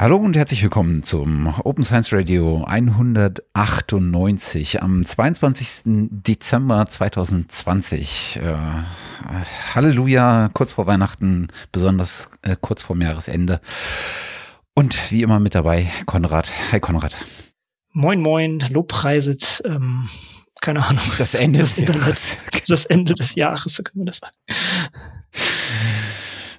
Hallo und herzlich willkommen zum Open Science Radio 198 am 22. Dezember 2020. Äh, Halleluja, kurz vor Weihnachten, besonders äh, kurz vor Jahresende. Und wie immer mit dabei Konrad. Hi Konrad. Moin, moin, Lobpreiset, ähm, keine Ahnung. Das Ende des Jahres. Das Ende des Jahres, so können wir das sagen.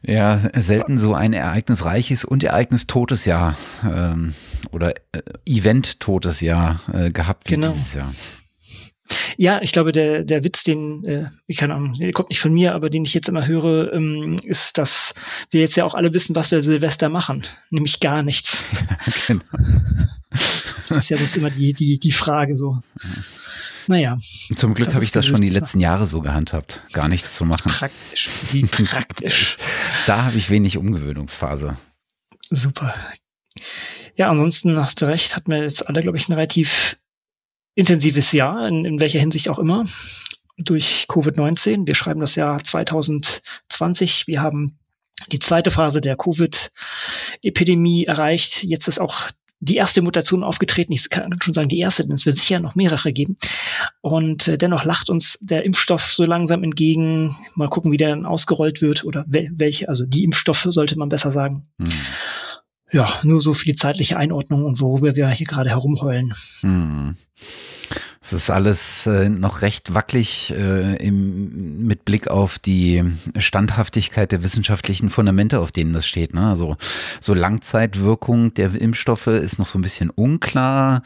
Ja, selten so ein ereignisreiches und ereignistotes Jahr ähm, oder äh, event-totes Jahr äh, gehabt wie genau. dieses Jahr. Ja, ich glaube, der, der Witz, den, äh, ich keine Ahnung, der kommt nicht von mir, aber den ich jetzt immer höre, ähm, ist, dass wir jetzt ja auch alle wissen, was wir Silvester machen. Nämlich gar nichts. genau. Das ist ja das immer die, die, die Frage so. Naja. Zum Glück habe ich das schon die letzten Jahre so gehandhabt, gar nichts zu machen. Praktisch. Wie praktisch. da habe ich wenig Umgewöhnungsphase. Super. Ja, ansonsten hast du recht, hatten wir jetzt alle, glaube ich, ein relativ intensives Jahr, in, in welcher Hinsicht auch immer, durch Covid-19. Wir schreiben das Jahr 2020. Wir haben die zweite Phase der Covid-Epidemie erreicht. Jetzt ist auch die erste Mutation aufgetreten. Ich kann schon sagen, die erste, denn es wird sicher noch mehrere geben. Und äh, dennoch lacht uns der Impfstoff so langsam entgegen. Mal gucken, wie der dann ausgerollt wird oder wel welche, also die Impfstoffe sollte man besser sagen. Hm. Ja, nur so viel zeitliche Einordnung und worüber wir hier gerade herumheulen. Hm. Es ist alles äh, noch recht wackelig äh, im, mit Blick auf die Standhaftigkeit der wissenschaftlichen Fundamente, auf denen das steht. Ne? Also so Langzeitwirkung der Impfstoffe ist noch so ein bisschen unklar.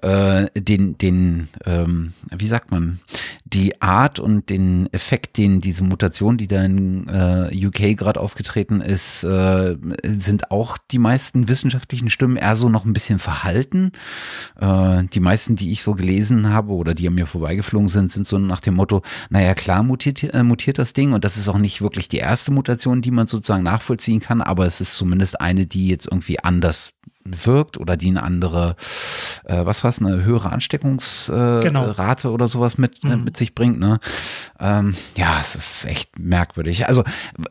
Äh, den, den, ähm, wie sagt man, die Art und den Effekt, den diese Mutation, die da in äh, UK gerade aufgetreten ist, äh, sind auch die meisten wissenschaftlichen Stimmen eher so noch ein bisschen verhalten. Äh, die meisten, die ich so gelesen habe oder die an mir vorbeigeflogen sind, sind so nach dem Motto, naja klar mutiert, äh, mutiert das Ding und das ist auch nicht wirklich die erste Mutation, die man sozusagen nachvollziehen kann, aber es ist zumindest eine, die jetzt irgendwie anders wirkt oder die eine andere, äh, was war es, eine höhere Ansteckungsrate äh, genau. oder sowas mit, mhm. mit sich bringt. Ne? Ähm, ja, es ist echt merkwürdig. Also,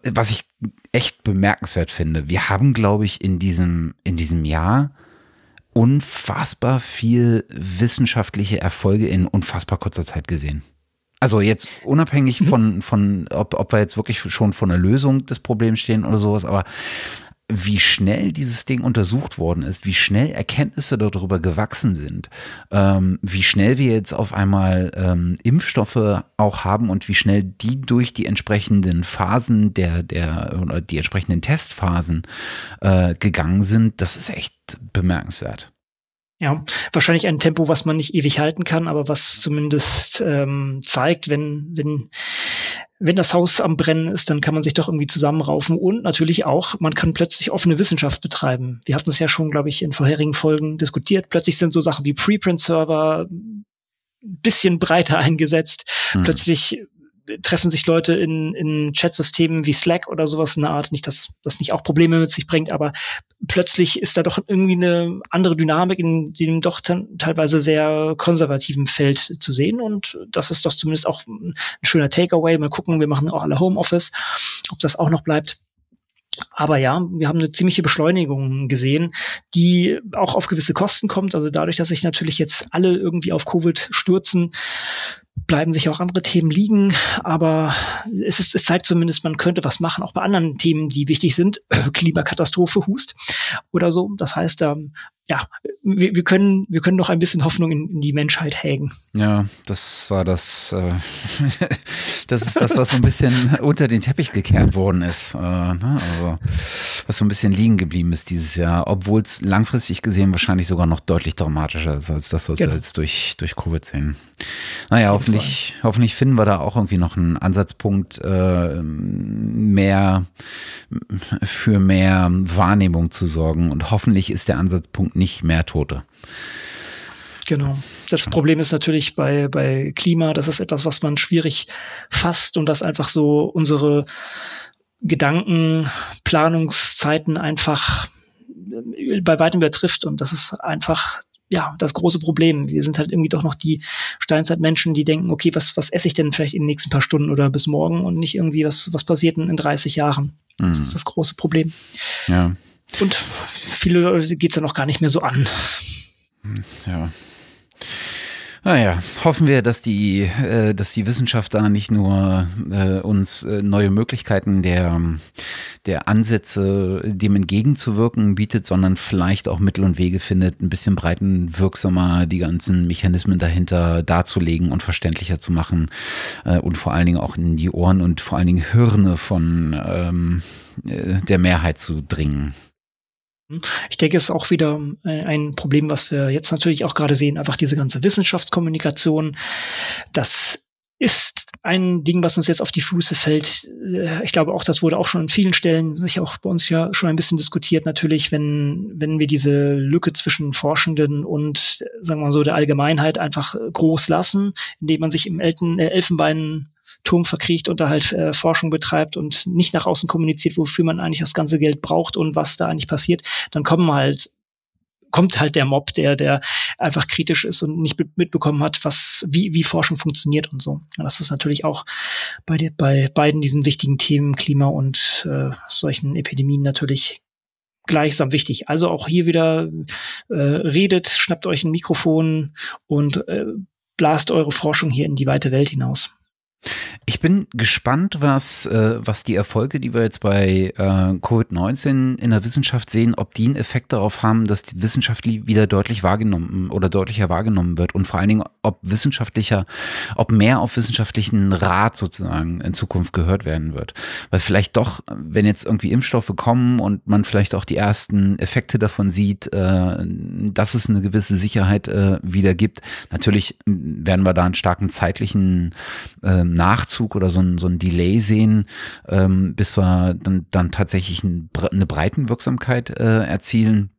was ich echt bemerkenswert finde, wir haben, glaube ich, in diesem, in diesem Jahr unfassbar viel wissenschaftliche Erfolge in unfassbar kurzer Zeit gesehen. Also jetzt unabhängig mhm. von, von ob, ob wir jetzt wirklich schon vor einer Lösung des Problems stehen oder sowas, aber wie schnell dieses Ding untersucht worden ist, wie schnell Erkenntnisse darüber gewachsen sind, ähm, wie schnell wir jetzt auf einmal ähm, Impfstoffe auch haben und wie schnell die durch die entsprechenden Phasen der, der oder die entsprechenden Testphasen äh, gegangen sind, das ist echt bemerkenswert. Ja, wahrscheinlich ein Tempo, was man nicht ewig halten kann, aber was zumindest ähm, zeigt, wenn, wenn, wenn das Haus am Brennen ist, dann kann man sich doch irgendwie zusammenraufen und natürlich auch, man kann plötzlich offene Wissenschaft betreiben. Wir hatten es ja schon, glaube ich, in vorherigen Folgen diskutiert. Plötzlich sind so Sachen wie Preprint-Server bisschen breiter eingesetzt. Mhm. Plötzlich treffen sich Leute in, in Chatsystemen wie Slack oder sowas in der Art. Nicht, dass das nicht auch Probleme mit sich bringt, aber plötzlich ist da doch irgendwie eine andere Dynamik in dem doch teilweise sehr konservativen Feld zu sehen. Und das ist doch zumindest auch ein schöner Takeaway. Mal gucken, wir machen auch alle Homeoffice, ob das auch noch bleibt. Aber ja, wir haben eine ziemliche Beschleunigung gesehen, die auch auf gewisse Kosten kommt. Also dadurch, dass sich natürlich jetzt alle irgendwie auf Covid stürzen, bleiben sich auch andere Themen liegen, aber es, ist, es zeigt zumindest, man könnte was machen, auch bei anderen Themen, die wichtig sind. Klimakatastrophe, Hust oder so. Das heißt, ähm, ja, wir, wir, können, wir können noch ein bisschen Hoffnung in, in die Menschheit hegen. Ja, das war das, äh, das ist das, was so ein bisschen unter den Teppich gekehrt worden ist, äh, ne? also, was so ein bisschen liegen geblieben ist dieses Jahr, obwohl es langfristig gesehen wahrscheinlich sogar noch deutlich dramatischer ist als das, was genau. wir jetzt durch, durch Covid sehen. Naja, hoffentlich, hoffentlich finden wir da auch irgendwie noch einen Ansatzpunkt, äh, mehr für mehr Wahrnehmung zu sorgen und hoffentlich ist der Ansatzpunkt nicht mehr Tote. Genau. Das Problem ist natürlich bei, bei Klima, das ist etwas, was man schwierig fasst und das einfach so unsere Gedanken, Planungszeiten einfach äh, bei weitem übertrifft und das ist einfach ja, das große Problem. Wir sind halt irgendwie doch noch die Steinzeitmenschen, die denken, okay, was, was esse ich denn vielleicht in den nächsten paar Stunden oder bis morgen und nicht irgendwie, was, was passiert in 30 Jahren. Das mhm. ist das große Problem. Ja. Und viele Leute geht es ja noch gar nicht mehr so an. Ja. Naja, hoffen wir, dass die, äh, dass die Wissenschaft da nicht nur äh, uns äh, neue Möglichkeiten der, der Ansätze, dem entgegenzuwirken bietet, sondern vielleicht auch Mittel und Wege findet, ein bisschen breitenwirksamer die ganzen Mechanismen dahinter darzulegen und verständlicher zu machen äh, und vor allen Dingen auch in die Ohren und vor allen Dingen Hirne von ähm, äh, der Mehrheit zu dringen. Ich denke, es ist auch wieder äh, ein Problem, was wir jetzt natürlich auch gerade sehen, einfach diese ganze Wissenschaftskommunikation. Das ist ein Ding, was uns jetzt auf die Füße fällt. Äh, ich glaube auch, das wurde auch schon an vielen Stellen sicher auch bei uns ja schon ein bisschen diskutiert. Natürlich, wenn, wenn wir diese Lücke zwischen Forschenden und, sagen wir mal so, der Allgemeinheit einfach groß lassen, indem man sich im Elten, äh, Elfenbein Turm verkriecht und da halt äh, Forschung betreibt und nicht nach außen kommuniziert, wofür man eigentlich das ganze Geld braucht und was da eigentlich passiert, dann kommen halt kommt halt der Mob, der, der einfach kritisch ist und nicht mitbekommen hat, was, wie, wie Forschung funktioniert und so. Und das ist natürlich auch bei, der, bei beiden diesen wichtigen Themen, Klima und äh, solchen Epidemien natürlich gleichsam wichtig. Also auch hier wieder äh, redet, schnappt euch ein Mikrofon und äh, blast eure Forschung hier in die weite Welt hinaus. Ich bin gespannt, was, äh, was die Erfolge, die wir jetzt bei äh, Covid-19 in der Wissenschaft sehen, ob die einen Effekt darauf haben, dass die Wissenschaft wieder deutlich wahrgenommen oder deutlicher wahrgenommen wird und vor allen Dingen, ob wissenschaftlicher, ob mehr auf wissenschaftlichen Rat sozusagen in Zukunft gehört werden wird. Weil vielleicht doch, wenn jetzt irgendwie Impfstoffe kommen und man vielleicht auch die ersten Effekte davon sieht, äh, dass es eine gewisse Sicherheit äh, wieder gibt, natürlich werden wir da einen starken zeitlichen äh, Nachzug oder so ein, so ein Delay sehen, ähm, bis wir dann, dann tatsächlich ein, eine Breitenwirksamkeit äh, erzielen.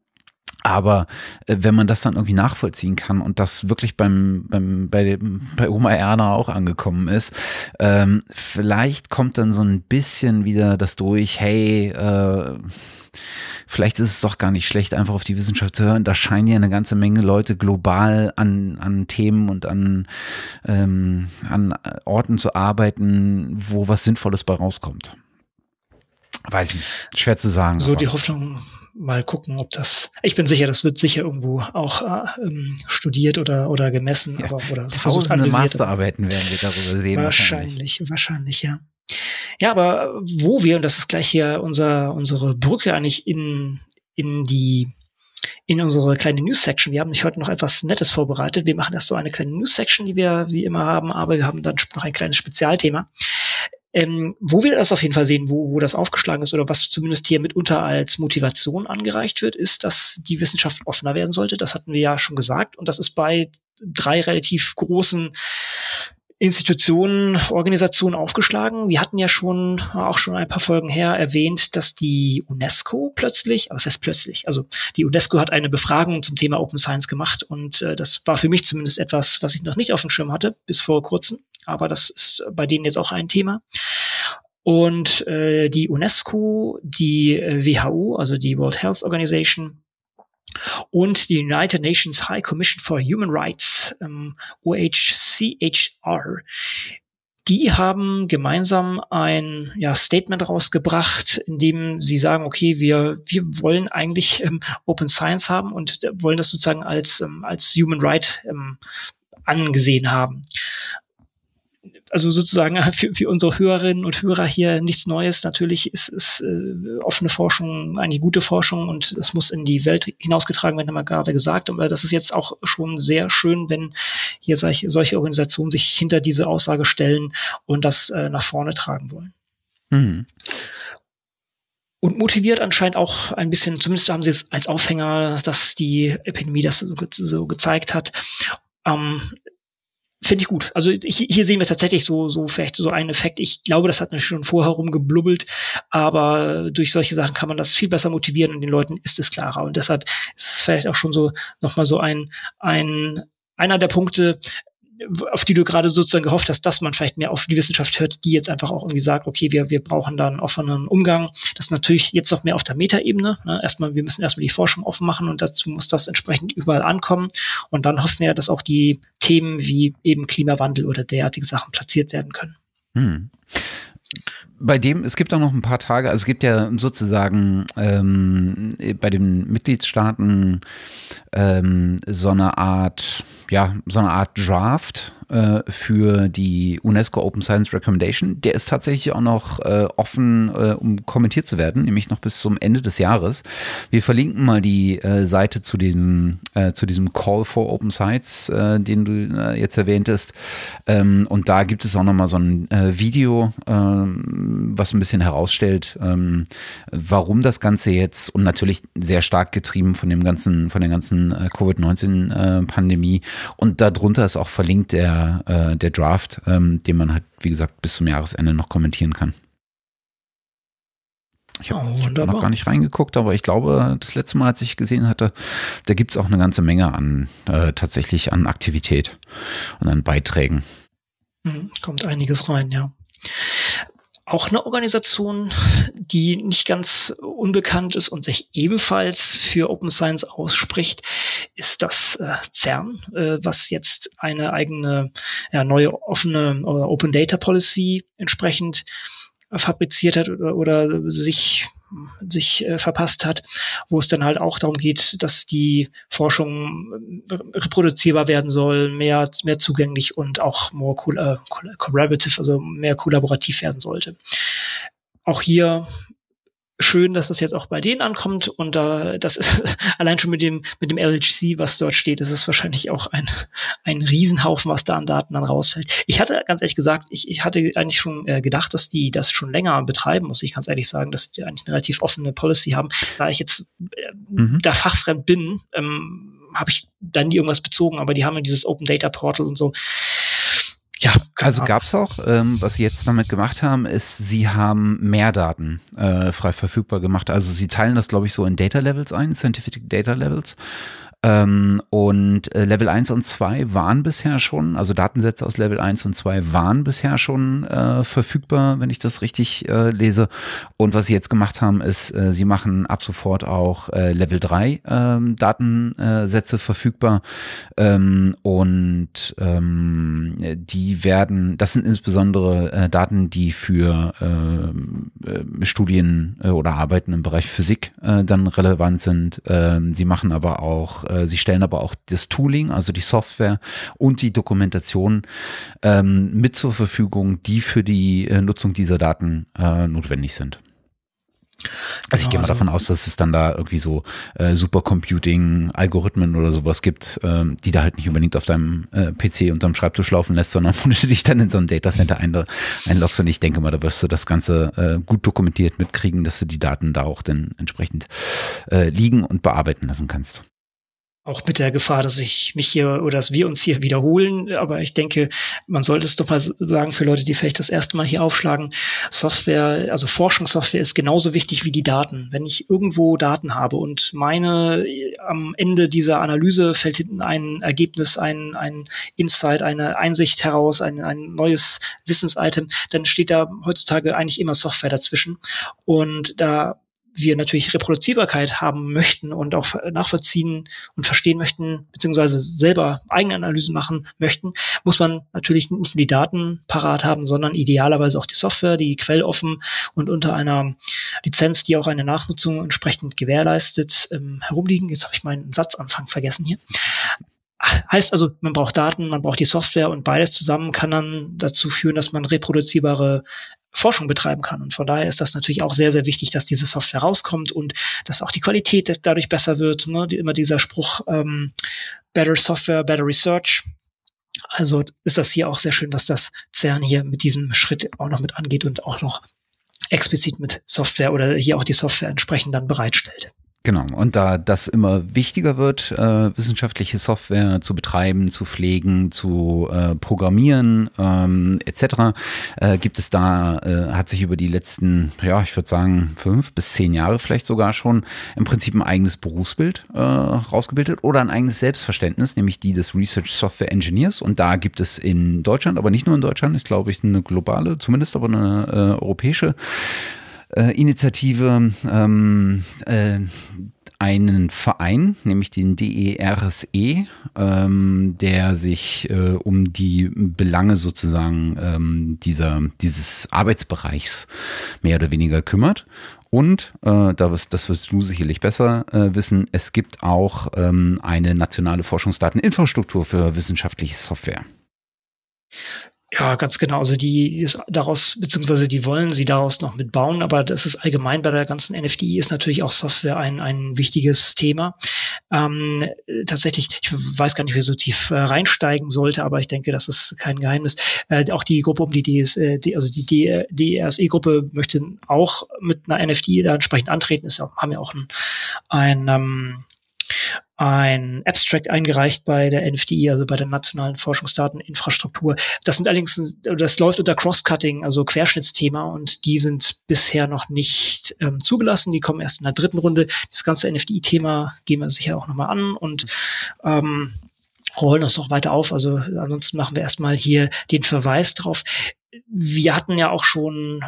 Aber äh, wenn man das dann irgendwie nachvollziehen kann und das wirklich beim, beim bei, bei Oma Erna auch angekommen ist, ähm, vielleicht kommt dann so ein bisschen wieder das durch, hey, äh, vielleicht ist es doch gar nicht schlecht, einfach auf die Wissenschaft zu hören. Da scheinen ja eine ganze Menge Leute global an, an Themen und an, ähm, an Orten zu arbeiten, wo was Sinnvolles bei rauskommt. Weiß ich nicht. Schwer zu sagen. So aber. die Hoffnung, mal gucken, ob das. Ich bin sicher, das wird sicher irgendwo auch äh, ähm, studiert oder oder gemessen. Ja, aber, oder tausende Masterarbeiten werden wir darüber sehen. Wahrscheinlich, wahrscheinlich, wahrscheinlich ja. Ja, aber wo wir, und das ist gleich hier unser, unsere Brücke eigentlich in, in die, in unsere kleine News-Section. Wir haben nicht heute noch etwas Nettes vorbereitet. Wir machen erst so eine kleine News-Section, die wir wie immer haben, aber wir haben dann noch ein kleines Spezialthema. Ähm, wo wir das auf jeden Fall sehen, wo, wo das aufgeschlagen ist oder was zumindest hier mitunter als Motivation angereicht wird, ist, dass die Wissenschaft offener werden sollte. Das hatten wir ja schon gesagt. Und das ist bei drei relativ großen Institutionen, Organisationen aufgeschlagen. Wir hatten ja schon, auch schon ein paar Folgen her erwähnt, dass die UNESCO plötzlich, was heißt plötzlich, also die UNESCO hat eine Befragung zum Thema Open Science gemacht und äh, das war für mich zumindest etwas, was ich noch nicht auf dem Schirm hatte, bis vor kurzem, aber das ist bei denen jetzt auch ein Thema. Und äh, die UNESCO, die äh, WHO, also die World Health Organization, und die United Nations High Commission for Human Rights, ähm, OHCHR, die haben gemeinsam ein ja, Statement rausgebracht, in dem sie sagen, okay, wir, wir wollen eigentlich ähm, Open Science haben und wollen das sozusagen als, ähm, als Human Right ähm, angesehen haben also sozusagen für, für unsere Hörerinnen und Hörer hier nichts Neues. Natürlich ist, ist äh, offene Forschung eigentlich gute Forschung und es muss in die Welt hinausgetragen werden, haben wir gerade gesagt. Aber das ist jetzt auch schon sehr schön, wenn hier solche, solche Organisationen sich hinter diese Aussage stellen und das äh, nach vorne tragen wollen. Mhm. Und motiviert anscheinend auch ein bisschen, zumindest haben sie es als Aufhänger, dass die Epidemie das so, so gezeigt hat, ähm, Finde ich gut. Also ich, hier sehen wir tatsächlich so, so vielleicht so einen Effekt. Ich glaube, das hat natürlich schon vorher rumgeblubbelt, aber durch solche Sachen kann man das viel besser motivieren und den Leuten ist es klarer. Und deshalb ist es vielleicht auch schon so nochmal so ein, ein, einer der Punkte, auf die du gerade sozusagen gehofft hast, dass man vielleicht mehr auf die Wissenschaft hört, die jetzt einfach auch irgendwie sagt, okay, wir, wir brauchen da einen offenen Umgang. Das ist natürlich jetzt noch mehr auf der Metaebene. Ne? Erstmal, wir müssen erstmal die Forschung offen machen und dazu muss das entsprechend überall ankommen. Und dann hoffen wir, dass auch die Themen wie eben Klimawandel oder derartige Sachen platziert werden können. Hm. Bei dem, es gibt auch noch ein paar Tage, also es gibt ja sozusagen ähm, bei den Mitgliedstaaten ähm, so eine Art, ja, so eine Art Draft äh, für die UNESCO Open Science Recommendation. Der ist tatsächlich auch noch äh, offen, äh, um kommentiert zu werden, nämlich noch bis zum Ende des Jahres. Wir verlinken mal die äh, Seite zu diesem, äh, zu diesem Call for Open Sites, den du jetzt erwähntest. Ähm, und da gibt es auch noch mal so ein Video, äh, was ein bisschen herausstellt, ähm, warum das Ganze jetzt und natürlich sehr stark getrieben von dem ganzen, von der ganzen äh, Covid-19-Pandemie. Äh, und darunter ist auch verlinkt der äh, der Draft, ähm, den man halt, wie gesagt, bis zum Jahresende noch kommentieren kann. Ich habe oh, hab noch gar nicht reingeguckt, aber ich glaube, das letzte Mal, als ich gesehen hatte, da gibt es auch eine ganze Menge an äh, tatsächlich an Aktivität und an Beiträgen. Mhm, kommt einiges rein, ja. Auch eine Organisation, die nicht ganz unbekannt ist und sich ebenfalls für Open Science ausspricht, ist das äh, CERN, äh, was jetzt eine eigene ja, neue offene äh, Open Data Policy entsprechend fabriziert hat oder, oder sich sich äh, verpasst hat, wo es dann halt auch darum geht, dass die Forschung äh, reproduzierbar werden soll, mehr, mehr zugänglich und auch more cool, äh, collaborative, also mehr kollaborativ werden sollte. Auch hier schön, dass das jetzt auch bei denen ankommt und äh, das ist allein schon mit dem mit dem LHC, was dort steht, ist es wahrscheinlich auch ein ein Riesenhaufen, was da an Daten dann rausfällt. Ich hatte ganz ehrlich gesagt, ich, ich hatte eigentlich schon äh, gedacht, dass die das schon länger betreiben, muss ich ganz ehrlich sagen, dass die eigentlich eine relativ offene Policy haben. Da ich jetzt äh, mhm. da fachfremd bin, ähm, habe ich dann nie irgendwas bezogen, aber die haben ja dieses Open Data Portal und so. Ja, also gab es auch, ähm, was sie jetzt damit gemacht haben, ist, sie haben mehr Daten äh, frei verfügbar gemacht. Also sie teilen das, glaube ich, so in Data Levels ein, Scientific Data Levels. Ähm, und äh, Level 1 und 2 waren bisher schon, also Datensätze aus Level 1 und 2 waren bisher schon äh, verfügbar, wenn ich das richtig äh, lese. Und was sie jetzt gemacht haben, ist, äh, sie machen ab sofort auch äh, Level 3 ähm, Datensätze verfügbar. Ähm, und ähm, die werden, das sind insbesondere äh, Daten, die für äh, Studien oder Arbeiten im Bereich Physik dann relevant sind. Äh, sie machen aber auch äh, äh, sie stellen aber auch das Tooling, also die Software und die Dokumentation ähm, mit zur Verfügung, die für die äh, Nutzung dieser Daten äh, notwendig sind. Also ich gehe mal also davon aus, dass es dann da irgendwie so äh, Supercomputing-Algorithmen oder sowas gibt, ähm, die da halt nicht unbedingt auf deinem äh, PC und deinem Schreibtisch laufen lässt, sondern wo du dich dann in so ein Datacenter einloggst. Und ich denke mal, da wirst du das Ganze äh, gut dokumentiert mitkriegen, dass du die Daten da auch dann entsprechend äh, liegen und bearbeiten lassen kannst auch mit der Gefahr, dass ich mich hier oder dass wir uns hier wiederholen. Aber ich denke, man sollte es doch mal sagen für Leute, die vielleicht das erste Mal hier aufschlagen. Software, also Forschungssoftware ist genauso wichtig wie die Daten. Wenn ich irgendwo Daten habe und meine, am Ende dieser Analyse fällt hinten ein Ergebnis, ein, ein Insight, eine Einsicht heraus, ein, ein neues Wissensitem, dann steht da heutzutage eigentlich immer Software dazwischen. Und da wir natürlich Reproduzierbarkeit haben möchten und auch nachvollziehen und verstehen möchten, beziehungsweise selber eigene Analysen machen möchten, muss man natürlich nicht nur die Daten parat haben, sondern idealerweise auch die Software, die quelloffen und unter einer Lizenz, die auch eine Nachnutzung entsprechend gewährleistet, ähm, herumliegen. Jetzt habe ich meinen Satzanfang vergessen hier. Heißt also, man braucht Daten, man braucht die Software und beides zusammen kann dann dazu führen, dass man reproduzierbare Forschung betreiben kann. Und von daher ist das natürlich auch sehr, sehr wichtig, dass diese Software rauskommt und dass auch die Qualität dadurch besser wird. Ne? Immer dieser Spruch, ähm, better Software, better Research. Also ist das hier auch sehr schön, dass das CERN hier mit diesem Schritt auch noch mit angeht und auch noch explizit mit Software oder hier auch die Software entsprechend dann bereitstellt. Genau, und da das immer wichtiger wird, äh, wissenschaftliche Software zu betreiben, zu pflegen, zu äh, programmieren ähm, etc., äh, gibt es da, äh, hat sich über die letzten, ja, ich würde sagen, fünf bis zehn Jahre vielleicht sogar schon im Prinzip ein eigenes Berufsbild äh, rausgebildet oder ein eigenes Selbstverständnis, nämlich die des Research Software Engineers. Und da gibt es in Deutschland, aber nicht nur in Deutschland, ist glaube ich eine globale, zumindest aber eine äh, europäische äh, Initiative, ähm, äh, einen Verein, nämlich den DERSE, e, ähm, der sich äh, um die Belange sozusagen ähm, dieser, dieses Arbeitsbereichs mehr oder weniger kümmert. Und äh, das wirst du sicherlich besser äh, wissen, es gibt auch ähm, eine nationale Forschungsdateninfrastruktur für wissenschaftliche Software. Ja, ganz genau. Also die ist daraus, beziehungsweise die wollen sie daraus noch mitbauen, aber das ist allgemein bei der ganzen NFDI ist natürlich auch Software ein, ein wichtiges Thema. Ähm, tatsächlich, ich weiß gar nicht, wer so tief äh, reinsteigen sollte, aber ich denke, das ist kein Geheimnis. Äh, auch die Gruppe um die DS, äh, die, also die DRSE-Gruppe möchte auch mit einer NFDI da entsprechend antreten, ist auch, haben ja auch ein, ein ähm, ein Abstract eingereicht bei der NFDI, also bei der Nationalen Forschungsdateninfrastruktur. Das sind allerdings, das läuft unter Cross-Cutting, also Querschnittsthema und die sind bisher noch nicht ähm, zugelassen. Die kommen erst in der dritten Runde. Das ganze NFDI-Thema gehen wir sicher auch nochmal an und ähm, rollen das noch weiter auf. Also ansonsten machen wir erstmal hier den Verweis drauf. Wir hatten ja auch schon,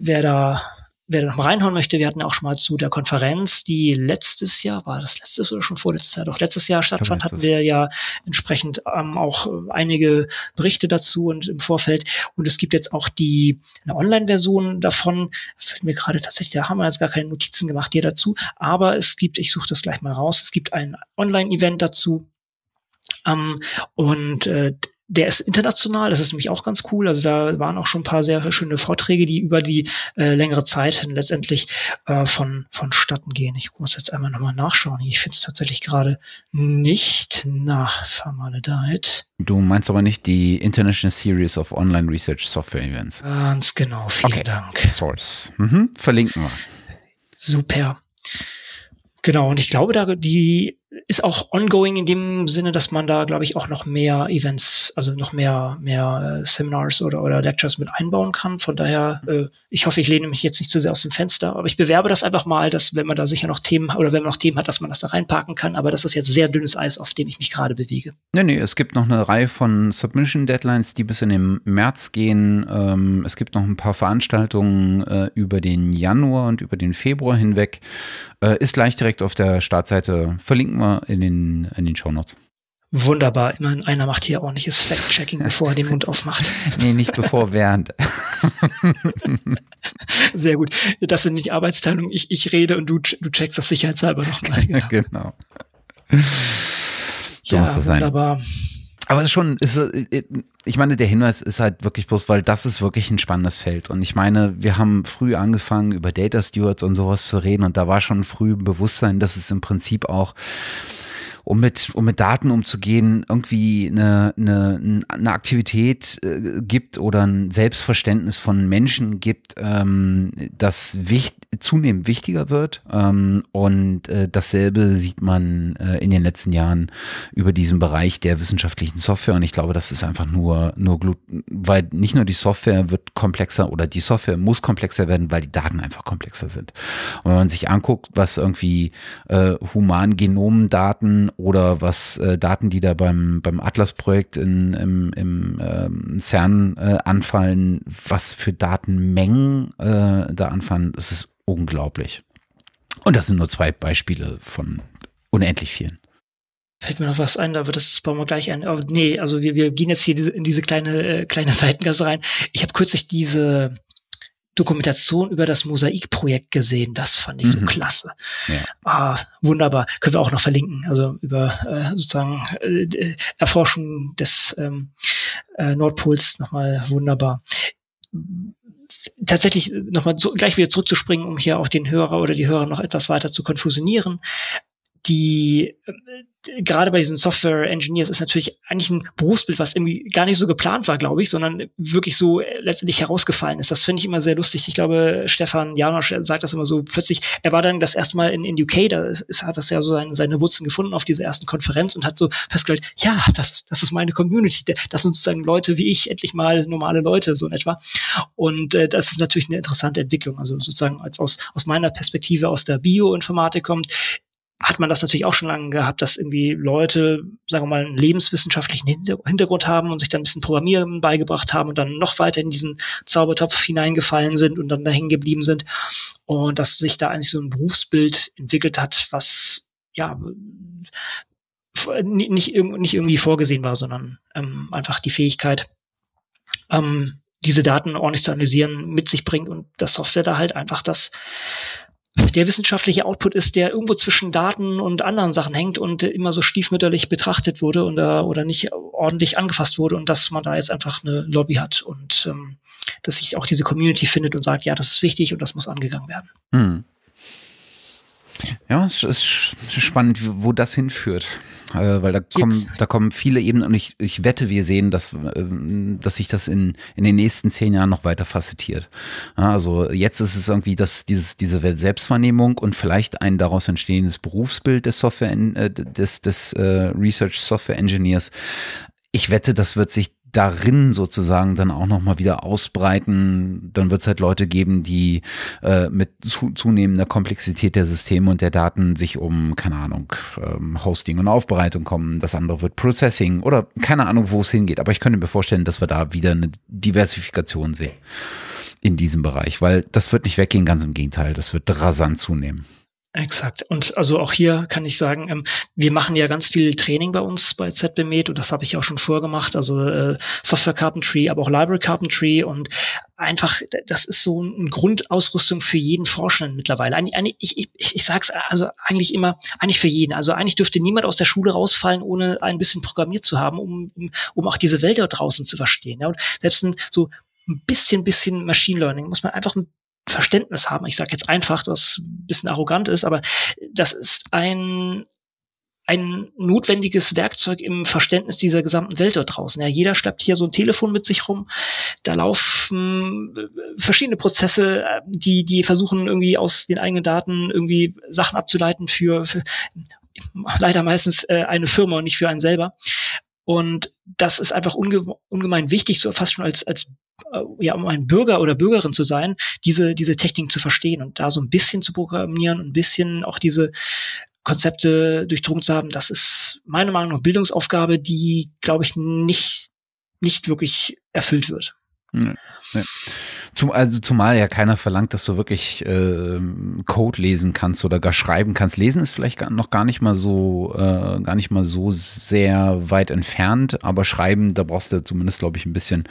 wer da wer da noch mal reinhauen möchte, wir hatten auch schon mal zu der Konferenz, die letztes Jahr, war das letztes oder schon vorletztes Jahr, doch letztes Jahr stattfand, hatten wir ja entsprechend ähm, auch äh, einige Berichte dazu und im Vorfeld. Und es gibt jetzt auch die eine Online-Version davon. Fällt mir gerade tatsächlich, da haben wir jetzt gar keine Notizen gemacht hier dazu. Aber es gibt, ich suche das gleich mal raus, es gibt ein Online-Event dazu. Ähm, und äh, der ist international, das ist nämlich auch ganz cool. Also da waren auch schon ein paar sehr schöne Vorträge, die über die äh, längere Zeit hin letztendlich äh, von vonstatten gehen. Ich muss jetzt einmal nochmal nachschauen. Ich finde es tatsächlich gerade nicht nach Formalideit. Du meinst aber nicht die International Series of Online Research Software Events. Ganz genau, vielen okay. Dank. Source. Mhm. Verlinken wir. Super. Genau, und ich glaube, da die ist auch ongoing in dem Sinne, dass man da, glaube ich, auch noch mehr Events, also noch mehr, mehr äh, Seminars oder, oder Lectures mit einbauen kann. Von daher, äh, ich hoffe, ich lehne mich jetzt nicht zu sehr aus dem Fenster, aber ich bewerbe das einfach mal, dass wenn man da sicher noch Themen oder wenn man noch Themen hat, dass man das da reinparken kann. Aber das ist jetzt sehr dünnes Eis, auf dem ich mich gerade bewege. Nee, nee, es gibt noch eine Reihe von Submission Deadlines, die bis in den März gehen. Ähm, es gibt noch ein paar Veranstaltungen äh, über den Januar und über den Februar hinweg. Äh, ist gleich direkt auf der Startseite. Verlinken wir in den, in den Shownotes. Wunderbar. Immerhin einer macht hier ordentliches Fact-Checking, bevor er den Mund aufmacht. nee, nicht bevor, während. Sehr gut. Das sind nicht Arbeitsteilungen. Ich, ich rede und du, du checkst das sicherheitshalber nochmal. Genau. genau. So ja, muss das sein. wunderbar. Aber es ist schon, ist, äh, ich meine, der Hinweis ist halt wirklich bloß, weil das ist wirklich ein spannendes Feld. Und ich meine, wir haben früh angefangen, über Data Stewards und sowas zu reden und da war schon früh Bewusstsein, dass es im Prinzip auch um mit, um mit Daten umzugehen, irgendwie eine, eine, eine Aktivität äh, gibt oder ein Selbstverständnis von Menschen gibt, ähm, das wichtig, zunehmend wichtiger wird. Ähm, und äh, dasselbe sieht man äh, in den letzten Jahren über diesen Bereich der wissenschaftlichen Software. Und ich glaube, das ist einfach nur, nur Glut, weil nicht nur die Software wird komplexer oder die Software muss komplexer werden, weil die Daten einfach komplexer sind. Und wenn man sich anguckt, was irgendwie äh, Humangenomdaten oder was äh, Daten, die da beim, beim Atlas-Projekt im, im ähm, CERN äh, anfallen, was für Datenmengen äh, da anfallen, das ist unglaublich. Und das sind nur zwei Beispiele von unendlich vielen. Fällt mir noch was ein, wird das bauen wir gleich ein. Aber nee, also wir, wir gehen jetzt hier in diese kleine, äh, kleine Seitengasse rein. Ich habe kürzlich diese Dokumentation über das Mosaikprojekt gesehen. Das fand ich mhm. so klasse. Ja. Ah, wunderbar. Können wir auch noch verlinken. Also über äh, sozusagen äh, Erforschung des ähm, äh, Nordpols nochmal wunderbar. Tatsächlich nochmal so, gleich wieder zurückzuspringen, um hier auch den Hörer oder die Hörer noch etwas weiter zu konfusionieren. Die gerade bei diesen Software Engineers ist natürlich eigentlich ein Berufsbild, was irgendwie gar nicht so geplant war, glaube ich, sondern wirklich so äh, letztendlich herausgefallen ist. Das finde ich immer sehr lustig. Ich glaube, Stefan Janosch sagt das immer so plötzlich. Er war dann das erste Mal in, in UK, da ist, hat das ja so seine, seine Wurzeln gefunden auf dieser ersten Konferenz und hat so festgestellt, ja, das ist, das ist meine Community. Das sind sozusagen Leute wie ich, endlich mal normale Leute, so in etwa. Und äh, das ist natürlich eine interessante Entwicklung. Also sozusagen als aus, aus meiner Perspektive aus der Bioinformatik kommt, hat man das natürlich auch schon lange gehabt, dass irgendwie Leute, sagen wir mal, einen lebenswissenschaftlichen Hintergrund haben und sich dann ein bisschen Programmieren beigebracht haben und dann noch weiter in diesen Zaubertopf hineingefallen sind und dann da hängen geblieben sind. Und dass sich da eigentlich so ein Berufsbild entwickelt hat, was ja nicht, nicht irgendwie vorgesehen war, sondern ähm, einfach die Fähigkeit, ähm, diese Daten ordentlich zu analysieren, mit sich bringt und das Software da halt einfach das der wissenschaftliche Output ist, der irgendwo zwischen Daten und anderen Sachen hängt und immer so stiefmütterlich betrachtet wurde und, uh, oder nicht ordentlich angefasst wurde und dass man da jetzt einfach eine Lobby hat und ähm, dass sich auch diese Community findet und sagt, ja, das ist wichtig und das muss angegangen werden. Hm. Ja, es ist spannend, wo das hinführt. Äh, weil da kommen, da kommen viele Ebenen und ich, ich wette, wir sehen, dass, äh, dass sich das in, in den nächsten zehn Jahren noch weiter facettiert. also jetzt ist es irgendwie das, dieses, diese Selbstwahrnehmung und vielleicht ein daraus entstehendes Berufsbild des Software, äh, des, des Research Software Engineers. Ich wette, das wird sich darin sozusagen dann auch nochmal wieder ausbreiten. Dann wird es halt Leute geben, die äh, mit zu, zunehmender Komplexität der Systeme und der Daten sich um, keine Ahnung, ähm, Hosting und Aufbereitung kommen. Das andere wird Processing oder keine Ahnung, wo es hingeht. Aber ich könnte mir vorstellen, dass wir da wieder eine Diversifikation sehen in diesem Bereich, weil das wird nicht weggehen, ganz im Gegenteil, das wird rasant zunehmen. Exakt. Und also auch hier kann ich sagen, ähm, wir machen ja ganz viel Training bei uns bei ZBMed und das habe ich auch schon vorgemacht, also äh, Software Carpentry, aber auch Library Carpentry und einfach, das ist so eine Grundausrüstung für jeden Forschenden mittlerweile. Eigentlich, eigentlich, ich, ich, ich sage es also eigentlich immer, eigentlich für jeden. Also eigentlich dürfte niemand aus der Schule rausfallen, ohne ein bisschen programmiert zu haben, um, um, um auch diese Welt da draußen zu verstehen. Ja? Und selbst ein, so ein bisschen, bisschen Machine Learning muss man einfach ein Verständnis haben. Ich sage jetzt einfach, das ein bisschen arrogant ist, aber das ist ein ein notwendiges Werkzeug im Verständnis dieser gesamten Welt dort draußen. Ja, jeder schleppt hier so ein Telefon mit sich rum. Da laufen äh, verschiedene Prozesse, äh, die, die versuchen irgendwie aus den eigenen Daten irgendwie Sachen abzuleiten für, für leider meistens äh, eine Firma und nicht für einen selber. Und das ist einfach unge ungemein wichtig, so fast schon als, als äh, ja, um ein Bürger oder Bürgerin zu sein, diese, diese Techniken zu verstehen und da so ein bisschen zu programmieren und ein bisschen auch diese Konzepte durchdrungen zu haben, das ist meiner Meinung nach Bildungsaufgabe, die, glaube ich, nicht, nicht wirklich erfüllt wird. Nee. Zum, also zumal ja keiner verlangt, dass du wirklich äh, Code lesen kannst oder gar schreiben kannst. Lesen ist vielleicht gar, noch gar nicht mal so, äh, gar nicht mal so sehr weit entfernt, aber schreiben, da brauchst du zumindest, glaube ich, ein bisschen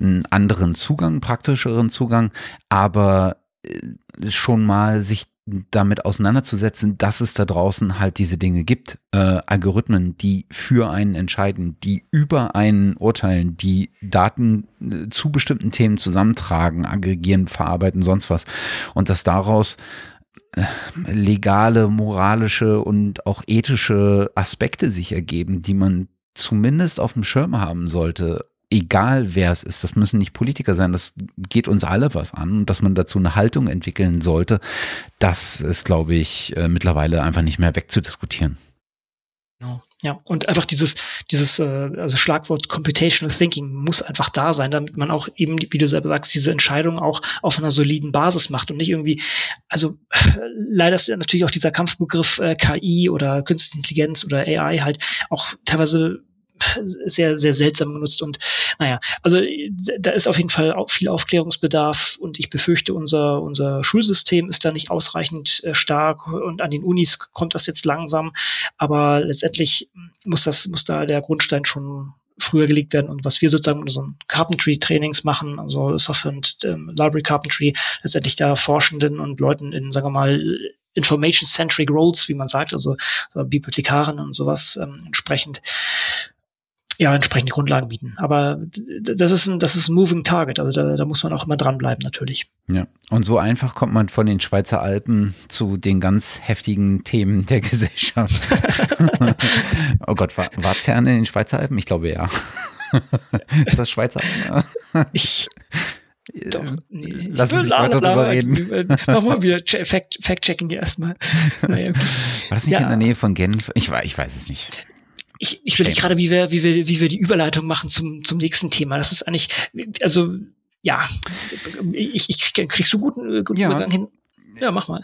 einen anderen Zugang, praktischeren Zugang. Aber äh, schon mal sich damit auseinanderzusetzen, dass es da draußen halt diese Dinge gibt. Äh, Algorithmen, die für einen entscheiden, die über einen urteilen, die Daten äh, zu bestimmten Themen zusammentragen, aggregieren, verarbeiten, sonst was. Und dass daraus äh, legale, moralische und auch ethische Aspekte sich ergeben, die man zumindest auf dem Schirm haben sollte egal wer es ist, das müssen nicht Politiker sein, das geht uns alle was an und dass man dazu eine Haltung entwickeln sollte, das ist, glaube ich, äh, mittlerweile einfach nicht mehr wegzudiskutieren. Ja, und einfach dieses, dieses äh, also Schlagwort Computational Thinking muss einfach da sein, damit man auch eben, wie du selber sagst, diese Entscheidung auch auf einer soliden Basis macht und nicht irgendwie, also leider ist natürlich auch dieser Kampfbegriff äh, KI oder Künstliche Intelligenz oder AI halt auch teilweise sehr, sehr seltsam genutzt. Und naja, also da ist auf jeden Fall auch viel Aufklärungsbedarf und ich befürchte, unser, unser Schulsystem ist da nicht ausreichend äh, stark und an den Unis kommt das jetzt langsam. Aber letztendlich muss das, muss da der Grundstein schon früher gelegt werden und was wir sozusagen mit unseren Carpentry-Trainings machen, also Software und ähm, Library Carpentry, letztendlich da Forschenden und Leuten in, sagen wir mal, Information-Centric Roles, wie man sagt, also so Bibliothekaren und sowas ähm, entsprechend ja, entsprechende Grundlagen bieten. Aber das ist ein, das ist ein Moving Target. Also da, da muss man auch immer dranbleiben, natürlich. Ja. Und so einfach kommt man von den Schweizer Alpen zu den ganz heftigen Themen der Gesellschaft. oh Gott, war, war CERN in den Schweizer Alpen? Ich glaube ja. ist das Schweizer Alpen? ich, doch, nee, Lass uns nicht weiter darüber reden. Machen wir wieder Fact-Checking hier erstmal. Naja, War das nicht ja. in der Nähe von Genf? Ich, ich weiß es nicht ich, ich will gerade, wie wir, wie wir, wie wir die Überleitung machen zum, zum nächsten Thema. Das ist eigentlich, also ja, ich, ich krieg so guten, guten ja. Übergang hin. Ja, mach mal.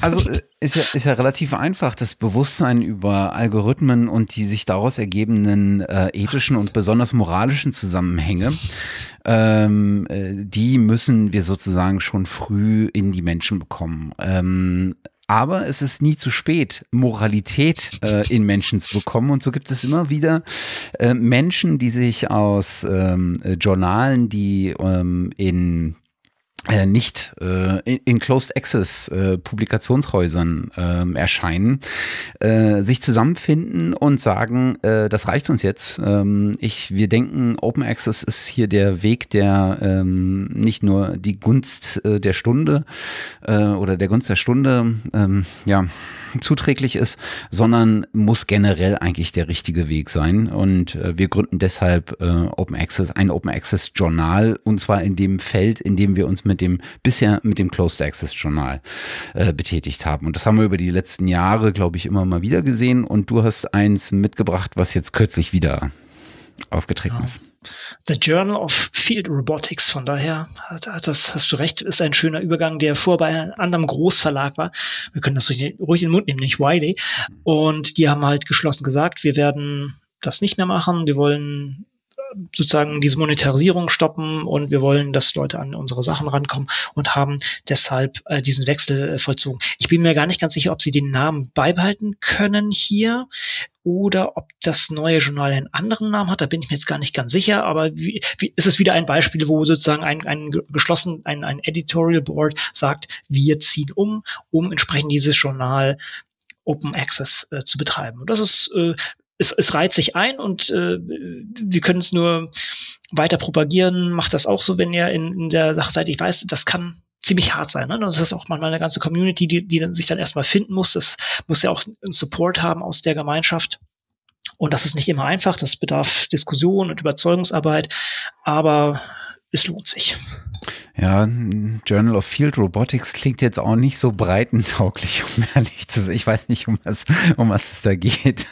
Also äh, ist ja, ist ja relativ einfach. Das Bewusstsein über Algorithmen und die sich daraus ergebenden äh, ethischen und besonders moralischen Zusammenhänge, ähm, äh, die müssen wir sozusagen schon früh in die Menschen bekommen. Ähm, aber es ist nie zu spät, Moralität äh, in Menschen zu bekommen. Und so gibt es immer wieder äh, Menschen, die sich aus ähm, Journalen, die ähm, in äh, nicht äh, in Closed Access äh, Publikationshäusern äh, erscheinen, äh, sich zusammenfinden und sagen, äh, das reicht uns jetzt. Ähm, ich, wir denken, Open Access ist hier der Weg, der ähm, nicht nur die Gunst äh, der Stunde äh, oder der Gunst der Stunde, ähm, ja, zuträglich ist, sondern muss generell eigentlich der richtige Weg sein. Und äh, wir gründen deshalb äh, Open Access, ein Open Access Journal und zwar in dem Feld, in dem wir uns mit dem bisher mit dem Closed Access Journal äh, betätigt haben. Und das haben wir über die letzten Jahre, glaube ich, immer mal wieder gesehen. Und du hast eins mitgebracht, was jetzt kürzlich wieder aufgetreten ja. ist. The Journal of Field Robotics. Von daher hat, hat das, hast du recht, ist ein schöner Übergang, der vor bei einem anderen Großverlag war. Wir können das ruhig, ruhig in den Mund nehmen, nicht Wiley. Und die haben halt geschlossen gesagt, wir werden das nicht mehr machen. Wir wollen sozusagen diese Monetarisierung stoppen und wir wollen, dass Leute an unsere Sachen rankommen und haben deshalb äh, diesen Wechsel äh, vollzogen. Ich bin mir gar nicht ganz sicher, ob sie den Namen beibehalten können hier oder ob das neue Journal einen anderen Namen hat, da bin ich mir jetzt gar nicht ganz sicher, aber wie, wie, ist es wieder ein Beispiel, wo sozusagen ein, ein geschlossen, ein, ein Editorial Board sagt, wir ziehen um, um entsprechend dieses Journal Open Access äh, zu betreiben. Und das ist äh, es, es reiht sich ein und äh, wir können es nur weiter propagieren. Macht das auch so, wenn ihr in, in der Sache seid. Ich weiß, das kann ziemlich hart sein. Ne? Das ist auch manchmal eine ganze Community, die, die sich dann erstmal finden muss. Das muss ja auch einen Support haben aus der Gemeinschaft. Und das ist nicht immer einfach. Das bedarf Diskussion und Überzeugungsarbeit. Aber es lohnt sich. Ja, Journal of Field Robotics klingt jetzt auch nicht so breitentauglich, um ehrlich zu sein. Ich weiß nicht, um was, um was es da geht.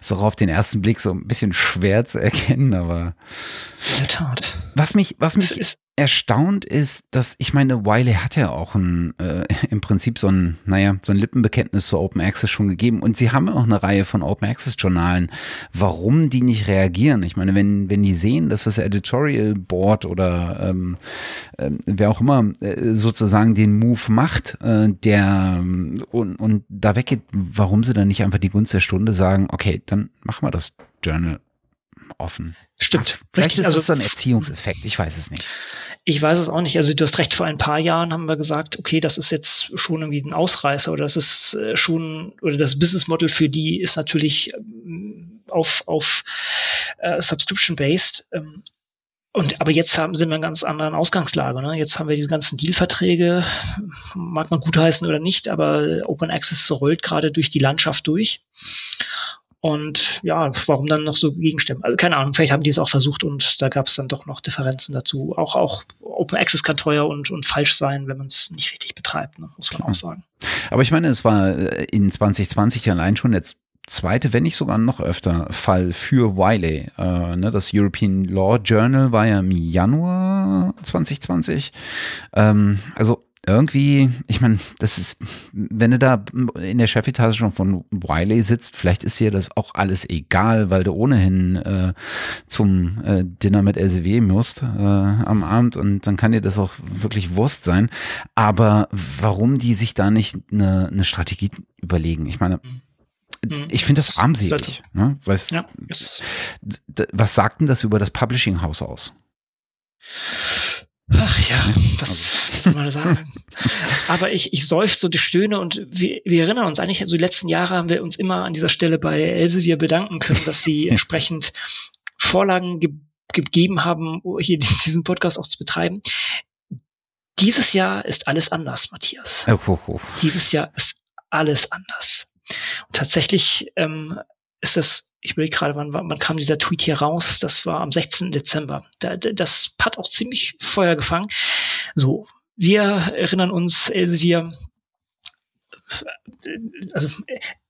Ist auch auf den ersten Blick so ein bisschen schwer zu erkennen, aber. In der Tat. Was mich, was mich ist, erstaunt ist, dass ich meine, Wiley hat ja auch ein, äh, im Prinzip so ein, naja, so ein Lippenbekenntnis zu Open Access schon gegeben und sie haben auch eine Reihe von Open Access Journalen. Warum die nicht reagieren? Ich meine, wenn, wenn die sehen, dass das Editorial Board oder ähm, äh, wer auch immer äh, sozusagen den Move macht, äh, der und, und da weggeht, warum sie dann nicht einfach die Gunst der Stunde sagen, okay, dann machen wir das Journal offen. Stimmt. Ach, vielleicht Richtig, ist also, das so ein Erziehungseffekt, ich weiß es nicht. Ich weiß es auch nicht. Also du hast recht, vor ein paar Jahren haben wir gesagt, okay, das ist jetzt schon irgendwie ein Ausreißer oder das ist äh, schon, oder das Business Model für die ist natürlich ähm, auf, auf äh, Subscription-based. Ähm, und aber jetzt haben sind wir in einer ganz anderen Ausgangslage. Ne? Jetzt haben wir diese ganzen Deal-Verträge, mag man gutheißen oder nicht, aber Open Access rollt gerade durch die Landschaft durch. Und ja, warum dann noch so gegenstimmen? Also keine Ahnung, vielleicht haben die es auch versucht und da gab es dann doch noch Differenzen dazu. Auch, auch Open Access kann teuer und, und falsch sein, wenn man es nicht richtig betreibt, ne? muss man auch sagen. Aber ich meine, es war äh, in 2020 allein schon jetzt zweite, wenn nicht sogar noch öfter Fall für Wiley. Äh, ne, das European Law Journal war ja im Januar 2020. Ähm, also irgendwie, ich meine, das ist, wenn du da in der Chefetage schon von Wiley sitzt, vielleicht ist dir das auch alles egal, weil du ohnehin äh, zum äh, Dinner mit LCW musst äh, am Abend und dann kann dir das auch wirklich Wurst sein. Aber warum die sich da nicht eine, eine Strategie überlegen? Ich meine, mhm. ich finde das armselig. Ne? Weißt, ja, was sagt denn das über das Publishing House aus? Ach ja, was, was soll man sagen? Aber ich, ich seufze und ich stöhne und wir, wir erinnern uns eigentlich, also die letzten Jahre haben wir uns immer an dieser Stelle bei Elsevier bedanken können, dass sie entsprechend Vorlagen ge gegeben haben, hier diesen Podcast auch zu betreiben. Dieses Jahr ist alles anders, Matthias. Oh, oh, oh. Dieses Jahr ist alles anders. Und tatsächlich ähm, ist das ich will gerade, wann, wann kam dieser Tweet hier raus? Das war am 16. Dezember. Da, das hat auch ziemlich Feuer gefangen. So, wir erinnern uns, Elsevier, also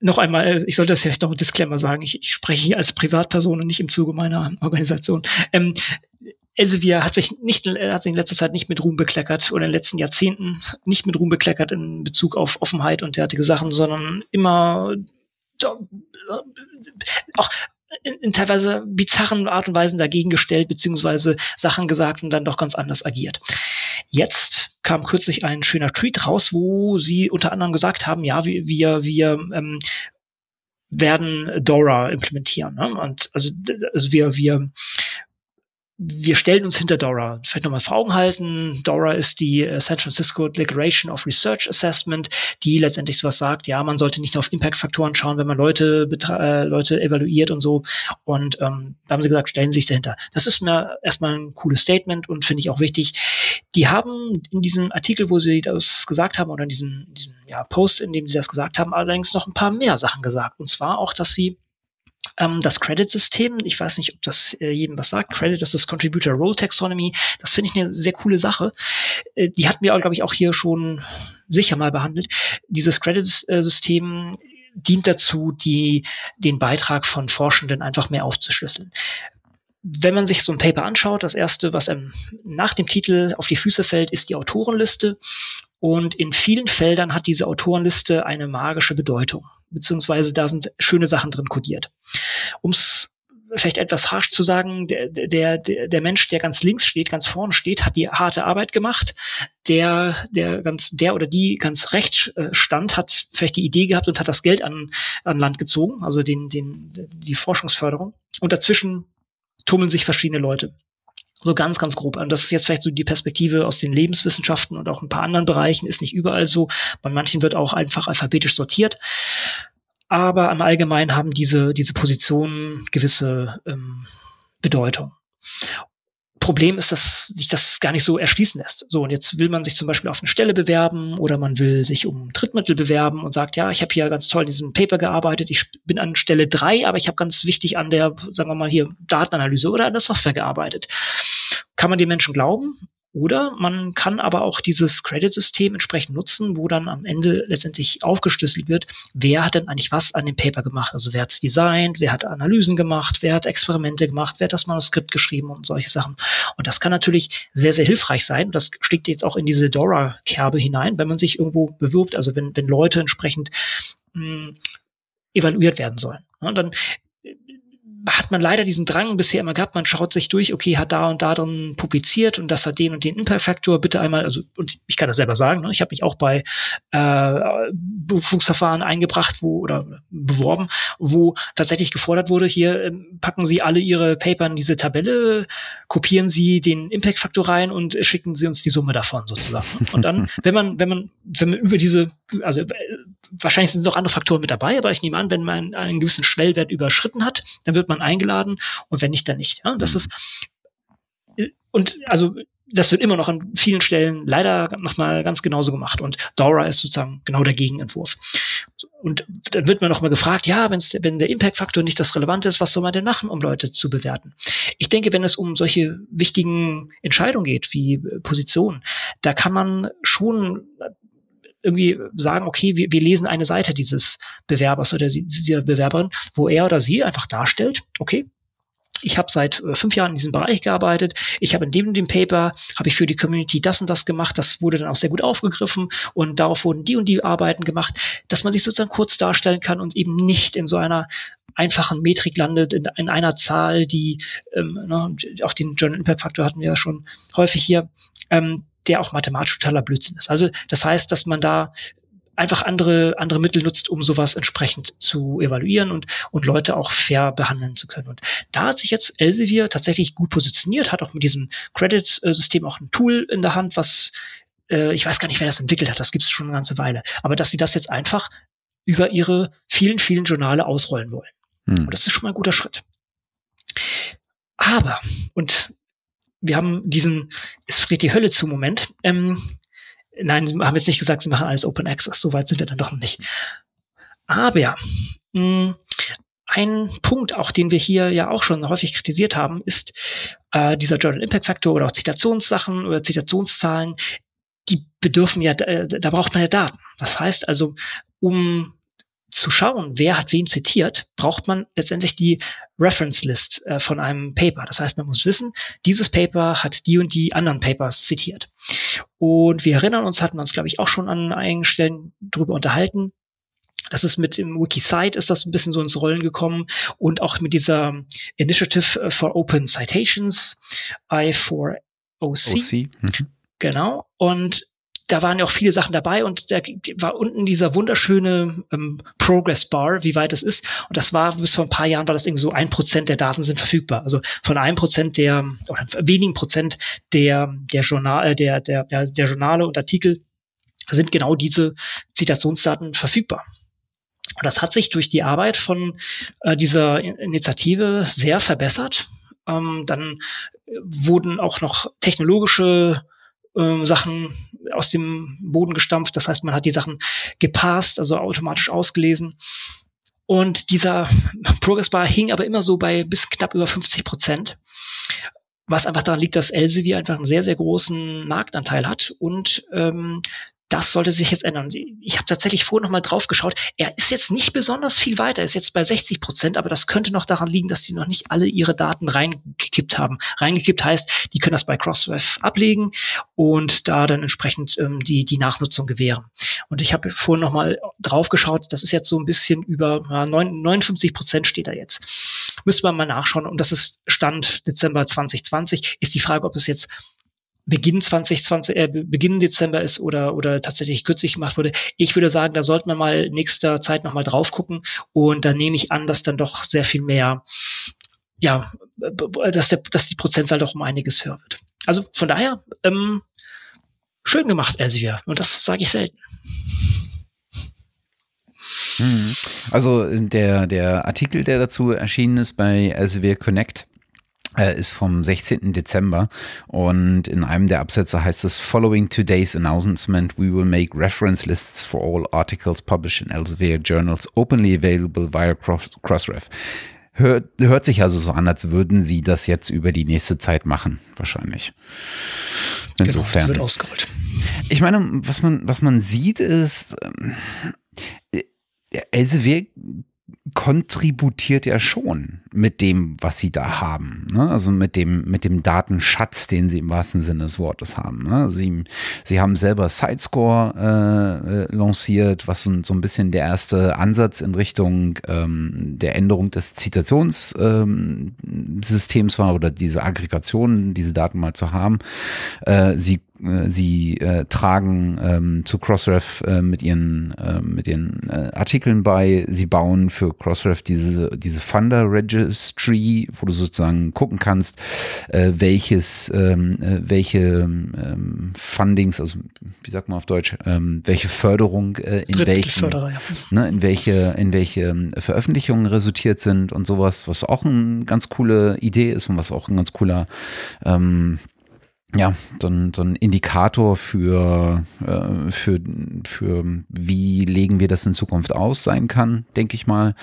noch einmal, ich sollte das vielleicht noch ein Disclaimer sagen, ich, ich spreche hier als Privatperson und nicht im Zuge meiner Organisation. Ähm, Elsevier hat sich nicht, hat sich in letzter Zeit nicht mit Ruhm bekleckert oder in den letzten Jahrzehnten nicht mit Ruhm bekleckert in Bezug auf Offenheit und derartige Sachen, sondern immer auch in, in teilweise bizarren Art und Weisen dagegen gestellt, beziehungsweise Sachen gesagt und dann doch ganz anders agiert. Jetzt kam kürzlich ein schöner Tweet raus, wo sie unter anderem gesagt haben, ja, wir, wir, wir ähm, werden Dora implementieren. Ne? Und also, also wir, wir wir stellen uns hinter Dora. Vielleicht nochmal vor Augen halten. Dora ist die äh, San Francisco Declaration of Research Assessment, die letztendlich sowas sagt, ja, man sollte nicht nur auf Impact-Faktoren schauen, wenn man Leute, äh, Leute evaluiert und so. Und ähm, da haben sie gesagt, stellen Sie sich dahinter. Das ist mir erstmal ein cooles Statement und finde ich auch wichtig. Die haben in diesem Artikel, wo sie das gesagt haben, oder in diesem, diesem ja, Post, in dem sie das gesagt haben, allerdings noch ein paar mehr Sachen gesagt. Und zwar auch, dass sie ähm, das Credit-System, ich weiß nicht, ob das äh, jedem was sagt. Credit, das ist Contributor Role Taxonomy. Das finde ich eine sehr coole Sache. Äh, die hatten wir, glaube ich, auch hier schon sicher mal behandelt. Dieses Credit-System dient dazu, die, den Beitrag von Forschenden einfach mehr aufzuschlüsseln wenn man sich so ein Paper anschaut, das erste, was ähm, nach dem Titel auf die Füße fällt, ist die Autorenliste. Und in vielen Feldern hat diese Autorenliste eine magische Bedeutung, beziehungsweise da sind schöne Sachen drin kodiert. Um es vielleicht etwas harsch zu sagen, der, der, der Mensch, der ganz links steht, ganz vorne steht, hat die harte Arbeit gemacht. Der, der ganz, der oder die ganz rechts äh, stand, hat vielleicht die Idee gehabt und hat das Geld an, an Land gezogen, also den, den, die Forschungsförderung. Und dazwischen tummeln sich verschiedene Leute. So ganz, ganz grob. Und das ist jetzt vielleicht so die Perspektive aus den Lebenswissenschaften und auch ein paar anderen Bereichen. Ist nicht überall so. Bei manchen wird auch einfach alphabetisch sortiert. Aber im Allgemeinen haben diese, diese Positionen gewisse ähm, Bedeutung. Problem ist, dass sich das gar nicht so erschließen lässt. So, und jetzt will man sich zum Beispiel auf eine Stelle bewerben oder man will sich um Drittmittel bewerben und sagt, ja, ich habe hier ganz toll in diesem Paper gearbeitet, ich bin an Stelle drei, aber ich habe ganz wichtig an der, sagen wir mal hier, Datenanalyse oder an der Software gearbeitet. Kann man den Menschen glauben? Oder man kann aber auch dieses Credit-System entsprechend nutzen, wo dann am Ende letztendlich aufgeschlüsselt wird, wer hat denn eigentlich was an dem Paper gemacht. Also wer hat's designt, wer hat Analysen gemacht, wer hat Experimente gemacht, wer hat das Manuskript geschrieben und solche Sachen. Und das kann natürlich sehr, sehr hilfreich sein. Das schlägt jetzt auch in diese Dora-Kerbe hinein, wenn man sich irgendwo bewirbt, also wenn, wenn Leute entsprechend mh, hm, evaluiert werden sollen. Und dann hat man leider diesen Drang bisher immer gehabt, man schaut sich durch, okay, hat da und da drin publiziert und das hat den und den Impact-Faktor, bitte einmal, also und ich kann das selber sagen, ne, ich habe mich auch bei äh, Berufungsverfahren eingebracht, wo oder beworben, wo tatsächlich gefordert wurde, hier äh, packen Sie alle Ihre Paper in diese Tabelle, kopieren Sie den Impact-Faktor rein und schicken Sie uns die Summe davon sozusagen. Und dann, wenn man, wenn man, wenn man über diese, also wahrscheinlich sind noch andere Faktoren mit dabei, aber ich nehme an, wenn man einen gewissen Schwellwert überschritten hat, dann wird man eingeladen und wenn nicht, dann nicht. Ja, das mhm. ist und also das wird immer noch an vielen Stellen leider nochmal ganz genauso gemacht. Und Dora ist sozusagen genau der Gegenentwurf. Und dann wird man nochmal gefragt, ja, wenn's, wenn der Impact-Faktor nicht das Relevante ist, was soll man denn machen, um Leute zu bewerten? Ich denke, wenn es um solche wichtigen Entscheidungen geht, wie Positionen, da kann man schon irgendwie sagen, okay, wir, wir lesen eine Seite dieses Bewerbers oder dieser Bewerberin, wo er oder sie einfach darstellt, okay, ich habe seit äh, fünf Jahren in diesem Bereich gearbeitet. Ich habe in dem dem Paper habe ich für die Community das und das gemacht. Das wurde dann auch sehr gut aufgegriffen und darauf wurden die und die Arbeiten gemacht, dass man sich sozusagen kurz darstellen kann und eben nicht in so einer einfachen Metrik landet, in, in einer Zahl, die ähm, ne, auch den Journal Impact Faktor hatten wir ja schon häufig hier, ähm, der auch mathematisch totaler Blödsinn ist. Also das heißt, dass man da einfach andere, andere Mittel nutzt, um sowas entsprechend zu evaluieren und, und Leute auch fair behandeln zu können. Und da hat sich jetzt Elsevier tatsächlich gut positioniert, hat auch mit diesem Credit-System auch ein Tool in der Hand, was äh, ich weiß gar nicht, wer das entwickelt hat, das gibt es schon eine ganze Weile. Aber dass sie das jetzt einfach über ihre vielen, vielen Journale ausrollen wollen. Hm. Und das ist schon mal ein guter Schritt. Aber, und wir haben diesen, es friert die Hölle zu Moment. Ähm, nein, sie haben jetzt nicht gesagt, sie machen alles Open Access, so weit sind wir dann doch noch nicht. Aber mh, ein Punkt, auch den wir hier ja auch schon häufig kritisiert haben, ist äh, dieser Journal Impact Factor oder auch Zitationssachen oder Zitationszahlen, die bedürfen ja, äh, da braucht man ja Daten. Das heißt also, um zu schauen, wer hat wen zitiert, braucht man letztendlich die Reference List äh, von einem Paper. Das heißt, man muss wissen, dieses Paper hat die und die anderen Papers zitiert. Und wir erinnern uns, hatten wir uns, glaube ich, auch schon an einigen Stellen drüber unterhalten. Das ist mit dem Wikisite ist das ein bisschen so ins Rollen gekommen und auch mit dieser Initiative for Open Citations, I4OC. OC. Mhm. Genau. Und da waren ja auch viele Sachen dabei und da war unten dieser wunderschöne ähm, Progress Bar, wie weit es ist. Und das war bis vor ein paar Jahren war das irgendwie so ein Prozent der Daten sind verfügbar. Also von einem Prozent der oder wenigen Prozent der der Journal äh, der der der, Journale und Artikel sind genau diese Zitationsdaten verfügbar. Und das hat sich durch die Arbeit von äh, dieser Initiative sehr verbessert. Ähm, dann wurden auch noch technologische äh, Sachen aus dem Boden gestampft. Das heißt, man hat die Sachen gepasst, also automatisch ausgelesen. Und dieser Progress Bar hing aber immer so bei bis knapp über 50 Prozent. Was einfach daran liegt, dass Elsevier einfach einen sehr, sehr großen Marktanteil hat und ähm, das sollte sich jetzt ändern. Ich habe tatsächlich vorher noch mal drauf geschaut. Er ist jetzt nicht besonders viel weiter, er ist jetzt bei 60 Prozent, aber das könnte noch daran liegen, dass die noch nicht alle ihre Daten reingekippt haben. Reingekippt heißt, die können das bei Crossref ablegen und da dann entsprechend ähm, die, die Nachnutzung gewähren. Und ich habe vorhin noch mal drauf geschaut, das ist jetzt so ein bisschen über ja, 59 Prozent steht da jetzt. Müsste man mal nachschauen. Und das ist Stand Dezember 2020. Ist die Frage, ob es jetzt Beginn 2020, äh, Beginn Dezember ist oder, oder tatsächlich kürzlich gemacht wurde. Ich würde sagen, da sollte man mal nächster Zeit nochmal drauf gucken und dann nehme ich an, dass dann doch sehr viel mehr, ja, dass, der, dass die Prozentzahl doch um einiges höher wird. Also von daher, ähm, schön gemacht, Elsevier. Und das sage ich selten. Mhm. Also der, der Artikel, der dazu erschienen ist bei Elsevier Connect, äh, ist vom 16. Dezember und in einem der Absätze heißt es Following today's announcement, we will make reference lists for all articles published in Elsevier journals openly available via Crossref. Hört, hört sich also so an, als würden sie das jetzt über die nächste Zeit machen, wahrscheinlich. Insofern. Genau, das wird ausgerollt. Ich meine, was man, was man sieht, ist, äh, Elsevier kontributiert ja schon mit dem, was sie da haben. Ne? Also mit dem, mit dem Datenschatz, den sie im wahrsten Sinne des Wortes haben. Ne? Sie, sie haben selber Sidescore äh, äh, lanciert, was so, ein bisschen der erste Ansatz in Richtung ähm, der Änderung des Zitationssystems ähm, war oder diese Aggregation, diese Daten mal zu haben. Äh, sie äh, sie äh, tragen ähm, zu Crossref äh, mit ihren, äh, mit ihren äh, Artikeln bei. Sie bauen für Crossref diese, diese Funder Registry, wo du sozusagen gucken kannst, äh, welches, ähm, äh, welche ähm, Fundings, also wie sagt man auf Deutsch, ähm, welche Förderung äh, in welchen, ja. ne, in welche, in welche Veröffentlichungen resultiert sind und sowas, was auch eine ganz coole Idee ist und was auch ein ganz cooler ähm, ja, so ein, so ein Indikator für, äh, für, für wie legen wir das in Zukunft aus sein kann, denke ich mal.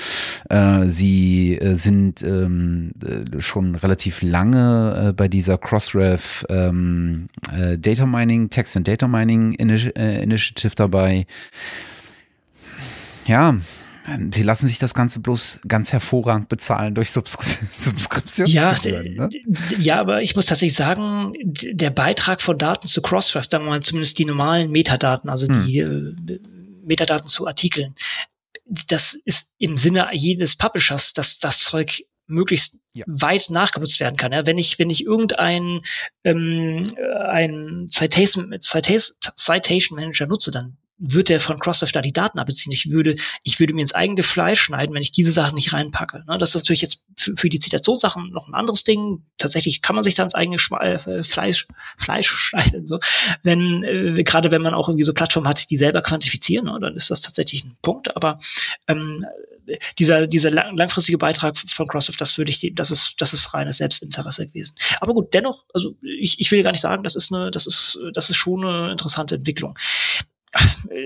Äh, sie äh, sind ähm, äh, schon relativ lange äh, bei dieser Crossref ähm, äh, Data Mining, Text and Data Mining Initi Initiative dabei. Ja, Sie lassen sich das Ganze bloß ganz hervorragend bezahlen durch Subskri Subskription. Ja, ne? ja, aber ich muss tatsächlich sagen, der Beitrag von Daten zu Crossref, sagen wir mal zumindest die normalen Metadaten, also hm. die äh, Metadaten zu Artikeln, das ist im Sinne jedes Publishers, dass das Zeug möglichst ja. weit nachgenutzt werden kann. Ja, wenn ich wenn ich irgendein ähm, ein Citation, Citation, Citation Manager nutze, dann wird der von Crossref da die Daten abziehen. Ich würde, ich würde mir ins eigene Fleisch schneiden, wenn ich diese Sachen nicht reinpacke. Ne? Das ist natürlich jetzt für, für die Zitationssachen noch ein anderes Ding. Tatsächlich kann man sich da ins eigene äh, Fleisch, Fleisch schneiden. So. Wenn, äh, gerade wenn man auch irgendwie so Plattformen hat, die selber quantifizieren, ne? dann ist das tatsächlich ein Punkt. Aber ähm, dieser, dieser langfristige Beitrag von Crossref, das würde ich, das ist, das ist reines Selbstinteresse gewesen. Aber gut, dennoch, also ich, ich will gar nicht sagen, das ist eine, das ist, das ist schon eine interessante Entwicklung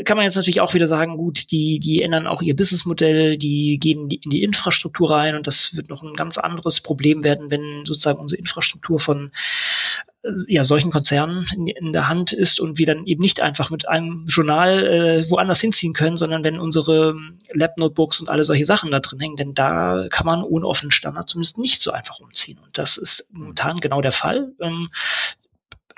kann man jetzt natürlich auch wieder sagen, gut, die, die ändern auch ihr Businessmodell, die gehen in die Infrastruktur rein und das wird noch ein ganz anderes Problem werden, wenn sozusagen unsere Infrastruktur von ja solchen Konzernen in, in, der Hand ist und wir dann eben nicht einfach mit einem Journal äh, woanders hinziehen können, sondern wenn unsere Lab-Notebooks und alle solche Sachen da drin hängen, denn da kann man ohne offenen Standard zumindest nicht so einfach umziehen. Und das ist momentan genau der Fall. Ähm,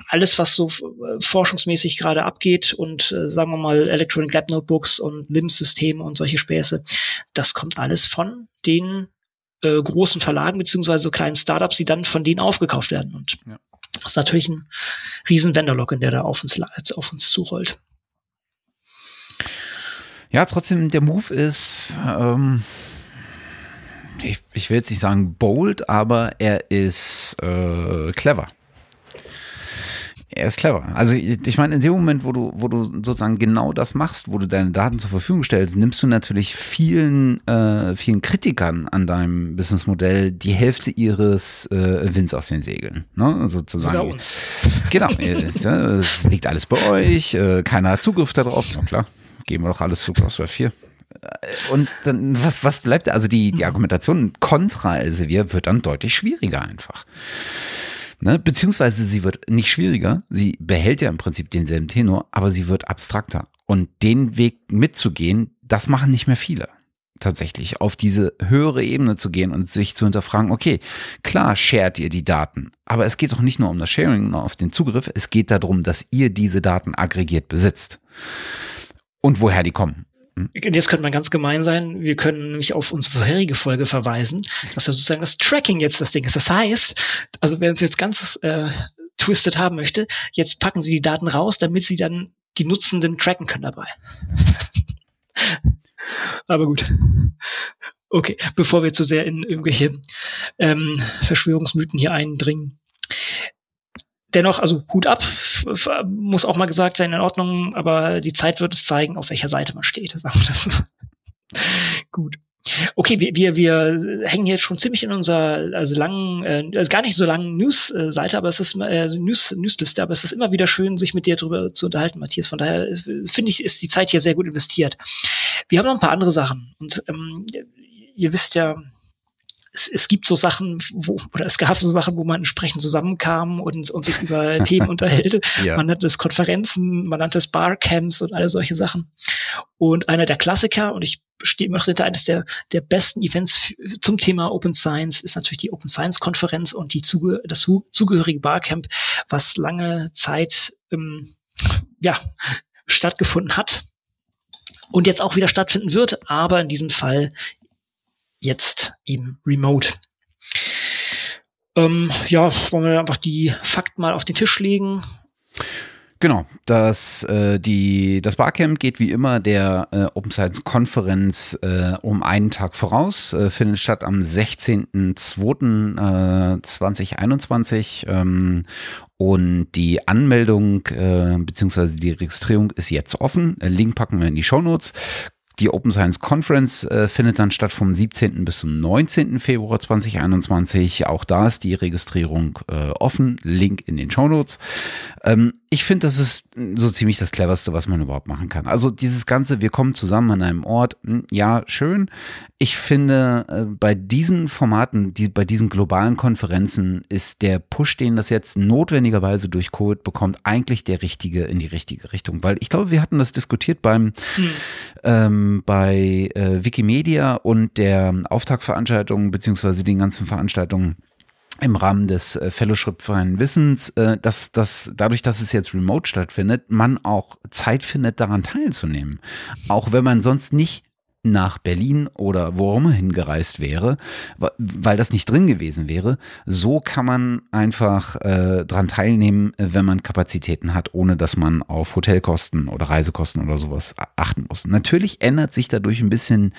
alles, was so äh, forschungsmäßig gerade abgeht und äh, sagen wir mal Electronic Lab Notebooks und LIMS-Systeme und solche Späße, das kommt alles von den äh, großen Verlagen beziehungsweise so kleinen Startups, die dann von denen aufgekauft werden. Und ja. das ist natürlich ein riesen Vendorlock, in der da auf uns, auf uns zurollt. Ja, trotzdem, der Move ist, ähm, ich, ich will jetzt nicht sagen bold, aber er ist äh, clever. Er ist clever. Also ich meine, in dem Moment, wo du, wo du sozusagen genau das machst, wo du deine Daten zur Verfügung stellst, nimmst du natürlich vielen, äh, vielen Kritikern an deinem Businessmodell die Hälfte ihres äh, Winds aus den Segeln. Ne? Sozusagen. Sogar uns. Genau. Es liegt alles bei euch, äh, keiner hat Zugriff darauf. Na klar, geben wir doch alles zu CrossWeb 4. Und dann, was, was bleibt? Also die, die Argumentation kontra Elsevier wird dann deutlich schwieriger einfach. Ne? Beziehungsweise sie wird nicht schwieriger, sie behält ja im Prinzip denselben Tenor, aber sie wird abstrakter. Und den Weg mitzugehen, das machen nicht mehr viele tatsächlich auf diese höhere Ebene zu gehen und sich zu hinterfragen, okay, klar shared ihr die Daten, aber es geht doch nicht nur um das Sharing, auf den Zugriff, es geht darum, dass ihr diese Daten aggregiert besitzt und woher die kommen. Hm? Jetzt könnte man ganz gemein sein. Wir können nämlich auf unsere vorherige Folge verweisen, dass ja sozusagen das Tracking jetzt das Ding ist. Das heißt, also wer uns jetzt ganz äh, twisted haben möchte, jetzt packen sie die Daten raus, damit sie dann die Nutzenden tracken können dabei. Aber gut. Okay, bevor wir zu sehr in irgendwelche ähm, Verschwörungsmythen hier eindringen dennoch, also Hut ab, muss auch mal gesagt sein, in Ordnung, aber die Zeit wird es zeigen, auf welcher Seite man steht, sagen wir das. Gut. Okay, wir, wir, wir hängen jetzt schon ziemlich in unserer also langen, äh, also gar nicht so langen News-Seite, aber es ist äh, News, Newsliste, aber es ist immer wieder schön, sich mit dir darüber zu unterhalten, Matthias. Von daher äh, finde ich, ist die Zeit hier sehr gut investiert. Wir haben noch ein paar andere Sachen und ähm, ihr wisst ja, es, es gibt so Sachen, wo, oder es gab so Sachen, wo man entsprechend zusammenkam und, und sich über Themen unterhält. Ja. Man nannte es Konferenzen, man nannte es Barcamps und alle solche Sachen. Und einer der Klassiker, und ich stehe immer noch hinter eines der, der besten Events zum Thema Open Science, ist natürlich die Open Science Konferenz und die zuge das zugehörige Barcamp, was lange Zeit ähm, ja, stattgefunden hat und jetzt auch wieder stattfinden wird, aber in diesem Fall jetzt eben remote. Ähm, ja, wollen wir einfach die Fakten mal auf den Tisch legen. Genau, das, äh, die, das Barcamp geht wie immer der äh, Open Science Konferenz äh, um einen Tag voraus, äh, findet statt am 16.02.2021 äh, ähm, und die Anmeldung äh, bzw. die Registrierung ist jetzt offen. Link packen wir in die Show Notes. Die Open Science Conference äh, findet dann statt vom 17. bis zum 19. Februar 2021. Auch da ist die Registrierung äh, offen. Link in den Show Notes. Ähm, ich finde, das ist so ziemlich das cleverste, was man überhaupt machen kann. Also dieses Ganze, wir kommen zusammen an einem Ort, hm, ja, schön. Ich finde, äh, bei diesen Formaten, die, bei diesen globalen Konferenzen ist der Push, den das jetzt notwendigerweise durch Covid bekommt, eigentlich der richtige in die richtige Richtung. Weil ich glaube, wir hatten das diskutiert beim hm. ähm, bei äh, Wikimedia und der Auftaktveranstaltung beziehungsweise den ganzen Veranstaltungen im Rahmen des äh, Fellowship freien Wissens, äh, dass, dass dadurch, dass es jetzt remote stattfindet, man auch Zeit findet, daran teilzunehmen. Auch wenn man sonst nicht nach Berlin oder wo immer hingereist wäre, weil das nicht drin gewesen wäre. So kann man einfach äh, dran teilnehmen, wenn man Kapazitäten hat, ohne dass man auf Hotelkosten oder Reisekosten oder sowas achten muss. Natürlich ändert sich dadurch ein bisschen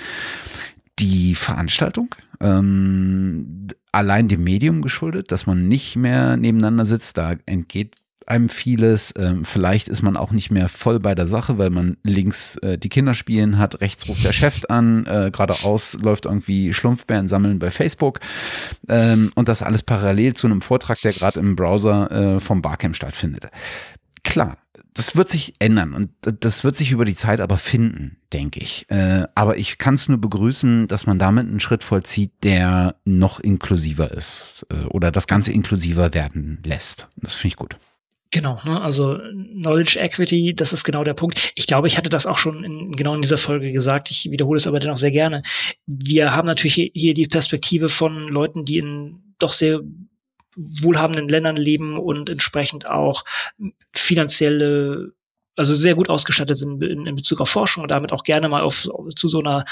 die Veranstaltung. Ähm, allein dem Medium geschuldet, dass man nicht mehr nebeneinander sitzt. Da entgeht einem vieles. Ähm, vielleicht ist man auch nicht mehr voll bei der Sache, weil man links äh, die Kinder spielen hat, rechts ruft der Chef an, äh, geradeaus läuft irgendwie Schlumpfbären sammeln bei Facebook ähm, und das alles parallel zu einem Vortrag, der gerade im Browser äh, vom Barcamp stattfindet. Klar, das wird sich ändern und das wird sich über die Zeit aber finden, denke ich. Äh, aber ich kann es nur begrüßen, dass man damit einen Schritt vollzieht, der noch inklusiver ist äh, oder das Ganze inklusiver werden lässt. Das finde ich gut. Genau, ne? also Knowledge Equity, das ist genau der Punkt. Ich glaube, ich hatte das auch schon in, genau in dieser Folge gesagt. Ich wiederhole es aber dennoch sehr gerne. Wir haben natürlich hier die Perspektive von Leuten, die in doch sehr wohlhabenden Ländern leben und entsprechend auch finanzielle also sehr gut ausgestattet sind in, in, Bezug auf Forschung und damit auch gerne mal auf, zu so einer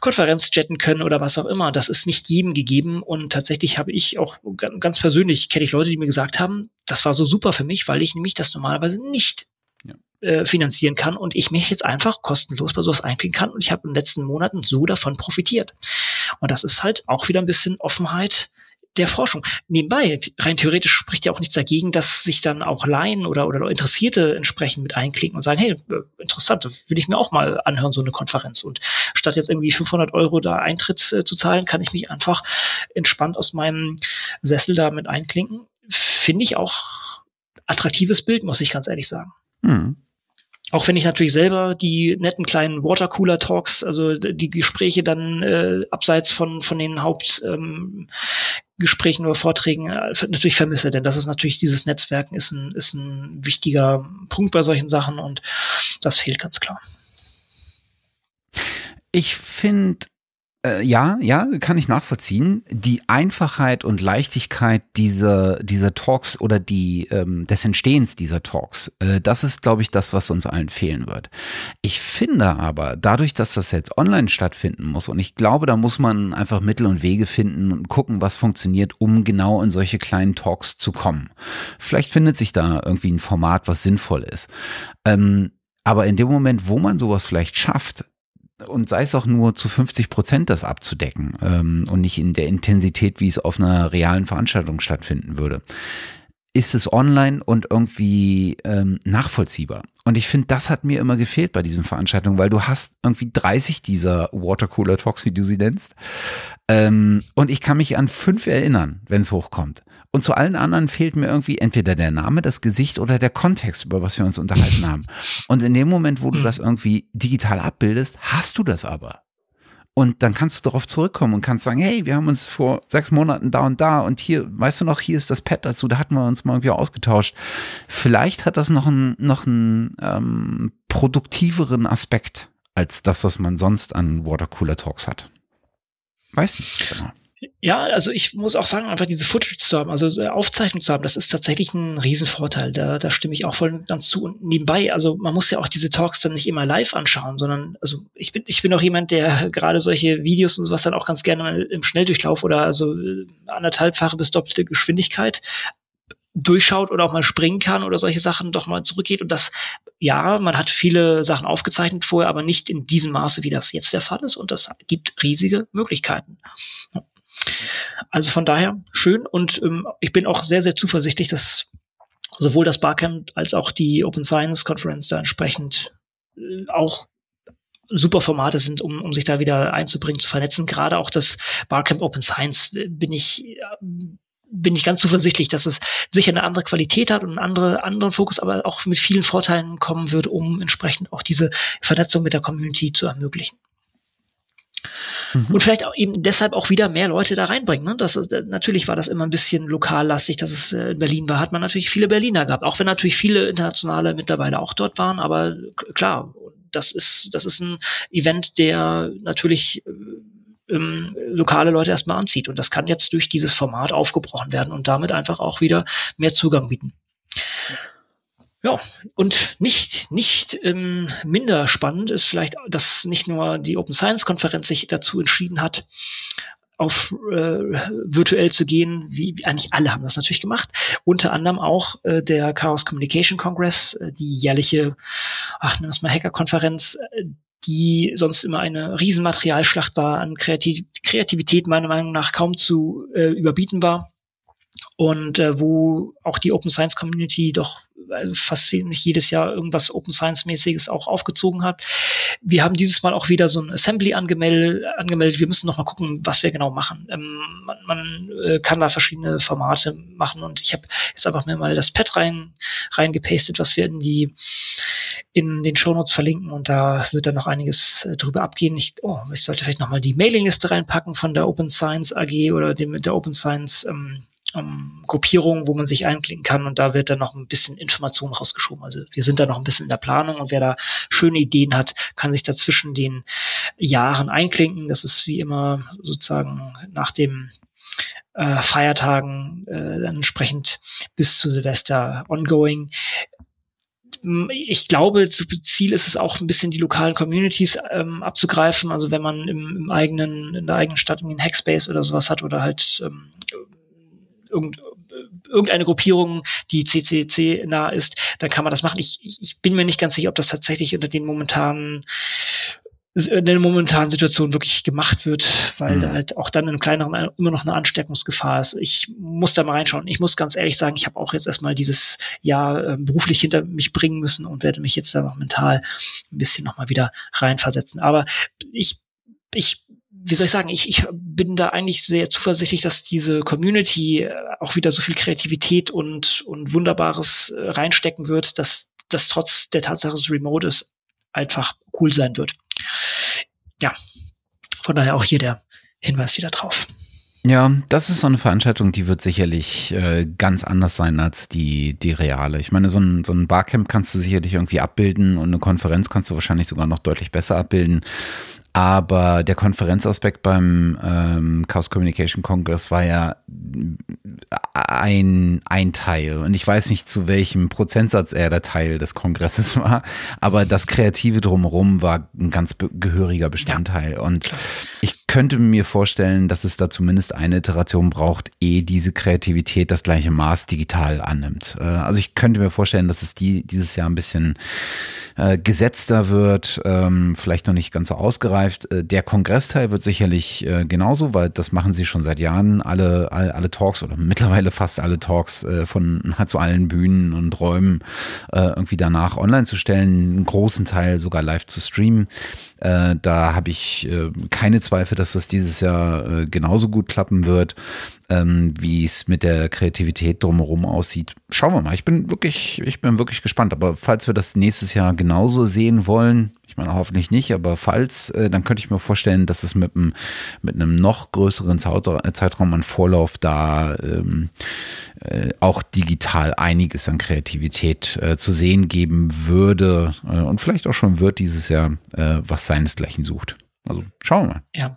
Konferenz jetten können oder was auch immer. Das ist nicht jedem gegeben und tatsächlich habe ich auch ganz persönlich kenne ich Leute, die mir gesagt haben, das war so super für mich, weil ich nämlich das normalerweise nicht ja. äh, finanzieren kann und ich mich jetzt einfach kostenlos bei sowas einklicken kann und ich habe in den letzten Monaten so davon profitiert. Und das ist halt auch wieder ein bisschen Offenheit der Forschung. Nebenbei, rein theoretisch spricht ja auch nichts dagegen, dass sich dann auch Laien oder, oder Interessierte entsprechend mit einklicken und sagen, hey, äh, interessant, will ich mir auch mal anhören, so eine Konferenz. Und statt jetzt irgendwie 500 Euro da Eintritt äh, zu zahlen, kann ich mich einfach entspannt aus meinem Sessel da mit einklinken. Finde ich auch attraktives Bild, muss ich ganz ehrlich sagen. Hm. Auch wenn ich natürlich selber die netten kleinen Watercooler-Talks, also die Gespräche dann äh, abseits von, von den Hauptgesprächen ähm, oder Vorträgen äh, natürlich vermisse, denn das ist natürlich, dieses Netzwerken ist ein, ist ein wichtiger Punkt bei solchen Sachen und das fehlt ganz klar. Ich finde äh, ja, ja, kann ich nachvollziehen. Die Einfachheit und Leichtigkeit dieser, dieser Talks oder die, ähm, des Entstehens dieser Talks, äh, das ist, glaube ich, das, was uns allen fehlen wird. Ich finde aber, dadurch, dass das jetzt online stattfinden muss, und ich glaube, da muss man einfach Mittel und Wege finden und gucken, was funktioniert, um genau in solche kleinen Talks zu kommen. Vielleicht findet sich da irgendwie ein Format, was sinnvoll ist. Ähm, aber in dem Moment, wo man sowas vielleicht schafft, und sei es auch nur zu 50 Prozent das abzudecken ähm, und nicht in der Intensität, wie es auf einer realen Veranstaltung stattfinden würde, ist es online und irgendwie ähm, nachvollziehbar. Und ich finde, das hat mir immer gefehlt bei diesen Veranstaltungen, weil du hast irgendwie 30 dieser Watercooler Talks, wie du sie nennst. Ähm, und ich kann mich an fünf erinnern, wenn es hochkommt. Und zu allen anderen fehlt mir irgendwie entweder der Name, das Gesicht oder der Kontext, über was wir uns unterhalten haben. Und in dem Moment, wo du hm. das irgendwie digital abbildest, hast du das aber. Und dann kannst du darauf zurückkommen und kannst sagen, hey, wir haben uns vor sechs Monaten da und da und hier, weißt du noch, hier ist das Pad dazu, da hatten wir uns mal irgendwie ausgetauscht. Vielleicht hat das noch einen, noch einen ähm, produktiveren Aspekt als das, was man sonst an Watercooler Talks hat. Weiß nicht genau. Ja, also ich muss auch sagen, einfach diese Footage zu haben, also äh, Aufzeichnung zu haben, das ist tatsächlich ein Riesenvorteil. Da, da stimme ich auch voll und ganz zu. Und nebenbei, also man muss ja auch diese Talks dann nicht immer live anschauen, sondern also ich bin, ich bin auch jemand, der gerade solche Videos und sowas dann auch ganz gerne im Schnelldurchlauf oder also äh, anderthalbfache bis doppelte Geschwindigkeit durchschaut oder auch mal springen kann oder solche Sachen doch mal zurückgeht. Und das, ja, man hat viele Sachen aufgezeichnet vorher, aber nicht in diesem Maße, wie das jetzt der Fall ist. Und das gibt riesige Möglichkeiten. Also von daher schön und ähm, ich bin auch sehr, sehr zuversichtlich, dass sowohl das Barcamp als auch die Open Science Conference da entsprechend äh, auch super Formate sind, um, um sich da wieder einzubringen, zu vernetzen. Gerade auch das Barcamp Open Science äh, bin ich äh, bin ich ganz zuversichtlich, dass es sicher eine andere Qualität hat und einen andere, anderen Fokus, aber auch mit vielen Vorteilen kommen wird, um entsprechend auch diese Vernetzung mit der Community zu ermöglichen. Mhm. Und vielleicht auch eben deshalb auch wieder mehr Leute da reinbringen. Ne? Das ist, natürlich war das immer ein bisschen lokallastig, dass es äh, in Berlin war, hat man natürlich viele Berliner gehabt, auch wenn natürlich viele internationale mittlerweile auch dort waren, aber klar, das ist, das ist ein Event, der natürlich äh, ähm, lokale Leute erstmal anzieht. Und das kann jetzt durch dieses Format aufgebrochen werden und damit einfach auch wieder mehr Zugang bieten. Ja, und nicht, nicht ähm, minder spannend ist vielleicht, dass nicht nur die Open Science Konferenz sich dazu entschieden hat, auf äh, virtuell zu gehen, wie, wie eigentlich alle haben das natürlich gemacht. Unter anderem auch äh, der Chaos Communication Congress, äh, die jährliche, ach, wir es mal Hacker-Konferenz, äh, die sonst immer eine Riesenmaterialschlacht war, an Kreativ Kreativität meiner Meinung nach kaum zu äh, überbieten war und äh, wo auch die Open Science Community doch äh, fast nicht jedes Jahr irgendwas Open Science mäßiges auch aufgezogen hat. Wir haben dieses Mal auch wieder so ein Assembly angemeldet. angemeldet. Wir müssen noch mal gucken, was wir genau machen. Ähm, man, man äh, kann da verschiedene Formate machen und ich habe jetzt einfach mir mal das Pad rein reingepastet, was wir in die in den Shownotes verlinken und da wird dann noch einiges äh, drüber abgehen. Ich, oh, ich sollte vielleicht noch mal die Mailingliste reinpacken von der Open Science AG oder dem der Open Science ähm, ähm, Gruppierung, wo man sich einklinken kann und da wird dann noch ein bisschen Information rausgeschoben. Also wir sind da noch ein bisschen in der Planung und wer da schöne Ideen hat, kann sich da zwischen den Jahren einklinken. Das ist wie immer sozusagen nach dem äh, Feiertagen äh, dann entsprechend bis zu Silvester ongoing ich glaube, Ziel ist es auch ein bisschen die lokalen Communities ähm, abzugreifen. Also wenn man im, im eigenen, in der eigenen Stadt irgendwie einen Hackspace oder sowas hat oder halt ähm, irgend, irgendeine Gruppierung, die CCC nah ist, dann kann man das machen. Ich, ich, ich bin mir nicht ganz sicher, ob das tatsächlich unter den momentanen in der momentanen Situation wirklich gemacht wird, weil mhm. da halt auch dann in kleineren immer noch eine Ansteckungsgefahr ist. Ich muss da mal reinschauen. Ich muss ganz ehrlich sagen, ich habe auch jetzt erstmal dieses Jahr äh, beruflich hinter mich bringen müssen und werde mich jetzt da noch mental ein bisschen nochmal wieder reinversetzen. Aber ich, ich wie soll ich sagen, ich, ich bin da eigentlich sehr zuversichtlich, dass diese Community äh, auch wieder so viel Kreativität und, und Wunderbares äh, reinstecken wird, dass das trotz der Tatsache, dass es remote ist, einfach cool sein wird. Ja, von daher auch hier der Hinweis wieder drauf. Ja, das ist so eine Veranstaltung, die wird sicherlich äh, ganz anders sein als die, die reale. Ich meine, so ein, so ein Barcamp kannst du sicherlich irgendwie abbilden und eine Konferenz kannst du wahrscheinlich sogar noch deutlich besser abbilden. Aber der Konferenzaspekt beim ähm, Chaos Communication Congress war ja ein, ein Teil. Und ich weiß nicht, zu welchem Prozentsatz er der Teil des Kongresses war, aber das Kreative drumherum war ein ganz gehöriger Bestandteil. Ja, und ich könnte mir vorstellen, dass es da zumindest eine Iteration braucht, ehe diese Kreativität das gleiche Maß digital annimmt. Äh, also ich könnte mir vorstellen, dass es die dieses Jahr ein bisschen äh, gesetzter wird, ähm, vielleicht noch nicht ganz so ausgereift. Äh, der Kongressteil wird sicherlich äh, genauso, weil das machen sie schon seit Jahren, alle, alle, alle Talks oder mittlerweile fast alle Talks äh, von zu allen Bühnen und Räumen irgendwie danach online zu stellen, einen großen Teil sogar live zu streamen. Da habe ich keine Zweifel, dass das dieses Jahr genauso gut klappen wird, ähm, wie es mit der Kreativität drumherum aussieht. Schauen wir mal. Ich bin wirklich, ich bin wirklich gespannt. Aber falls wir das nächstes Jahr genauso sehen wollen, ich meine hoffentlich nicht, aber falls, äh, dann könnte ich mir vorstellen, dass es mit einem, mit einem noch größeren Zeitraum an Vorlauf da ähm, äh, auch digital einiges an Kreativität äh, zu sehen geben würde äh, und vielleicht auch schon wird dieses Jahr, äh, was seinesgleichen sucht. Also schauen wir mal. Ja.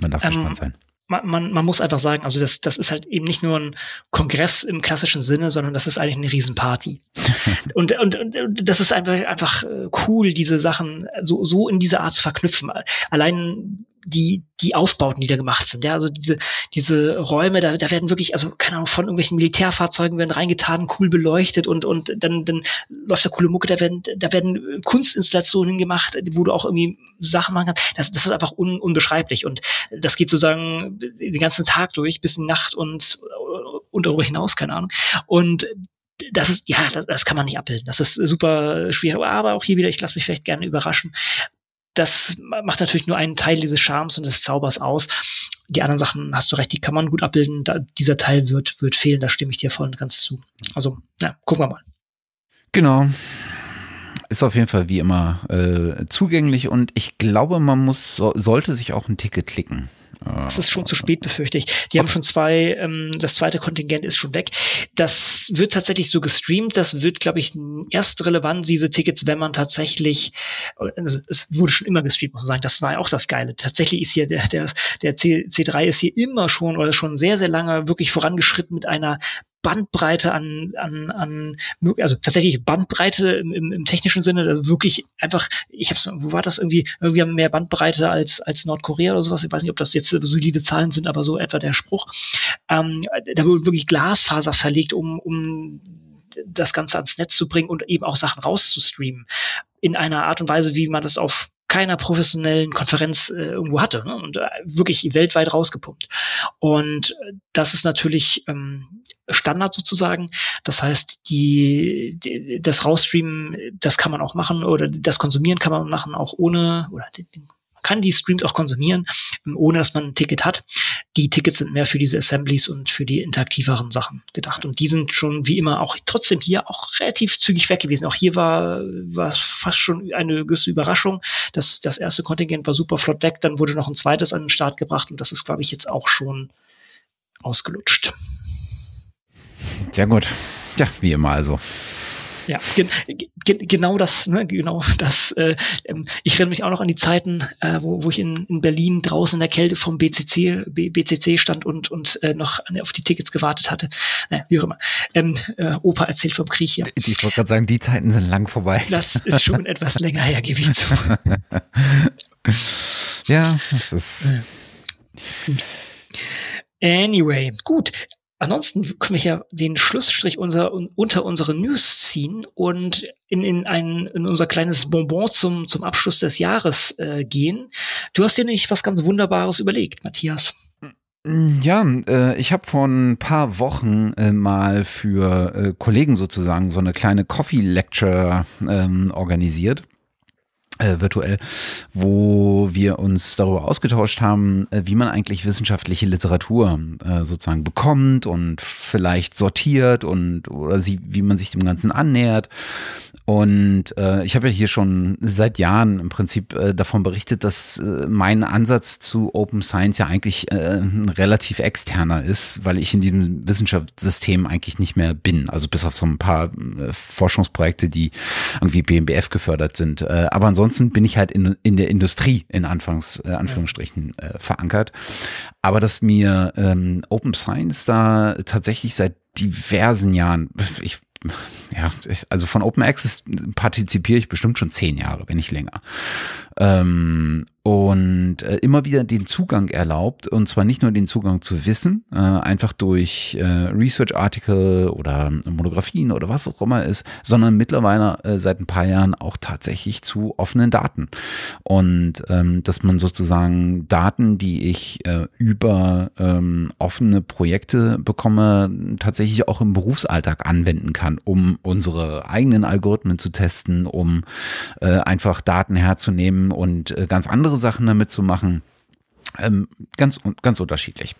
Man darf ähm, gespannt sein man, man, man muss einfach sagen, also das, das ist halt eben nicht nur ein Kongress im klassischen Sinne, sondern das ist eigentlich eine Riesenparty. und, und, und das ist einfach, einfach äh, cool, diese Sachen so, so in dieser Art zu verknüpfen. Allein die, die Aufbauten, die da gemacht sind. Ja, also diese, diese Räume, da, da werden wirklich, also keine Ahnung, von irgendwelchen Militärfahrzeugen werden reingetan, cool beleuchtet und, und dann, dann läuft da coole Mucke, da werden, da werden Kunstinstallationen gemacht, wo du auch irgendwie Sachen machen kannst. Das, das ist einfach un, unbeschreiblich und das geht sozusagen den ganzen Tag durch, bis in Nacht und, und darüber hinaus, keine Ahnung. Und das ist, ja, das, das kann man nicht abbilden. Das ist super schwierig. Aber auch hier wieder, ich lasse mich vielleicht gerne überraschen das macht natürlich nur einen Teil dieses Charmes und des Zaubers aus. Die anderen Sachen, hast du recht, die kann man gut abbilden. Da, dieser Teil wird, wird fehlen, da stimme ich dir voll und ganz zu. Also, ja, gucken wir mal. Genau. Ist auf jeden Fall wie immer äh, zugänglich und ich glaube, man muss, so, sollte sich auch ein Ticket klicken. Das ist schon zu spät, befürchte ich. Die haben schon zwei, ähm, das zweite Kontingent ist schon weg. Das wird tatsächlich so gestreamt. Das wird, glaube ich, erst relevant, diese Tickets, wenn man tatsächlich, also es wurde schon immer gestreamt, muss man sagen. Das war ja auch das Geile. Tatsächlich ist hier der, der, der C, C3 ist hier immer schon oder schon sehr, sehr lange wirklich vorangeschritten mit einer Bandbreite an, an, an also tatsächlich Bandbreite im, im, im technischen Sinne, also wirklich einfach, ich hab's, wo war das irgendwie, irgendwie haben mehr Bandbreite als, als Nordkorea oder sowas. Ich weiß nicht, ob das jetzt solide Zahlen sind, aber so etwa der Spruch. Ähm, da wurde wirklich Glasfaser verlegt, um, um das Ganze ans Netz zu bringen und eben auch Sachen rauszustreamen. In einer Art und Weise, wie man das auf keiner professionellen Konferenz äh, irgendwo hatte ne? und äh, wirklich weltweit rausgepumpt. Und äh, das ist natürlich ähm, Standard sozusagen. Das heißt, die, die das Rausstreamen, das kann man auch machen oder das Konsumieren kann man machen auch ohne oder den, den kann die Streams auch konsumieren, ohne dass man ein Ticket hat. Die Tickets sind mehr für diese Assemblies und für die interaktiveren Sachen gedacht. Und die sind schon wie immer auch trotzdem hier auch relativ zügig weg gewesen. Auch hier war, war fast schon eine gewisse Überraschung. Das, das erste Kontingent war super flott weg. Dann wurde noch ein zweites an den Start gebracht. Und das ist, glaube ich, jetzt auch schon ausgelutscht. Sehr gut. Ja, wie immer also. Ja, gen, gen, genau das, ne, genau das. Äh, ähm, ich erinnere mich auch noch an die Zeiten, äh, wo, wo ich in, in Berlin draußen in der Kälte vom BCC, B, BCC stand und, und äh, noch auf die Tickets gewartet hatte. Naja, wie auch immer. Ähm, äh, Opa erzählt vom Krieg hier. Ich, ich wollte gerade sagen, die Zeiten sind lang vorbei. Das ist schon etwas länger her, gebe ich zu. ja, das ist. Anyway, gut. Ansonsten können wir ja den Schlussstrich unser, unter unsere News ziehen und in, in, ein, in unser kleines Bonbon zum, zum Abschluss des Jahres äh, gehen. Du hast dir nicht was ganz Wunderbares überlegt, Matthias. Ja, äh, ich habe vor ein paar Wochen äh, mal für äh, Kollegen sozusagen so eine kleine Coffee Lecture ähm, organisiert äh, virtuell, wo wir uns darüber ausgetauscht haben, äh, wie man eigentlich wissenschaftliche Literatur äh, sozusagen bekommt und vielleicht sortiert und oder sie, wie man sich dem Ganzen annähert. Und äh, ich habe ja hier schon seit Jahren im Prinzip äh, davon berichtet, dass äh, mein Ansatz zu Open Science ja eigentlich äh, relativ externer ist, weil ich in diesem Wissenschaftssystem eigentlich nicht mehr bin. Also bis auf so ein paar äh, Forschungsprojekte, die irgendwie BMBF gefördert sind. Äh, aber ansonsten ansonsten bin ich halt in, in der Industrie in Anfangs, äh, Anführungsstrichen äh, verankert. Aber dass mir ähm, Open Science da tatsächlich seit diversen Jahren, ich ja, also von Open Access partizipiere ich bestimmt schon zehn Jahre, wenn nicht länger. Ähm, und äh, immer wieder den Zugang erlaubt und zwar nicht nur den Zugang zu Wissen, äh, einfach durch äh, Research-Artikel oder Monographien oder was auch immer ist, sondern mittlerweile äh, seit ein paar Jahren auch tatsächlich zu offenen Daten. Und ähm, dass man sozusagen Daten, die ich äh, über ähm, offene Projekte bekomme, tatsächlich auch im Berufsalltag anwenden kann, um unsere eigenen Algorithmen zu testen, um äh, einfach Daten herzunehmen und äh, ganz andere Sachen damit zu machen. Ähm, ganz, ganz unterschiedlich.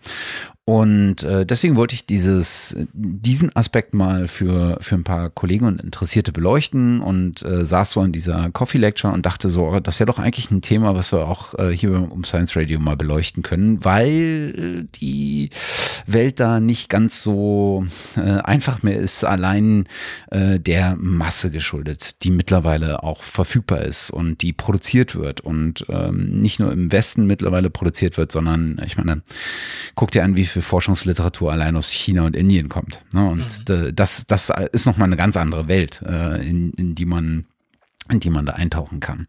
Und äh, deswegen wollte ich dieses, diesen Aspekt mal für, für ein paar Kollegen und Interessierte beleuchten und äh, saß so in dieser Coffee Lecture und dachte so, das wäre doch eigentlich ein Thema, was wir auch äh, hier um Science Radio mal beleuchten können, weil die Welt da nicht ganz so äh, einfach mehr ist, allein äh, der Masse geschuldet, die mittlerweile auch verfügbar ist und die produziert wird und ähm, nicht nur im Westen mittlerweile produziert wird, sondern ich meine, guck dir an, wie viel für Forschungsliteratur allein aus China und Indien kommt. Ne? Und mhm. das, das ist nochmal eine ganz andere Welt, äh, in, in die man in die man da eintauchen kann.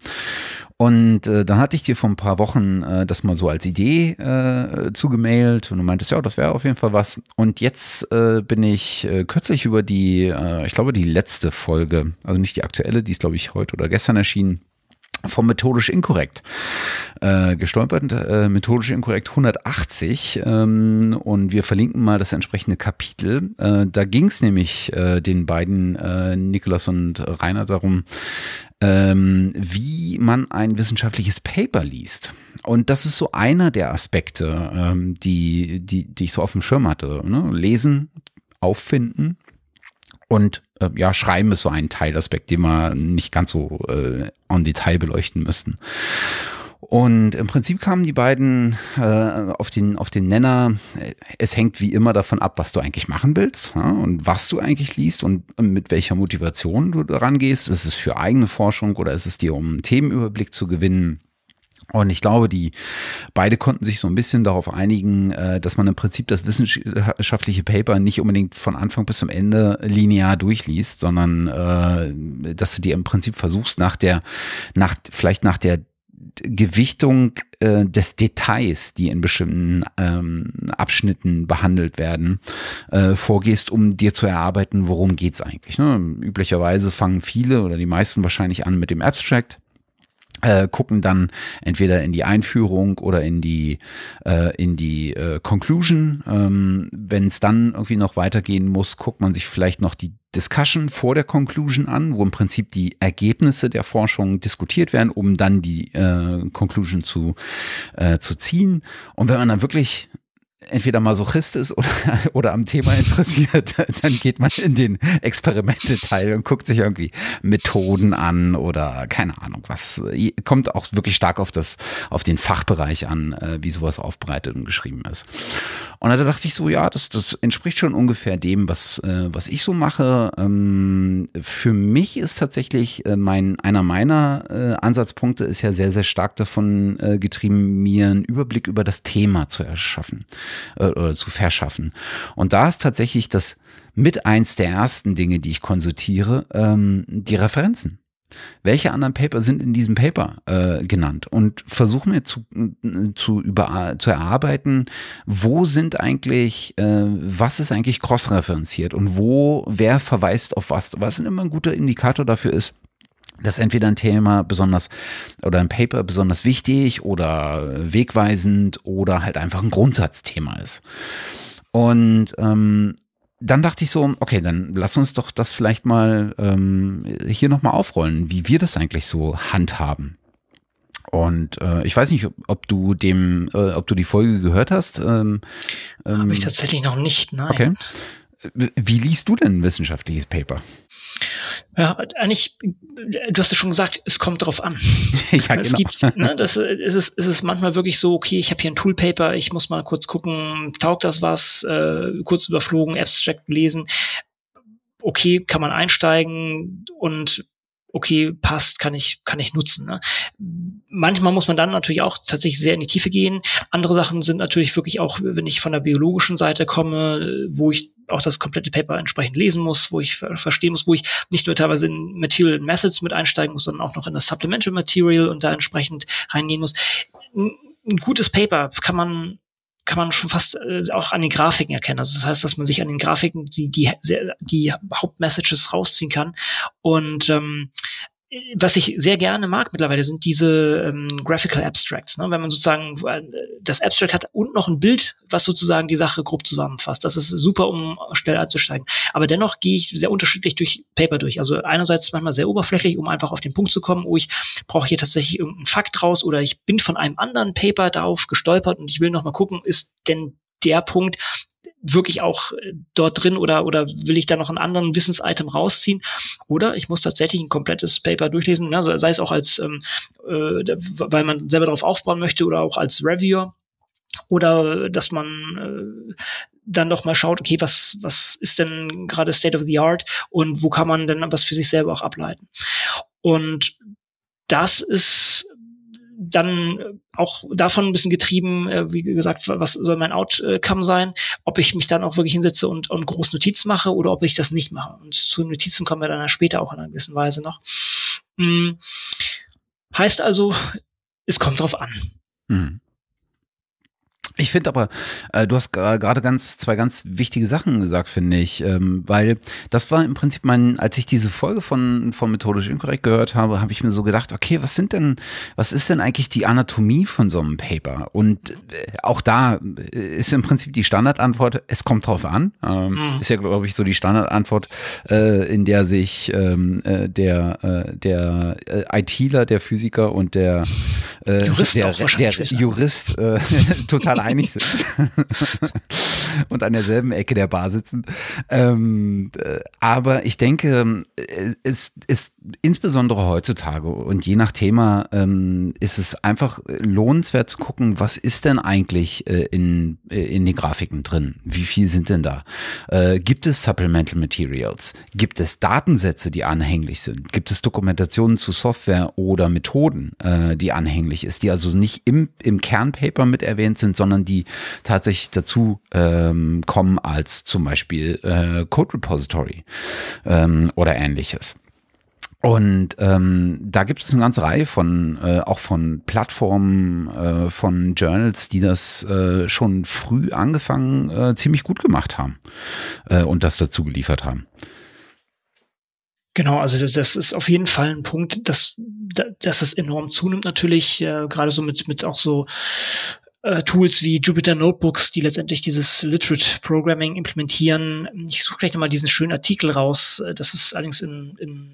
Und äh, dann hatte ich dir vor ein paar Wochen äh, das mal so als Idee äh, zugemailt und du meintest, ja, das wäre auf jeden Fall was. Und jetzt äh, bin ich äh, kürzlich über die, äh, ich glaube, die letzte Folge, also nicht die aktuelle, die ist, glaube ich, heute oder gestern erschienen, vom methodisch inkorrekt äh, gestolpert, äh, methodisch inkorrekt 180 ähm, und wir verlinken mal das entsprechende Kapitel. Äh, da ging es nämlich äh, den beiden äh, Nikolas und Rainer darum, ähm, wie man ein wissenschaftliches Paper liest. Und das ist so einer der Aspekte, ähm, die, die, die ich so auf dem Schirm hatte. Ne? Lesen, auffinden und äh, ja, Schreiben ist so ein Teilaspekt, den wir nicht ganz so äh, en Detail beleuchten müssten. Und im Prinzip kamen die beiden äh, auf, den, auf den Nenner, äh, es hängt wie immer davon ab, was du eigentlich machen willst ja, und was du eigentlich liest und mit welcher Motivation du daran gehst. Ist es für eigene Forschung oder ist es dir, um einen Themenüberblick zu gewinnen? Und ich glaube, die beide konnten sich so ein bisschen darauf einigen, äh, dass man im Prinzip das wissenschaftliche Paper nicht unbedingt von Anfang bis zum Ende linear durchliest, sondern äh, dass du dir im Prinzip versuchst, nach der, nach, vielleicht nach der Gewichtung äh, des Details, die in bestimmten ähm, Abschnitten behandelt werden, äh, vorgehst, um dir zu erarbeiten, worum geht's eigentlich. Ne? Üblicherweise fangen viele oder die meisten wahrscheinlich an mit dem Abstract äh, gucken dann entweder in die Einführung oder in die äh, in die äh, Conclusion. Ähm, Wenn es dann irgendwie noch weitergehen muss, guckt man sich vielleicht noch die Discussion vor der Conclusion an, wo im Prinzip die Ergebnisse der Forschung diskutiert werden, um dann die äh, Conclusion zu äh, zu ziehen. Und wenn man dann wirklich entweder Masochist ist oder, oder am Thema interessiert, dann geht man in den Experimente-Teil und guckt sich irgendwie Methoden an oder keine Ahnung was. Kommt auch wirklich stark auf das, auf den Fachbereich an, äh, wie sowas aufbereitet und geschrieben ist. Und da dachte ich so, ja, das, das entspricht schon ungefähr dem, was, äh, was ich so mache. Ähm, für mich ist tatsächlich äh, mein, einer meiner äh, Ansatzpunkte ist ja sehr, sehr stark davon äh, getrieben, mir einen Überblick über das Thema zu erschaffen äh, oder zu verschaffen. Und da ist tatsächlich das mit eins der ersten Dinge, die ich konsultiere, ähm, die Referenzen. Welche anderen Paper sind in diesem Paper äh, genannt? Und versuche mir zu, zu, über, zu erarbeiten, wo sind eigentlich, äh, was ist eigentlich cross-referenziert und wo, wer verweist auf was? Was immer ein guter Indikator dafür ist, dass entweder ein Thema besonders oder ein Paper besonders wichtig oder wegweisend oder halt einfach ein Grundsatzthema ist. Und ähm, dann dachte ich so, okay, dann lass uns doch das vielleicht mal ähm, hier nochmal aufrollen, wie wir das eigentlich so handhaben. Und äh, ich weiß nicht, ob du dem, äh, ob du die Folge gehört hast. Ähm, ähm, Habe ich tatsächlich noch nicht, nein. Okay. Wie liest du denn ein wissenschaftliches Paper? Ja, eigentlich, du hast ja schon gesagt, es kommt drauf an. ja, genau. Es gibt, ne, das es ist, es ist manchmal wirklich so, okay, ich habe hier ein Toolpaper, ich muss mal kurz gucken, taugt das was, äh, kurz überflogen, Abstract lesen. Okay, kann man einsteigen und okay, passt, kann ich, kann ich nutzen. Ne? Manchmal muss man dann natürlich auch tatsächlich sehr in die Tiefe gehen. Andere Sachen sind natürlich wirklich auch, wenn ich von der biologischen Seite komme, wo ich auch das komplette Paper entsprechend lesen muss, wo ich verstehen muss, wo ich nicht nur teilweise in Material Methods mit einsteigen muss, sondern auch noch in das Supplemental Material und da entsprechend reingehen muss. Ein gutes Paper kann man kann man schon fast äh, auch an den Grafiken erkennen. Also das heißt, dass man sich an den Grafiken die, die, die Hauptmessages rausziehen kann. Und ähm, was ich sehr gerne mag mittlerweile sind diese ähm, Graphical Abstracts. Ne? Wenn man sozusagen äh, das Abstract hat und noch ein Bild, was sozusagen die Sache grob zusammenfasst. Das ist super, um schnell einzusteigen. Aber dennoch gehe ich sehr unterschiedlich durch Paper durch. Also einerseits manchmal sehr oberflächlich, um einfach auf den Punkt zu kommen, oh, ich brauche hier tatsächlich irgendeinen Fakt raus oder ich bin von einem anderen Paper darauf gestolpert und ich will noch mal gucken, ist denn der Punkt, wirklich auch äh, dort drin oder, oder will ich da noch einen anderen Wissensitem rausziehen? Oder ich muss tatsächlich ein komplettes Paper durchlesen, ne, sei es auch als, ähm, äh, weil man selber darauf aufbauen möchte oder auch als Reviewer. Oder dass man äh, dann doch mal schaut, okay, was, was ist denn gerade State of the Art und wo kann man denn was für sich selber auch ableiten? Und das ist dann äh, auch davon ein bisschen getrieben, äh, wie gesagt, was soll mein Outcome sein, ob ich mich dann auch wirklich hinsetze und, und groß Notiz mache oder ob ich das nicht mache. Und zu Notizen kommen wir dann später auch in einer gewissen Weise noch. Hm. Heißt also, es kommt drauf an. Hm. Ich finde aber, äh, du hast gerade ganz zwei ganz wichtige Sachen gesagt, finde ich, ähm, weil das war im Prinzip mein, als ich diese Folge von von methodisch inkorrekt gehört habe, habe ich mir so gedacht, okay, was sind denn, was ist denn eigentlich die Anatomie von so einem Paper? Und äh, auch da äh, ist im Prinzip die Standardantwort, es kommt drauf an. Ähm, mhm. Ist ja glaube ich so die Standardantwort, äh, in der sich ähm, äh, der äh, der äh, ITler, der Physiker und der äh, Jurist der, der Jurist äh, total einig sind und an derselben Ecke der Bar sitzen. Ähm, äh, aber ich denke, es ist insbesondere heutzutage und je nach Thema ähm, ist es einfach lohnenswert zu gucken, was ist denn eigentlich äh, in, äh, in den Grafiken drin? Wie viel sind denn da? Äh, gibt es Supplemental Materials? Gibt es Datensätze, die anhänglich sind? Gibt es Dokumentationen zu Software oder Methoden, äh, die anhänglich ist, die also nicht im, im Kernpaper mit erwähnt sind, sondern die tatsächlich dazu ähm, kommen als zum Beispiel äh, Code Repository ähm, oder ähnliches. Und ähm, da gibt es eine ganze Reihe von, äh, auch von Plattformen, äh, von Journals, die das äh, schon früh angefangen äh, ziemlich gut gemacht haben äh, und das dazu geliefert haben. Genau, also das ist auf jeden Fall ein Punkt, dass, dass es enorm zunimmt natürlich, äh, gerade so mit, mit auch so äh, Tools wie Jupyter Notebooks, die letztendlich dieses Literate Programming implementieren. Ich suche gleich nochmal diesen schönen Artikel raus. Äh, das ist allerdings in, in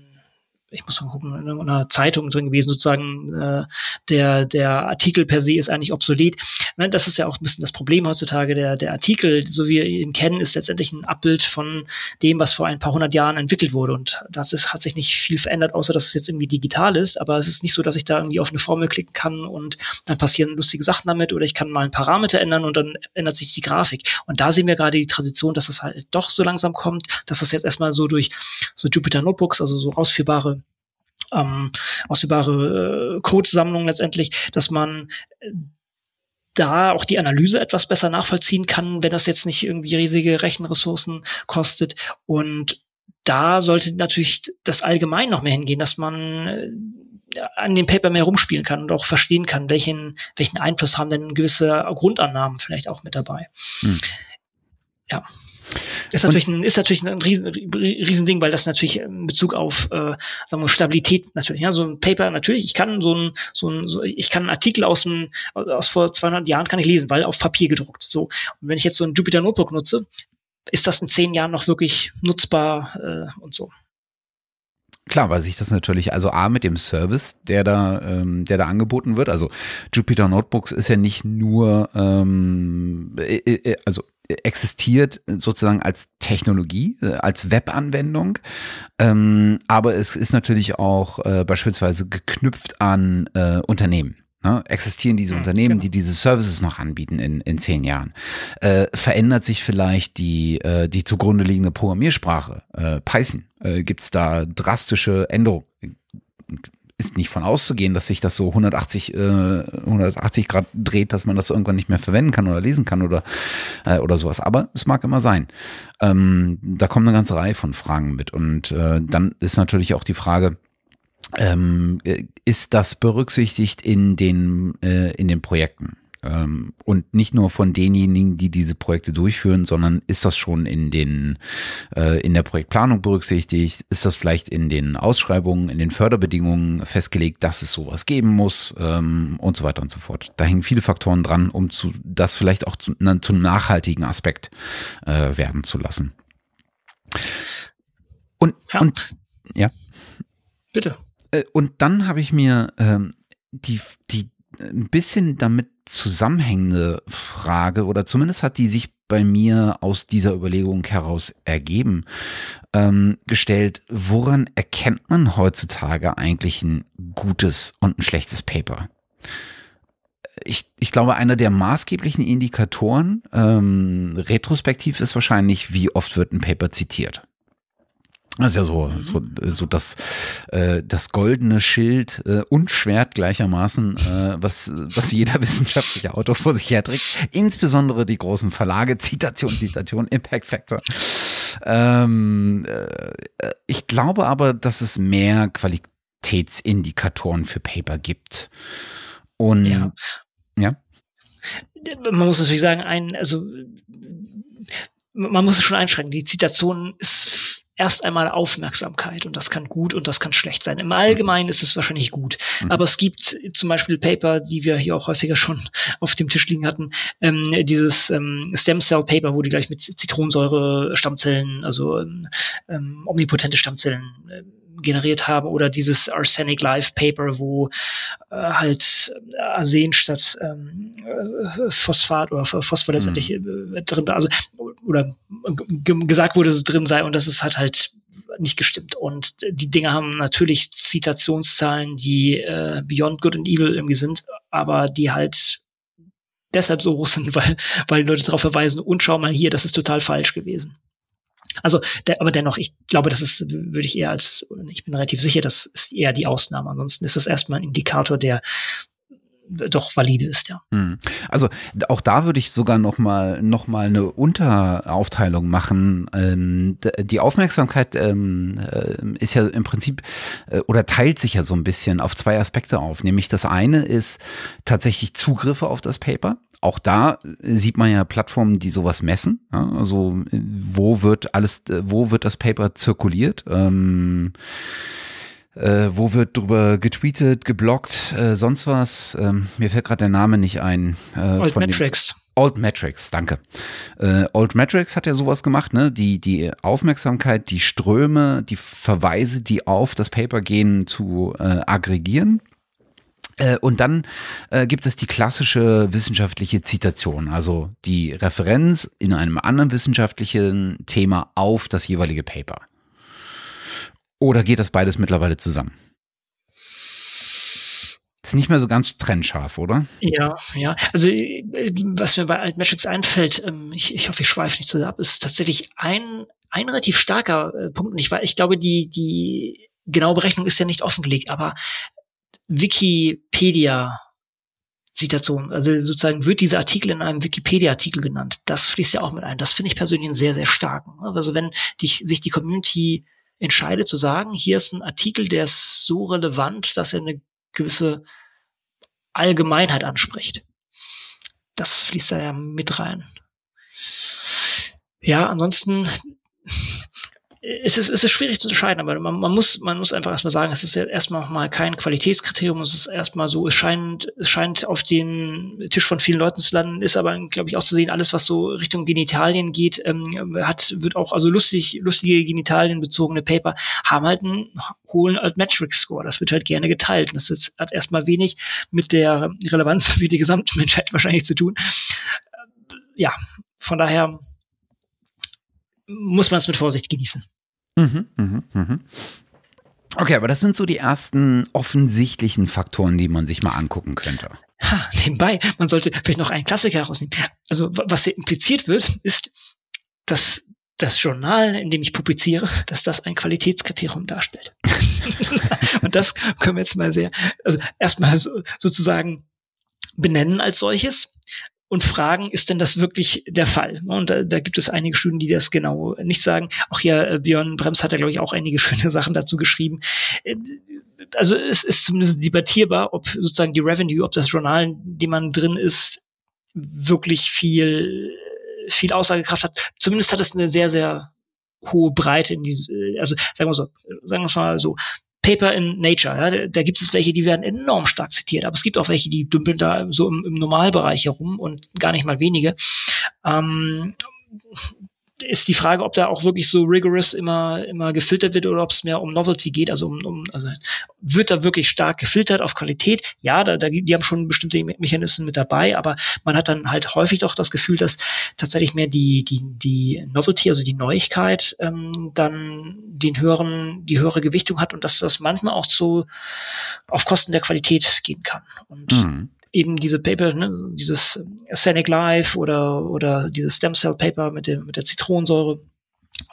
ich muss mal gucken, in einer Zeitung drin gewesen, sozusagen, äh, der, der Artikel per se ist eigentlich obsolet. Ne, das ist ja auch ein bisschen das Problem heutzutage. Der, der Artikel, so wie wir ihn kennen, ist letztendlich ein Abbild von dem, was vor ein paar hundert Jahren entwickelt wurde. Und das ist, hat sich nicht viel verändert, außer dass es jetzt irgendwie digital ist. Aber es ist nicht so, dass ich da irgendwie auf eine Formel klicken kann und dann passieren lustige Sachen damit oder ich kann mal einen Parameter ändern und dann ändert sich die Grafik. Und da sehen wir gerade die Transition, dass es halt doch so langsam kommt, dass das jetzt erstmal so durch so Jupyter Notebooks, also so ausführbare ähm, ausübbare äh, Codesammlung letztendlich, dass man äh, da auch die Analyse etwas besser nachvollziehen kann, wenn das jetzt nicht irgendwie riesige Rechenressourcen kostet. Und da sollte natürlich das allgemein noch mehr hingehen, dass man äh, an dem Paper mehr rumspielen kann und auch verstehen kann, welchen, welchen Einfluss haben denn gewisse Grundannahmen vielleicht auch mit dabei. Hm. Ja. Ist natürlich, ein, ist natürlich ein riesen, riesen Ding, weil das natürlich in Bezug auf äh, sagen wir, Stabilität natürlich, ja, so ein Paper natürlich, ich kann so ein, so ein so, ich kann einen Artikel aus dem, aus vor 200 Jahren kann ich lesen, weil auf Papier gedruckt, so. Und wenn ich jetzt so ein Jupyter Notebook nutze, ist das in zehn Jahren noch wirklich nutzbar äh, und so. Klar, weil sich das natürlich, also A mit dem Service, der da, ähm, der da angeboten wird, also Jupyter Notebooks ist ja nicht nur, ähm, äh, äh, also existiert sozusagen als Technologie, äh, als Webanwendung, ähm, aber es ist natürlich auch äh, beispielsweise geknüpft an äh, Unternehmen. Ne, existieren diese mhm, Unternehmen, genau. die diese Services noch anbieten in, in zehn Jahren? Äh, verändert sich vielleicht die, äh, die zugrunde liegende Programmiersprache, äh, Python? Äh, Gibt es da drastische Änderungen? Ist nicht von auszugehen, dass sich das so 180, äh, 180 Grad dreht, dass man das irgendwann nicht mehr verwenden kann oder lesen kann oder, äh, oder sowas. Aber es mag immer sein. Ähm, da kommt eine ganze Reihe von Fragen mit. Und äh, dann ist natürlich auch die Frage, ähm, ist das berücksichtigt in den, äh, in den Projekten? Ähm, und nicht nur von denjenigen, die diese Projekte durchführen, sondern ist das schon in den äh, in der Projektplanung berücksichtigt? Ist das vielleicht in den Ausschreibungen, in den Förderbedingungen festgelegt, dass es sowas geben muss ähm, und so weiter und so fort? Da hängen viele Faktoren dran, um zu das vielleicht auch zu, na, zum nachhaltigen Aspekt äh, werden zu lassen. Und ja. und ja. Bitte. Äh, und dann habe ich mir ähm, die, die ein bisschen damit zusammenhängende Frage, oder zumindest hat die sich bei mir aus dieser Überlegung heraus ergeben, ähm, gestellt, woran erkennt man heutzutage eigentlich ein gutes und ein schlechtes Paper? Ich, ich glaube, einer der maßgeblichen Indikatoren ähm, retrospektiv ist wahrscheinlich, wie oft wird ein Paper zitiert. Das ist ja so, mhm. so, so das, äh, das goldene Schild äh, und Schwert gleichermaßen, äh, was, was jeder wissenschaftliche Autor vor sich herträgt. Insbesondere die großen Verlage, Zitation, Zitation, Impact Factor. Ähm, äh, ich glaube aber, dass es mehr Qualitätsindikatoren für Paper gibt. Und ja. ja. Man muss natürlich sagen, ein, also man muss es schon einschränken. Die Zitation ist erst einmal Aufmerksamkeit und das kann gut und das kann schlecht sein. Im Allgemeinen ist es wahrscheinlich gut, mhm. aber es gibt zum Beispiel Paper, die wir hier auch häufiger schon auf dem Tisch liegen hatten, ähm, dieses ähm, Stem Cell Paper, wo die gleich mit Zitronensäure Stammzellen, also ähm, ähm omnipotente Stammzellen äh, generiert haben oder dieses Arsenic Life Paper, wo äh, halt äh, Arsen statt ähm, äh, Phosphat oder Phosphor letztendlich mhm. drin, also oder gesagt wurde, dass es drin sei und das ist halt halt nicht gestimmt. Und die Dinge haben natürlich Zitationszahlen, die äh, beyond good and evil irgendwie sind, aber die halt deshalb so hoch sind, weil, weil Leute darauf verweisen, und schau mal hier, das ist total falsch gewesen. Also, der, aber dennoch, ich glaube, das ist, würde ich eher als, ich bin relativ sicher, das ist eher die Ausnahme. Ansonsten ist das erstmal ein Indikator, der doch valide ist, ja. Hm. Also auch da würde ich sogar noch mal noch mal eine Unteraufteilung machen. Ähm, die Aufmerksamkeit ähm, äh, ist ja im Prinzip äh, oder teilt sich ja so ein bisschen auf zwei Aspekte auf. Nämlich das eine ist tatsächlich Zugriffe auf das Paper auch da sieht man ja Plattformen, die sowas messen. Ja? Also wo wird alles, wo wird das Paper zirkuliert? Ähm, äh, wo wird drüber getweetet, geblockt, äh, sonst was? Ähm, mir fällt gerade der Name nicht ein. Äh, Old Metrics. Old Metrics, danke. Äh, Old Metrics hat ja sowas gemacht, ne? Die, die Aufmerksamkeit, die Ströme, die Verweise, die auf das Paper gehen, zu äh, aggregieren äh, und dann äh, gibt es die klassische wissenschaftliche Zitation, also die Referenz in einem anderen wissenschaftlichen Thema auf das jeweilige Paper. Oder geht das beides mittlerweile zusammen? Ist nicht mehr so ganz trennscharf, oder? Ja, ja. Also äh, was mir bei Altmetrics einfällt, ähm, ich, ich hoffe, ich schweife nicht so ab, ist tatsächlich ein, ein relativ starker äh, Punkt. Ich, ich glaube, die, die genaue Berechnung ist ja nicht offengelegt, aber Wikipedia Zitation, also sozusagen wird dieser Artikel in einem Wikipedia-Artikel genannt. Das fließt ja auch mit ein. Das finde ich persönlich sehr, sehr stark. Also wenn die, sich die Community entscheidet zu sagen, hier ist ein Artikel, der ist so relevant, dass er eine gewisse Allgemeinheit anspricht. Das fließt da ja mit rein. Ja, ansonsten es ist, es ist schwierig zu unterscheiden, aber man, man muss, man muss einfach erstmal sagen, es ist ja erstmal mal kein Qualitätskriterium, es ist erstmal so, es scheint, es scheint auf den Tisch von vielen Leuten zu landen, ist aber, glaube ich, auch zu sehen, alles, was so Richtung Genitalien geht, ähm, hat, wird auch, also lustig, lustige Genitalien bezogene Paper haben halt einen hohen Altmetric-Score. Das wird halt gerne geteilt. Und das ist, hat erstmal wenig mit der Relevanz für die gesamte Menschheit wahrscheinlich zu tun. Ja, von daher muss man es mit Vorsicht genießen. Mhm, mhm, mhm. Okay, aber das sind so die ersten offensichtlichen Faktoren, die man sich mal angucken könnte. Ha, nebenbei, man sollte vielleicht noch einen Klassiker herausnehmen. Also, was hier impliziert wird, ist, dass das Journal, in dem ich publiziere, dass das ein Qualitätskriterium darstellt. Und das können wir jetzt mal sehr, also erstmal so, sozusagen benennen als solches und fragen, ist denn das wirklich der Fall? Und da, da gibt es einige Studien, die das genau nicht sagen. Auch hier äh, Björn Brems hat ja, glaube ich, auch einige schöne Sachen dazu geschrieben. Äh, also es ist zumindest debattierbar, ob sozusagen die Revenue, ob das Journal, in dem man drin ist, wirklich viel, viel Aussagekraft hat. Zumindest hat es eine sehr, sehr hohe Breite in diese, also sagen wir so, sagen wir mal so, Paper in Nature. Ja, da, gibt es welche, die werden enorm stark zitiert, aber es gibt auch welche, die dümpeln da so im, im Normalbereich herum und gar nicht mal wenige. Ähm, ist die Frage, ob da auch wirklich so rigorous immer, immer gefiltert wird oder ob es mehr um Novelty geht, also um, um also wird da wirklich stark gefiltert auf Qualität? Ja, da, da, die haben schon bestimmte Mechanismen mit dabei, aber man hat dann halt häufig doch das Gefühl, dass tatsächlich mehr die, die, die Novelty, also die Neuigkeit, ähm, dann den höheren, die höhere Gewichtung hat und dass das manchmal auch zu auf Kosten der Qualität gehen kann. Und mhm eben diese Paper, ne, dieses Scenic Life oder, oder dieses Stem Cell Paper mit, dem, mit der Zitronensäure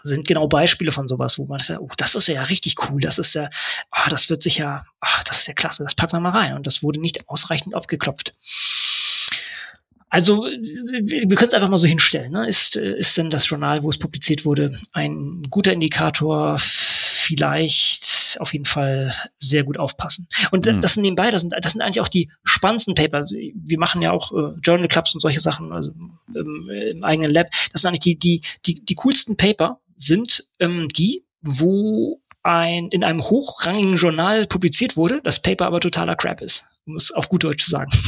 sind genau Beispiele von sowas, wo man sagt, oh, das ist ja richtig cool, das ist ja, ah, das wird sicher, ah, das ist ja klasse, das packen wir mal rein. Und das wurde nicht ausreichend abgeklopft. Also wir können es einfach mal so hinstellen. Ne? Ist, ist denn das Journal, wo es publiziert wurde, ein guter Indikator? Vielleicht auf jeden Fall sehr gut aufpassen. Und mhm. das sind nebenbei, das sind, das sind eigentlich auch die spannendsten Paper. Wir machen ja auch äh, Journal Clubs und solche Sachen also, ähm, im eigenen Lab. Das sind eigentlich die, die, die, die coolsten Paper sind ähm, die, wo ein, in einem hochrangigen Journal publiziert wurde, das Paper aber totaler Crap ist um es auf gut Deutsch zu sagen.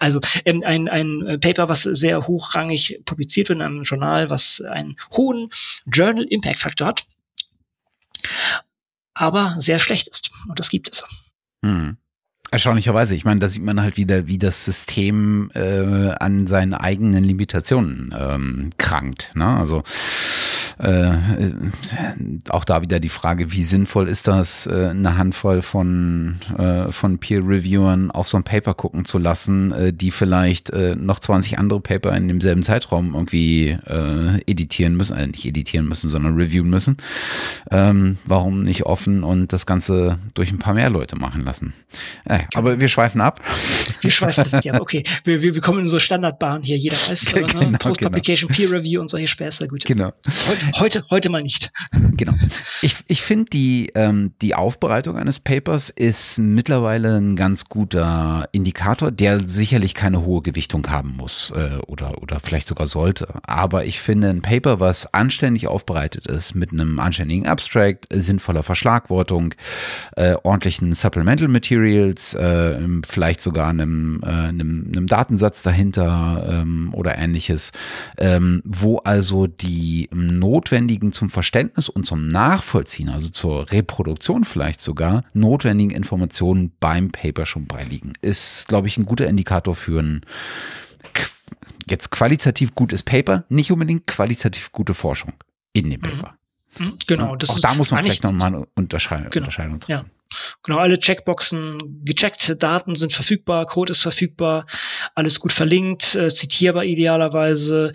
Also ähm, ein, ein Paper, was sehr hochrangig publiziert wird in einem Journal, was einen hohen Journal Impact Faktor hat, aber sehr schlecht ist. Und das gibt es. Hm. Erstaunlicherweise, ich meine, da sieht man halt wieder, wie das System äh, an seinen eigenen Limitationen ähm, krankt. Ne? Also äh, auch da wieder die Frage, wie sinnvoll ist das, äh, eine Handvoll von, äh, von Peer-Reviewern auf so ein Paper gucken zu lassen, äh, die vielleicht äh, noch 20 andere Paper in demselben Zeitraum irgendwie äh, editieren müssen, äh, nicht editieren müssen, sondern reviewen müssen. Ähm, warum nicht offen und das Ganze durch ein paar mehr Leute machen lassen? Äh, aber wir schweifen ab. Wir schweifen das ab, okay. Wir, wir, wir kommen in so Standardbahn hier, jeder weiß, genau, ne? Post-Publication, genau. Peer-Review und solche Späße, gut. Genau. heute, heute mal nicht. Genau. Ich, ich finde, die, ähm, die Aufbereitung eines Papers ist mittlerweile ein ganz guter Indikator, der sicherlich keine hohe Gewichtung haben muss äh, oder, oder vielleicht sogar sollte. Aber ich finde, ein Paper, was anständig aufbereitet ist, mit einem anständigen Abstract, sinnvoller Verschlagwortung, äh, ordentlichen Supplemental Materials, äh, vielleicht sogar einem, äh, einem, einem Datensatz dahinter ähm, oder ähnliches, ähm, wo also die notwendigen zum Verständnis und zum Nachvollziehen, also zur Reproduktion vielleicht sogar, notwendigen Informationen beim Paper schon beiliegen. Ist, glaube ich, ein guter Indikator für ein jetzt qualitativ gutes Paper, nicht unbedingt qualitativ gute Forschung in dem mhm. Paper. Mhm. Genau, das Auch da muss man vielleicht nochmal eine Unterscheidung, genau, Unterscheidung treffen. Ja. Genau, alle Checkboxen gecheckt, Daten sind verfügbar, Code ist verfügbar, alles gut verlinkt, äh, zitierbar idealerweise.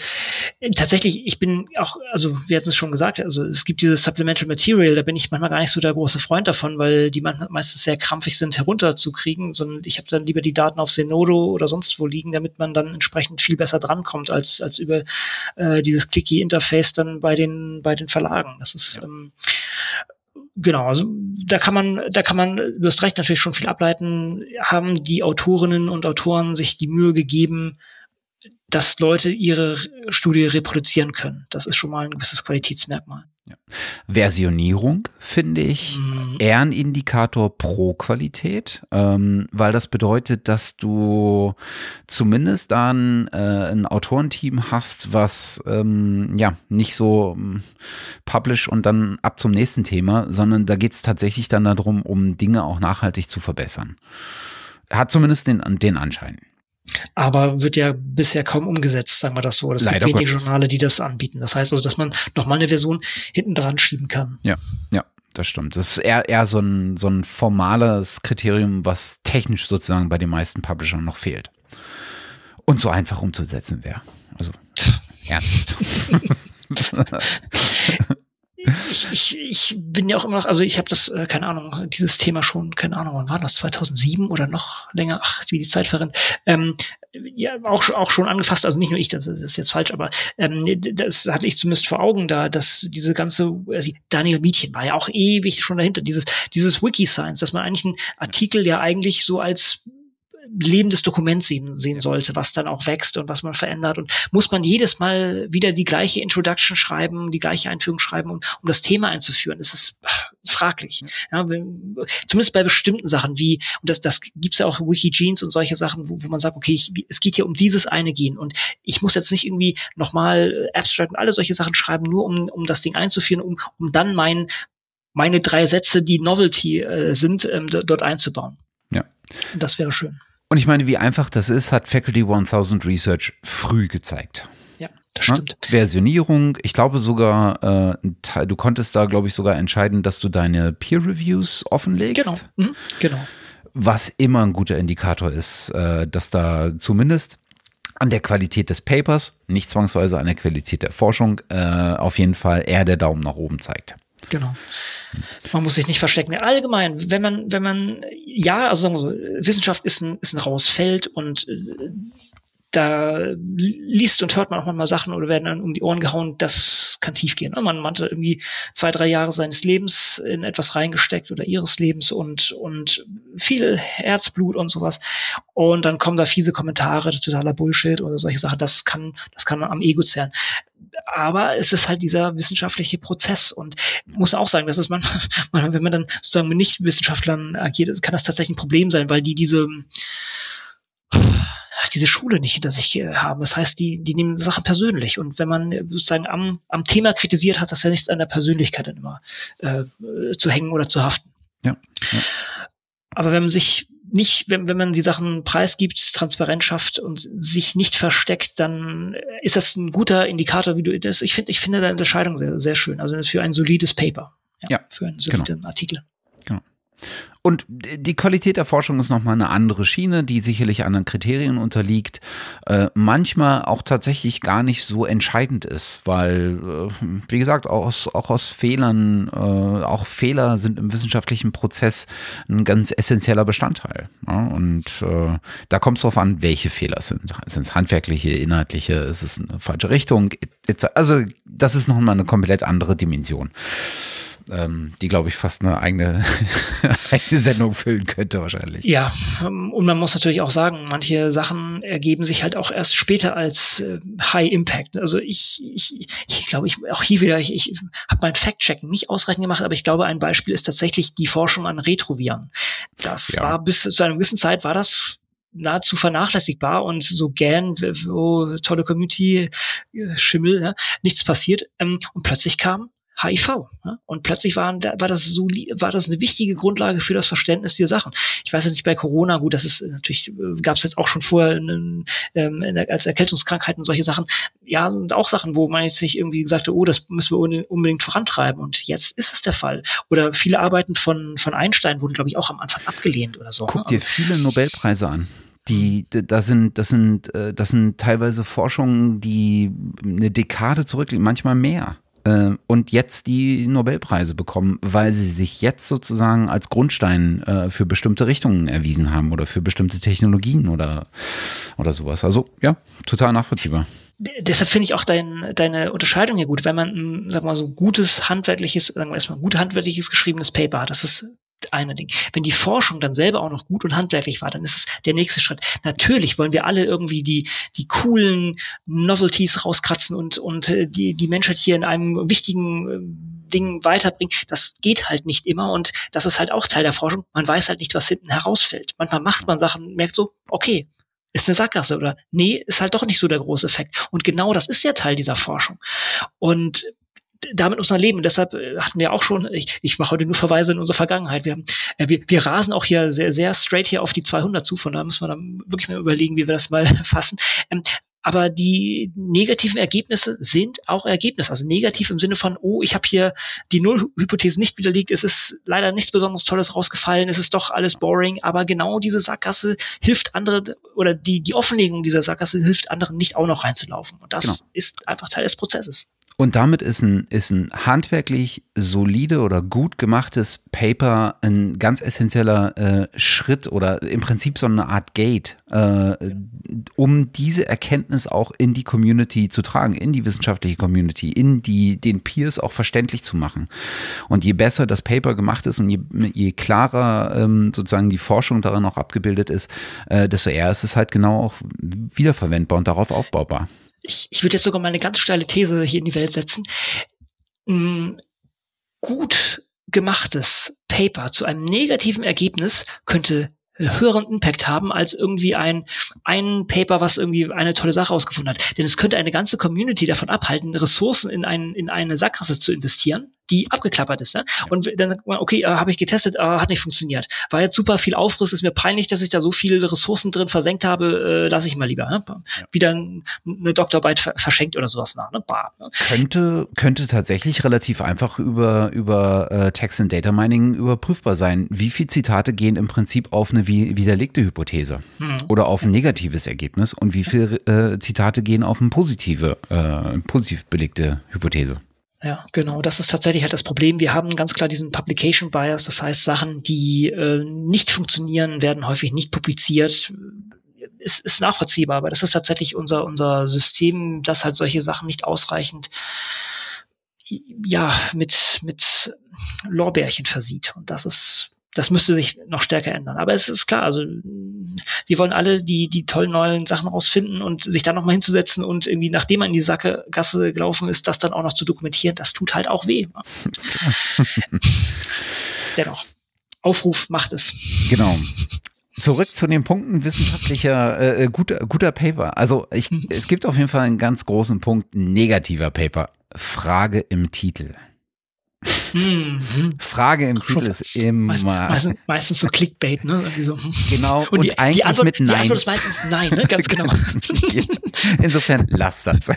Tatsächlich, ich bin auch, also wir hatten es schon gesagt, also es gibt dieses Supplemental Material, da bin ich manchmal gar nicht so der große Freund davon, weil die manchmal meistens sehr krampfig sind herunterzukriegen, sondern ich habe dann lieber die Daten auf Zenodo oder sonst wo liegen, damit man dann entsprechend viel besser drankommt als als über äh, dieses Clicky-Interface dann bei den bei den Verlagen. Das ist ähm, genau, also da kann man, da kann man, du hast recht, natürlich schon viel ableiten. Haben die Autorinnen und Autoren sich die Mühe gegeben, dass Leute ihre Studie reproduzieren können. Das ist schon mal ein gewisses Qualitätsmerkmal. Ja. Versionierung finde ich mhm. eher ein Indikator pro Qualität, ähm, weil das bedeutet, dass du zumindest dann äh, ein Autorenteam hast, was ähm, ja nicht so ähm, publish und dann ab zum nächsten Thema, sondern da geht es tatsächlich dann darum, um Dinge auch nachhaltig zu verbessern. Hat zumindest den, den Anschein. Aber wird ja bisher kaum umgesetzt, sagen wir das so. Es gibt wenige Journale, die das anbieten. Das heißt also, dass man nochmal eine Version hinten dran schieben kann. Ja, ja. Das stimmt. Das ist eher, eher so, ein, so ein formales Kriterium, was technisch sozusagen bei den meisten Publishern noch fehlt. Und so einfach umzusetzen wäre. Also, ernsthaft. ich, ich, ich bin ja auch immer noch, also ich habe das, äh, keine Ahnung, dieses Thema schon, keine Ahnung, wann war das, 2007 oder noch länger, ach, wie die Zeit verrennt, ähm, ja, auch, auch schon angefasst, also nicht nur ich, das, das ist jetzt falsch, aber ähm, das hatte ich zumindest vor Augen da, dass diese ganze, also Daniel Mietchen war ja auch ewig schon dahinter, dieses, dieses Wiki-Science, dass man eigentlich einen Artikel ja eigentlich so als lebendes Dokument sehen, sehen sollte, was dann auch wächst und was man verändert. Und muss man jedes Mal wieder die gleiche Introduction schreiben, die gleiche Einführung schreiben, um, um das Thema einzuführen? Das ist fraglich. Ja, zumindest bei bestimmten Sachen wie, und das, das gibt's ja auch Wikigenes und solche Sachen, wo, wo man sagt, okay, ich, es geht hier um dieses eine Gen und ich muss jetzt nicht irgendwie nochmal Abstract und alle solche Sachen schreiben, nur um, um das Ding einzuführen, um, um dann mein, meine drei Sätze, die Novelty äh, sind, ähm, dort einzubauen. Ja. Und das wäre schön. Und ich meine, wie einfach das ist, hat Faculty 1000 Research früh gezeigt. Ja, das stimmt. Ja? Versionierung, ich glaube sogar, äh, du konntest da, glaube ich, sogar entscheiden, dass du deine Peer Reviews offenlegst. Genau, mhm. genau. Was immer ein guter Indikator ist, äh, dass da zumindest an der Qualität des Papers, nicht zwangsweise an der Qualität der Forschung, äh, auf jeden Fall eher der Daumen nach oben zeigt. Genau. Man muss sich nicht verstecken. Allgemein, wenn man, wenn man, ja, also sagen wir so, Wissenschaft ist ein, ist ein raues Feld und äh, da liest und hört man auch manchmal Sachen oder werden dann um die Ohren gehauen, das kann tief gehen. Man, man hat irgendwie zwei, drei Jahre seines Lebens in etwas reingesteckt oder ihres Lebens und, und viel Herzblut und sowas. Und dann kommen da fiese Kommentare, totaler Bullshit oder solche Sachen. Das kann, das kann man am Ego zerren aber es ist halt dieser wissenschaftliche Prozess und muss auch sagen, dass es manchmal, wenn man dann sozusagen mit Nicht-Wissenschaftlern agiert, kann das tatsächlich ein Problem sein, weil die diese diese Schule nicht hinter sich äh, haben. Das heißt, die, die nehmen Sachen persönlich. Und wenn man sozusagen am, am Thema kritisiert, hat das ja nichts an der Persönlichkeit dann immer äh, zu hängen oder zu haften. Ja. ja. Aber wenn man sich nicht, wenn, wenn man die Sachen preisgibt, transparent schafft und sich nicht versteckt, dann ist das ein guter Indikator, wie du das. Ich finde, ich finde deine Unterscheidung sehr, sehr schön. Also für ein solides Paper. Ja, ja für einen soliden genau. Artikel. Genau. Und die Qualität der Forschung ist nochmal eine andere Schiene, die sicherlich anderen Kriterien unterliegt, äh, manchmal auch tatsächlich gar nicht so entscheidend ist, weil, äh, wie gesagt, auch aus, auch aus Fehlern, äh, auch Fehler sind im wissenschaftlichen Prozess ein ganz essentieller Bestandteil. Ja? Und äh, da kommt es darauf an, welche Fehler sind. Sind es handwerkliche, inhaltliche, ist es eine falsche Richtung? Also das ist nochmal eine komplett andere Dimension ähm, die, glaube ich, fast eine eigene, eigene Sendung füllen könnte wahrscheinlich. Ja, ähm, und man muss natürlich auch sagen, manche Sachen ergeben sich halt auch erst später als äh, High Impact. Also ich, ich, ich glaube, ich auch hier wieder, ich, ich habe mein Fact-Checking nicht ausreichend gemacht, aber ich glaube, ein Beispiel ist tatsächlich die Forschung an Retroviren. Das ja. war bis zu einer gewissen Zeit war das nahezu vernachlässigbar und so gern, so tolle Community, äh, Schimmel, ja, nichts passiert. Ähm, und plötzlich kam HIV. Ne? Und plötzlich waren, war das so, war das eine wichtige Grundlage für das Verständnis dieser Sachen. Ich weiß jetzt nicht bei Corona, gut, das ist natürlich, äh, gab es jetzt auch schon vorher in, ähm, in der, als Erkältungskrankheiten und solche Sachen. Ja, sind auch Sachen, wo man jetzt nicht irgendwie gesagt hat, oh, das müssen wir unbedingt vorantreiben. Und jetzt ist es der Fall. Oder viele Arbeiten von, von Einstein wurden, glaube ich, auch am Anfang abgelehnt oder so. Guck ne? dir viele Nobelpreise an die, das sind, das sind, äh, das sind teilweise Forschungen, die eine Dekade zurückliegen, manchmal mehr. Äh, und jetzt die Nobelpreise bekommen, weil sie sich jetzt sozusagen als Grundstein äh, für bestimmte Richtungen erwiesen haben oder für bestimmte Technologien oder, oder sowas. Also ja, total nachvollziehbar deshalb finde ich auch dein, deine Unterscheidung hier gut. Wenn man, ein, sag mal so, gutes handwerkliches, sagen wir erstmal, gut handwerkliches geschriebenes Paper hat, das ist eine Ding. Wenn die Forschung dann selber auch noch gut und handwerklich war, dann ist es der nächste Schritt. Natürlich wollen wir alle irgendwie die, die coolen Novelties rauskratzen und, und äh, die, die Menschheit hier in einem wichtigen äh, Ding weiterbringen. Das geht halt nicht immer und das ist halt auch Teil der Forschung. Man weiß halt nicht, was hinten herausfällt. Manchmal macht man Sachen, merkt so, okay, ist eine Sackgasse oder nee, ist halt doch nicht so der große Effekt. Und genau das ist ja Teil dieser Forschung. Und damit muss man leben. Und deshalb äh, hatten wir auch schon, ich, ich mache heute nur Verweise in unsere Vergangenheit. Wir, haben, äh, wir, wir rasen auch hier sehr, sehr straight hier auf die 200 zu. Von da müssen wir dann wirklich mal überlegen, wie wir das mal fassen. Ähm, aber die negativen Ergebnisse sind auch Ergebnisse. Also negativ im Sinne von, oh, ich habe hier die Nullhypothese nicht widerlegt, es ist leider nichts besonders Tolles rausgefallen, es ist doch alles boring, aber genau diese Sackgasse hilft andere oder die, die Offenlegung dieser Sackgasse hilft anderen nicht auch noch reinzulaufen. Und das genau. ist einfach Teil des Prozesses. Und damit ist ein, ist ein handwerklich solide oder gut gemachtes Paper ein ganz essentieller äh, Schritt oder im Prinzip so eine Art Gate, äh, um diese Erkenntnis auch in die Community zu tragen, in die wissenschaftliche Community, in die, den Peers auch verständlich zu machen. Und je besser das Paper gemacht ist und je, je klarer ähm, sozusagen die Forschung darin auch abgebildet ist, äh, desto eher ist es halt genau auch wiederverwendbar und darauf aufbaubar ich, ich würde jetzt sogar mal eine ganz steile These hier in die Welt setzen. Ein gut gemachtes Paper zu einem negativen Ergebnis könnte höheren Impact haben als irgendwie ein, ein Paper, was irgendwie eine tolle Sache ausgefunden hat. Denn es könnte eine ganze Community davon abhalten, Ressourcen in, ein, in eine Sackgasse zu investieren, die abgeklappert ist. Ne? Und dann sagt man, okay, äh, habe ich getestet, äh, hat nicht funktioniert. War jetzt super viel Aufriss, ist mir peinlich, dass ich da so viele Ressourcen drin versenkt habe, äh, lasse ich mal lieber. Ne? Wieder eine Doktorarbeit ver verschenkt oder sowas nach. Ne? Bah, ne? Könnte, könnte tatsächlich relativ einfach über, über äh, Text and Data Mining überprüfbar sein. Wie viele Zitate gehen im Prinzip auf eine widerlegte Hypothese hm. oder auf ein negatives Ergebnis und wie viele äh, Zitate gehen auf eine positive, äh, positiv belegte Hypothese? Ja, genau. Das ist tatsächlich halt das Problem. Wir haben ganz klar diesen Publication Bias. Das heißt, Sachen, die äh, nicht funktionieren, werden häufig nicht publiziert. Ist, ist nachvollziehbar, aber das ist tatsächlich unser, unser System, das halt solche Sachen nicht ausreichend ja, mit, mit Lorbeerchen versieht. Und das ist das müsste sich noch stärker ändern. Aber es ist klar, also wir wollen alle die, die tollen neuen Sachen rausfinden und sich dann nochmal hinzusetzen und irgendwie, nachdem man in die Sacke, Gasse gelaufen ist, das dann auch noch zu dokumentieren, das tut halt auch weh. Dennoch, Aufruf macht es. Genau. Zurück zu den Punkten wissenschaftlicher äh, äh guter, guter Paper. Also ich, mhm. es gibt auf jeden Fall einen ganz großen Punkt negativer Paper. Frage im Titel. Frage im Titel ist immer. Meistens, meistens, so Clickbait, ne? So. Genau, und, und die, eigentlich die Antwort, mit Nein. Die Antwort ist meistens Nein, ne? Ganz genau. Insofern lasst das.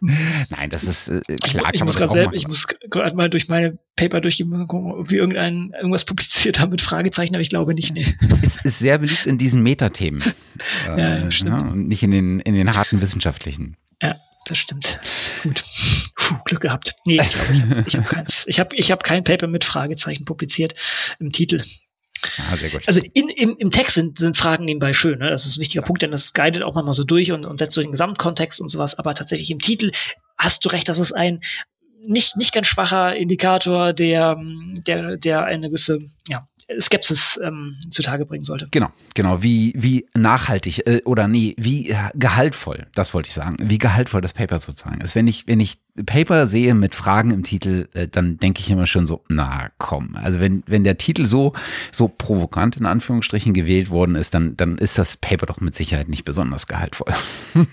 Nein, das ist äh, klar. Ich, ich muss ich muss gerade mal durch meine Paper durchgehen, ob wir irgendein, irgendwas publiziert haben mit Fragezeichen, aber ich glaube nicht, nee. Es ist sehr beliebt in diesen Metathemen. ja, äh, stimmt. Ja, und nicht in den, in den harten wissenschaftlichen. Ja, das stimmt. Gut. Puh, Glück gehabt. Nee, ich glaube, ich, habe keins. Ich habe ich hab kein Paper mit Fragezeichen publiziert im Titel. Ah, sehr gut. Also in, im, im Text sind, sind Fragen nebenbei schön. Ne? Das ist ein wichtiger Punkt, denn das guidet auch manchmal so durch und, und setzt so den Gesamtkontext und sowas. Aber tatsächlich im Titel hast du recht, das ist ein nicht, nicht ganz schwacher Indikator, der, der, der eine gewisse, ja, Skepsis ähm, zutage bringen sollte. Genau, genau. Wie, wie nachhaltig äh, oder nee, wie gehaltvoll, das wollte ich sagen, wie gehaltvoll das Paper sozusagen ist. Wenn ich, wenn ich Paper sehe mit Fragen im Titel, äh, dann denke ich immer schon so, na komm. Also wenn, wenn der Titel so, so provokant in Anführungsstrichen gewählt worden ist, dann, dann ist das Paper doch mit Sicherheit nicht besonders gehaltvoll.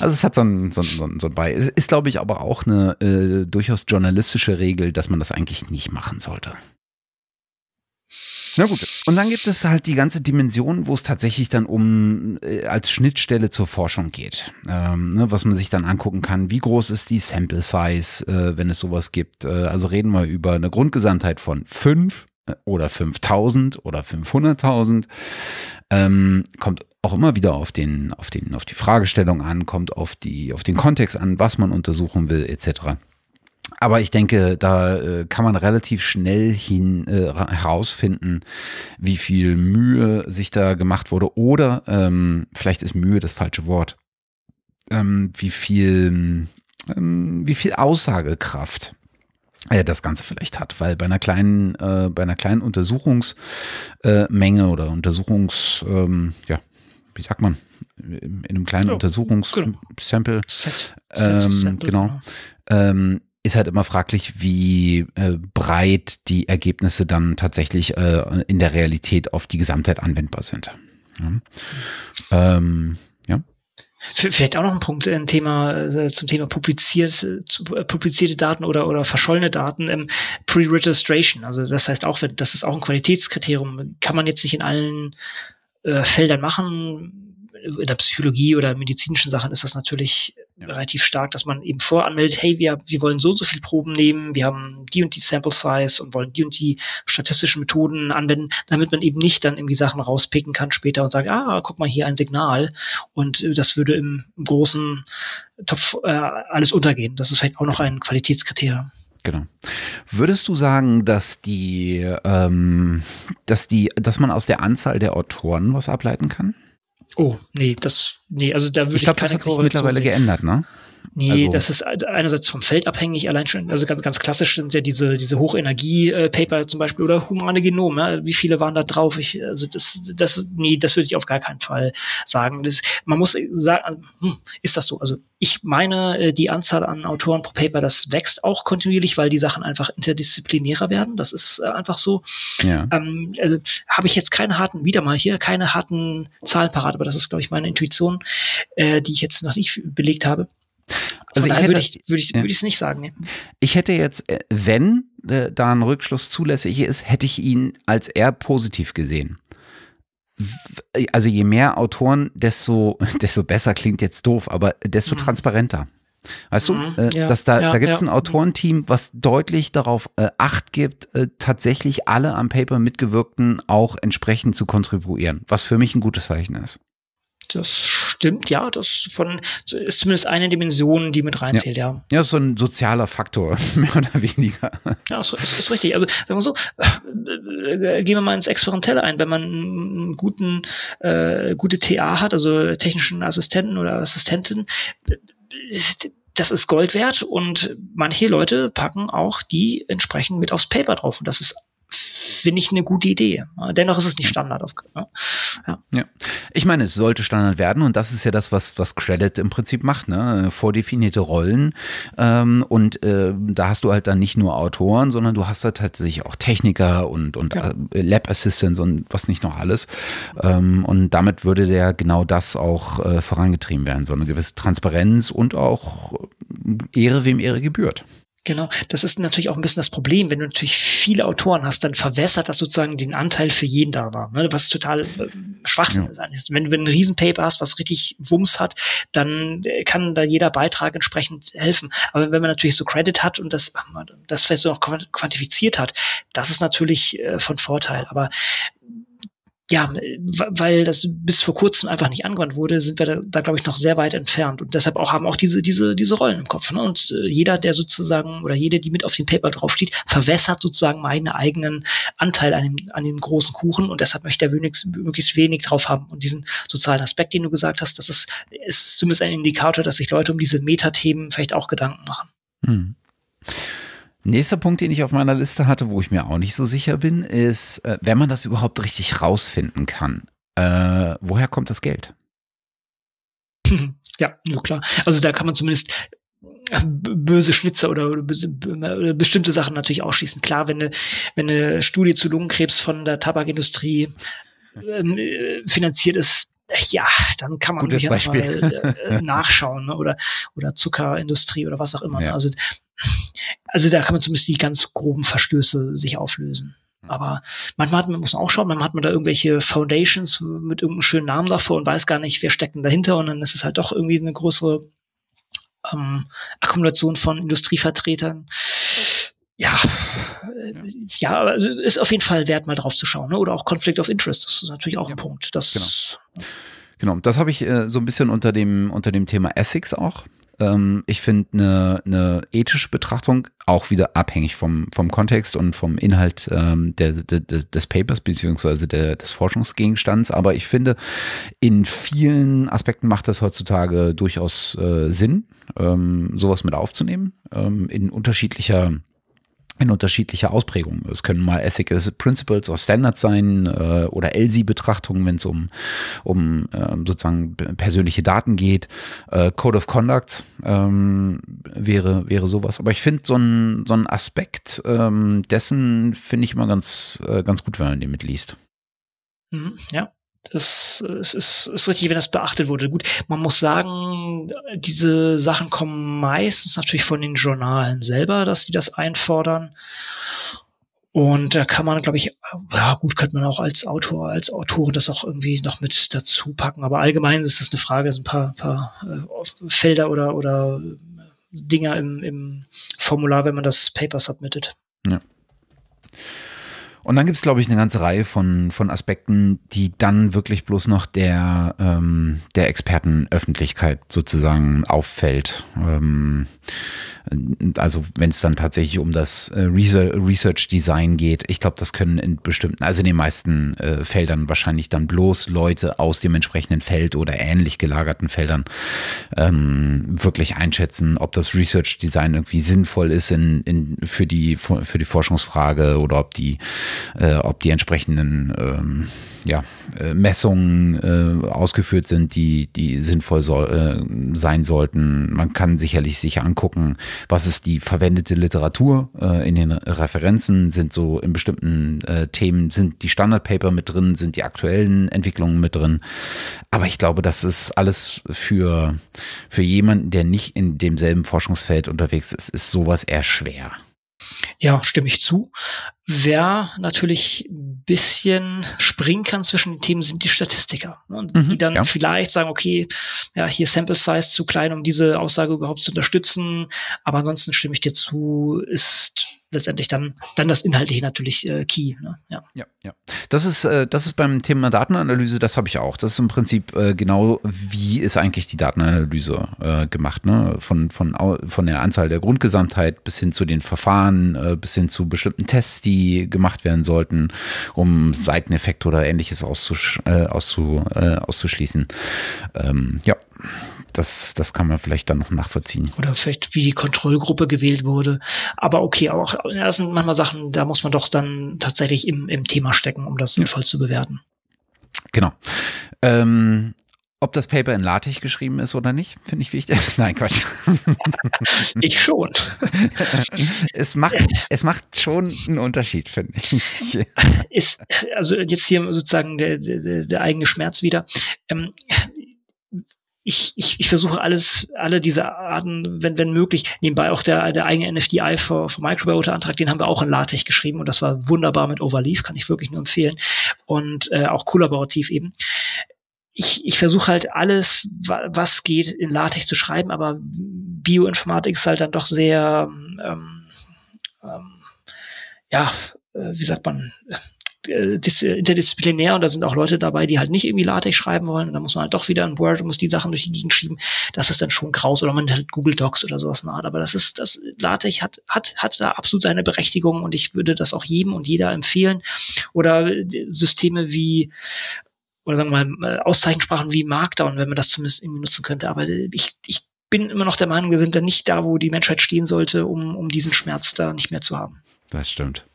also es hat so ein, so ein, so ein, so ein Bei. Es ist, glaube ich, aber auch eine äh, durchaus journalistische Regel, dass man das eigentlich nicht machen sollte. Na gut. Und dann gibt es halt die ganze Dimension, wo es tatsächlich dann um äh, als Schnittstelle zur Forschung geht. Ähm, ne, was man sich dann angucken kann. Wie groß ist die Sample Size, äh, wenn es sowas gibt? Äh, also reden wir über eine Grundgesamtheit von fünf äh, oder 5000 oder 500.000. Ähm, kommt auch immer wieder auf den, auf den, auf die Fragestellung an, kommt auf die, auf den Kontext an, was man untersuchen will, etc. Aber ich denke, da äh, kann man relativ schnell hin äh, herausfinden, wie viel Mühe sich da gemacht wurde. Oder ähm, vielleicht ist Mühe das falsche Wort. Ähm, wie viel, ähm, wie viel Aussagekraft äh, das Ganze vielleicht hat, weil bei einer kleinen, äh, bei einer kleinen Untersuchungsmenge äh, oder Untersuchungs, ähm, ja, wie sagt man, in einem kleinen ja, Untersuchungssample, Set. Ähm, genau, genau. Ähm, ist halt immer fraglich, wie äh, breit die Ergebnisse dann tatsächlich äh, in der Realität auf die Gesamtheit anwendbar sind. Ja. Ähm, ja. Vielleicht auch noch ein Punkt, ein Thema äh, zum Thema publiziert, äh, publizierte Daten oder oder verschollene Daten ähm, Pre-Registration. Also das heißt auch, das ist auch ein Qualitätskriterium. Kann man jetzt nicht in allen äh, Feldern machen in der Psychologie oder medizinischen Sachen ist das natürlich ja. relativ stark, dass man eben voranmeldet, hey, wir, wir wollen so und so viel Proben nehmen, wir haben die und die Sample Size und wollen die und die statistischen Methoden anwenden, damit man eben nicht dann irgendwie Sachen rauspicken kann später und sagt, ah, guck mal hier ein Signal und äh, das würde im, im großen Topf äh, alles untergehen. Das ist vielleicht auch noch ein Qualitätskriterium. Genau. Würdest du sagen, dass die, ähm, dass die, dass man aus der Anzahl der Autoren was ableiten kann? Oh, nee, das, nee, also da würde ich, ich glaube, das hat sich mittlerweile sehen. geändert, ne? Nee, also, das ist einerseits vom Feld abhängig, allein schon, also ganz, ganz klassisch sind ja diese, diese Hochenergie-Paper zum Beispiel oder humane Genome, ja, wie viele waren da drauf? Ich, also das, das, nee, das würde ich auf gar keinen Fall sagen. Das, man muss sagen, hm, ist das so? Also ich meine, äh, die Anzahl an Autoren pro Paper, das wächst auch kontinuierlich, weil die Sachen einfach interdisziplinärer werden. Das ist äh, einfach so. Ja. Ähm, also habe ich jetzt keine harten, wieder mal hier, keine harten Zahlen parat, aber das ist, glaube ich, meine Intuition, äh, die ich jetzt noch nicht belegt habe. Also ich hätte, würde ich würde ich, ja. würde ich es nicht sagen. Nee. Ich hätte jetzt, äh, wenn äh, da ein Rückschluss zulässig ist, hätte ich ihn als eher positiv gesehen. Also je mehr Autoren, desto desto besser klingt jetzt doof, aber desto mhm. transparenter. Weißt du, mhm, äh, ja, dass da, ja, da gibt es ja. ein Autorenteam, was deutlich darauf äh, Acht gibt, äh, tatsächlich alle am Paper mitgewirkten auch entsprechend zu kontribuieren, was für mich ein gutes Zeichen ist. Das stimmt, ja. Das von ist zumindest eine Dimension, die mit reinzählt, ja. Ja, ja ist so ein sozialer Faktor, mehr oder weniger. Ja, ist, ist, ist richtig. Also sagen wir so, äh, gehen wir mal ins Experimentelle ein. Wenn man einen guten, äh, gute TA hat, also technischen Assistenten oder Assistentin, das ist Gold wert und manche Leute packen auch die entsprechend mit aufs Paper drauf. Und das ist finde ich eine gute Idee. Dennoch ist es nicht Standard. Ja. ja. Ich meine, es sollte Standard werden und das ist ja das, was, was Credit im Prinzip macht, ne? Vordefinierte Rollen. Ähm, und äh, da hast du halt dann nicht nur Autoren, sondern du hast da tatsächlich auch Techniker und, und ja. Äh, Lab Assistants und was nicht noch alles. Ähm, und damit würde der genau das auch äh, vorangetrieben werden. So eine gewisse Transparenz und auch Ehre, wem Ehre gebührt. Genau, das ist natürlich auch ein bisschen das Problem, wenn du natürlich viele Autoren hast, dann verwässert das sozusagen den Anteil für jeden da war, ne? was total äh, Schwachsinn ja. ist. Wenn du ein Riesenpaper hast, was richtig Wumms hat, dann äh, kann da jeder Beitrag entsprechend helfen. Aber wenn man natürlich so Credit hat und das, das vielleicht so noch quantifiziert hat, das ist natürlich äh, von Vorteil. Aber ja, weil das bis vor kurzem einfach nicht angewandt wurde, sind wir da, da glaube ich, noch sehr weit entfernt. Und deshalb auch haben auch diese, diese, diese Rollen im Kopf. Ne? Und äh, jeder, der sozusagen oder jede, die mit auf dem Paper draufsteht, verwässert sozusagen meinen eigenen Anteil an dem, an dem großen Kuchen. Und deshalb möchte er möglichst, möglichst wenig drauf haben. Und diesen sozialen Aspekt, den du gesagt hast, das ist, ist zumindest ein Indikator, dass sich Leute um diese Metathemen vielleicht auch Gedanken machen. Hm. Nächster Punkt, den ich auf meiner Liste hatte, wo ich mir auch nicht so sicher bin, ist, äh, wenn man das überhaupt richtig rausfinden kann, äh, woher kommt das Geld? Ja, nur klar. Also da kann man zumindest äh, böse Schnitzer oder, oder, oder, bestimmte Sachen natürlich ausschließen. Klar, wenn eine, wenn eine Studie zu Lungenkrebs von der Tabakindustrie ähm, äh, finanziert ist, ja, dann kann man Gutes sicher mal äh, nachschauen ne? oder oder Zuckerindustrie oder was auch immer. Ne? Ja. Also also da kann man zumindest die ganz groben Verstöße sich auflösen. Hm. Aber manchmal hat man, muss man auch schauen, manchmal hat man da irgendwelche Foundations mit irgendeinem schönen Namen davor und weiß gar nicht, wer steckt denn dahinter und dann ist es halt doch irgendwie eine größere ähm, Akkumulation von Industrievertretern. Ja, ja, aber ist auf jeden Fall wert, mal drauf zu schauen. Ne? Oder auch Conflict of Interest, das ist natürlich auch ja. ein Punkt. Das, genau. genau, das habe ich äh, so ein bisschen unter dem, unter dem Thema Ethics auch. Ähm, ich finde eine, eine ethische Betrachtung auch wieder abhängig vom, vom Kontext und vom Inhalt ähm, der, der, des Papers beziehungsweise der, des Forschungsgegenstands. Aber ich finde, in vielen Aspekten macht das heutzutage durchaus äh, Sinn, ähm, sowas mit aufzunehmen, ähm, in unterschiedlicher in unterschiedlicher Ausprägung. Es können mal Ethical Principles oder Standards sein äh, oder ELSI-Betrachtungen, wenn es um, um äh, sozusagen persönliche Daten geht. Äh, Code of Conduct ähm, wäre, wäre sowas. Aber ich finde so ein, so Aspekt ähm, dessen finde ich immer ganz, äh, ganz gut, wenn man den mitliest. Mhm, ja, das ist, ist, ist richtig, wenn das beachtet wurde. Gut, man muss sagen, diese Sachen kommen meistens natürlich von den Journalen selber, dass die das einfordern. Und da kann man, glaube ich, ja gut, könnte man auch als Autor, als Autorin das auch irgendwie noch mit dazu packen. Aber allgemein ist das eine Frage, sind ein paar, paar äh, Felder oder, oder Dinger im, im Formular, wenn man das Paper submittet. Ja. Und dann gibt es, glaube ich, eine ganze Reihe von, von Aspekten, die dann wirklich bloß noch der, ähm, der Expertenöffentlichkeit sozusagen auffällt. Ähm, also wenn es dann tatsächlich um das äh, Research Design geht, ich glaube, das können in bestimmten, also in den meisten äh, Feldern wahrscheinlich dann bloß Leute aus dem entsprechenden Feld oder ähnlich gelagerten Feldern ähm, wirklich einschätzen, ob das Research Design irgendwie sinnvoll ist in, in, für, die, für die Forschungsfrage oder ob die, äh, ob die entsprechenden ähm, ja, äh, Messungen äh, ausgeführt sind, die, die sinnvoll soll, äh, sein sollten. Man kann sicherlich sich angucken, was ist die verwendete Literatur äh, in den Referenzen, sind so in bestimmten äh, Themen, sind die Standardpaper mit drin, sind die aktuellen Entwicklungen mit drin. Aber ich glaube, das ist alles für, für jemanden, der nicht in demselben Forschungsfeld unterwegs ist, ist sowas eher schwer. Ja, stimme ich zu. Wer natürlich ein bisschen springen kann zwischen den Themen, sind die Statistiker. Ne? Mhm, die dann ja. vielleicht sagen, okay, ja, hier Sample Size zu klein, um diese Aussage überhaupt zu unterstützen. Aber ansonsten stimme ich dir zu, ist letztendlich dann, dann das Inhaltliche natürlich äh, key. Ne? Ja. ja, ja. Das ist, äh, das ist beim Thema Datenanalyse, das habe ich auch. Das ist im Prinzip äh, genau, wie ist eigentlich die Datenanalyse äh, gemacht, ne? Von, von, von der Anzahl der Grundgesamtheit bis hin zu den Verfahren, äh, bis hin zu bestimmten Tests, die gemacht werden sollten, um Seiteneffekte oder ähnliches auszusch äh, auszu, äh, auszuschließen. Ähm, ja das, das kann man vielleicht dann noch nachvollziehen. Oder vielleicht, wie die Kontrollgruppe gewählt wurde. Aber okay, auch das sind manchmal Sachen, da muss man doch dann tatsächlich im, im Thema stecken, um das sinnvoll ja. zu bewerten. Genau. Ähm, ob das Paper in LaTeX geschrieben ist oder nicht, finde ich wichtig. Nein, Quatsch. ich schon. es macht, es macht schon einen Unterschied, finde ich. Ist, also jetzt hier sozusagen der, der, der eigene Schmerz wieder. Ähm, ich, ich, ich versuche alles, alle diese Arten, wenn, wenn möglich, nebenbei auch der, der eigene NFDI für, für Microbiota-Antrag, den haben wir auch in LaTeX geschrieben und das war wunderbar mit Overleaf, kann ich wirklich nur empfehlen. Und äh, auch kollaborativ eben. Ich, ich versuche halt alles, was geht, in LaTeX zu schreiben, aber Bioinformatik ist halt dann doch sehr, ähm, ähm, ja, äh, wie sagt man, äh, interdisziplinär und da sind auch Leute dabei, die halt nicht irgendwie LaTeX schreiben wollen und da muss man halt doch wieder in Word und muss die Sachen durch die Gegend schieben. Das ist dann schon graus oder man halt Google Docs oder sowas nahe. Aber das ist, das LaTeX hat, hat, hat da absolut seine Berechtigung und ich würde das auch jedem und jeder empfehlen. Oder Systeme wie oder sagen wir mal Auszeichensprachen wie Markdown, wenn man das zumindest irgendwie nutzen könnte. Aber ich, ich bin immer noch der Meinung, wir sind da nicht da, wo die Menschheit stehen sollte, um, um diesen Schmerz da nicht mehr zu haben. Das stimmt.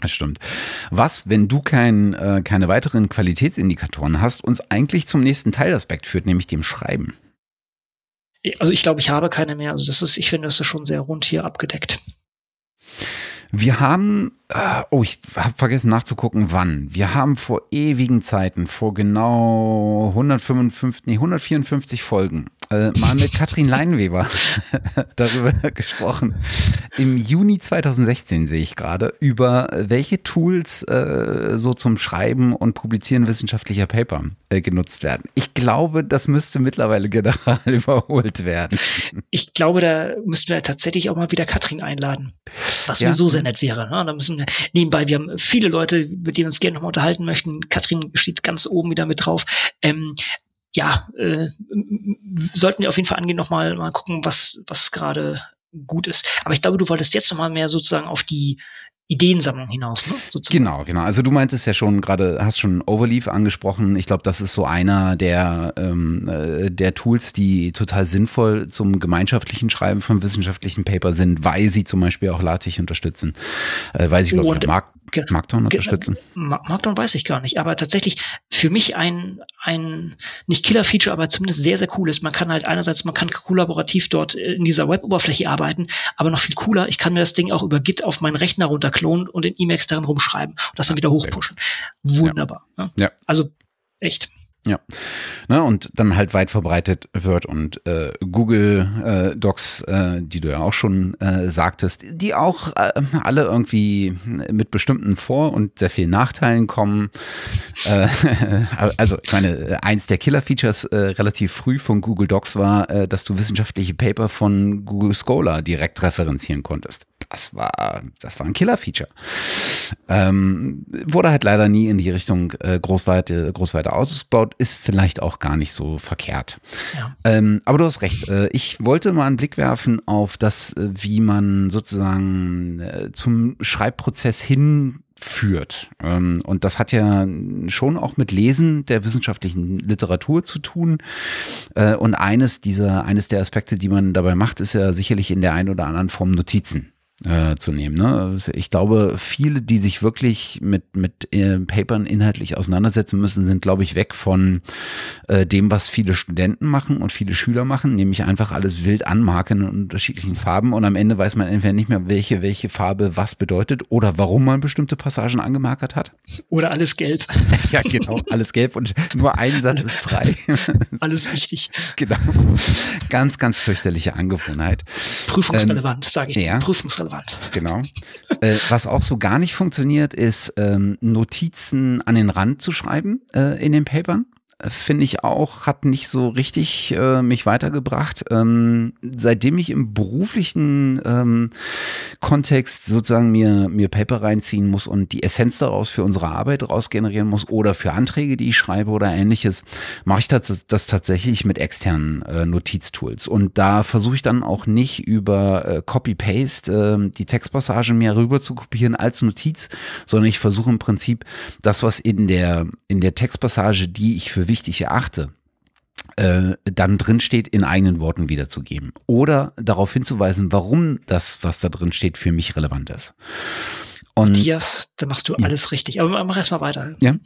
Das stimmt. Was, wenn du kein, äh, keine weiteren Qualitätsindikatoren hast, uns eigentlich zum nächsten Teilaspekt führt, nämlich dem Schreiben? Also ich glaube, ich habe keine mehr. Also das ist, ich finde, das ist schon sehr rund hier abgedeckt. Wir haben, äh, oh, ich habe vergessen nachzugucken, wann. Wir haben vor ewigen Zeiten, vor genau 155, nee, 154 Folgen, äh, mal mit Katrin Leinweber darüber gesprochen. Im Juni 2016 sehe ich gerade, über welche Tools äh, so zum Schreiben und Publizieren wissenschaftlicher Paper äh, genutzt werden. Ich glaube, das müsste mittlerweile general überholt werden. Ich glaube, da müssten wir tatsächlich auch mal wieder Katrin einladen. Was ja. mir so sehr nett wäre. Ne? Da müssen wir, nebenbei, wir haben viele Leute, mit denen wir uns gerne nochmal unterhalten möchten. Katrin steht ganz oben wieder mit drauf. Ähm, ja, äh, sollten wir auf jeden Fall angehen, nochmal mal gucken, was, was gerade gut ist. Aber ich glaube, du wolltest jetzt nochmal mehr sozusagen auf die Ideensammlung hinaus, ne? Sozusagen. Genau, genau. Also du meintest ja schon gerade, hast schon Overleaf angesprochen. Ich glaube, das ist so einer der, ähm, äh, der Tools, die total sinnvoll zum gemeinschaftlichen Schreiben von wissenschaftlichen Paper sind, weil sie zum Beispiel auch LaTeX unterstützen, äh, weil sie, glaube ich, Mark Markdown unterstützen. Markdown weiß ich gar nicht, aber tatsächlich für mich ein, ein nicht Killer-Feature, aber zumindest sehr, sehr cool ist. Man kann halt einerseits, man kann kollaborativ dort in dieser Web-Oberfläche arbeiten, aber noch viel cooler, ich kann mir das Ding auch über Git auf meinen Rechner runter klonen und in Emacs darin rumschreiben und das dann wieder hochpushen. Wunderbar. Ja. Ne? ja. Also echt. Ja. Ne, und dann halt weit verbreitet wird und äh, Google äh, Docs, äh, die du ja auch schon äh, sagtest, die auch äh, alle irgendwie mit bestimmten Vor- und sehr vielen Nachteilen kommen. Äh, also ich meine, eins der Killer-Features äh, relativ früh von Google Docs war, äh, dass du wissenschaftliche Paper von Google Scholar direkt referenzieren konntest das war, das war ein Killer-Feature. Ähm, wurde halt leider nie in die Richtung äh, groß, weiter, groß weiter ausgebaut, ist vielleicht auch gar nicht so verkehrt. Ja. Ähm, aber du hast recht. Äh, ich wollte mal einen Blick werfen auf das, äh, wie man sozusagen äh, zum Schreibprozess hin führt. Ähm, und das hat ja schon auch mit Lesen der wissenschaftlichen Literatur zu tun. Äh, und eines dieser, eines der Aspekte, die man dabei macht, ist ja sicherlich in der einen oder anderen Form Notizen äh, zu nehmen. Ne? Also ich glaube, viele, die sich wirklich mit, mit äh, Papern inhaltlich auseinandersetzen müssen, sind, glaube ich, weg von äh, dem, was viele Studenten machen und viele Schüler machen, nämlich einfach alles wild anmarken in unterschiedlichen Farben und am Ende weiß man entweder nicht mehr, welche, welche Farbe was bedeutet oder warum man bestimmte Passagen angemarkert hat. Oder alles gelb. ja, genau, alles gelb und nur ein Satz ist frei. alles wichtig. Genau. Ganz, ganz fürchterliche Angewohnheit. Prüfungsrelevant, ähm, sage ich. Ja. Prüfungsrelevant relevant. Genau. Äh, was auch so gar nicht funktioniert, ist ähm, Notizen an den Rand zu schreiben äh, in den Papern finde ich auch, hat nicht so richtig äh, mich weitergebracht. Ähm, seitdem ich im beruflichen ähm, Kontext sozusagen mir, mir Paper reinziehen muss und die Essenz daraus für unsere Arbeit raus generieren muss oder für Anträge, die ich schreibe oder ähnliches, mache ich das, das tatsächlich mit externen äh, Notiztools. Und da versuche ich dann auch nicht über äh, Copy-Paste äh, die Textpassagen mehr rüber zu kopieren als Notiz, sondern ich versuche im Prinzip das, was in der, in der Textpassage, die ich für wichtig erachte, äh, dann drin steht, in eigenen Worten wiederzugeben. Oder darauf hinzuweisen, warum das, was da drin steht, für mich relevant ist. Und, Matthias, da machst du ja. alles richtig. Aber mach erst mal weiter. Ja.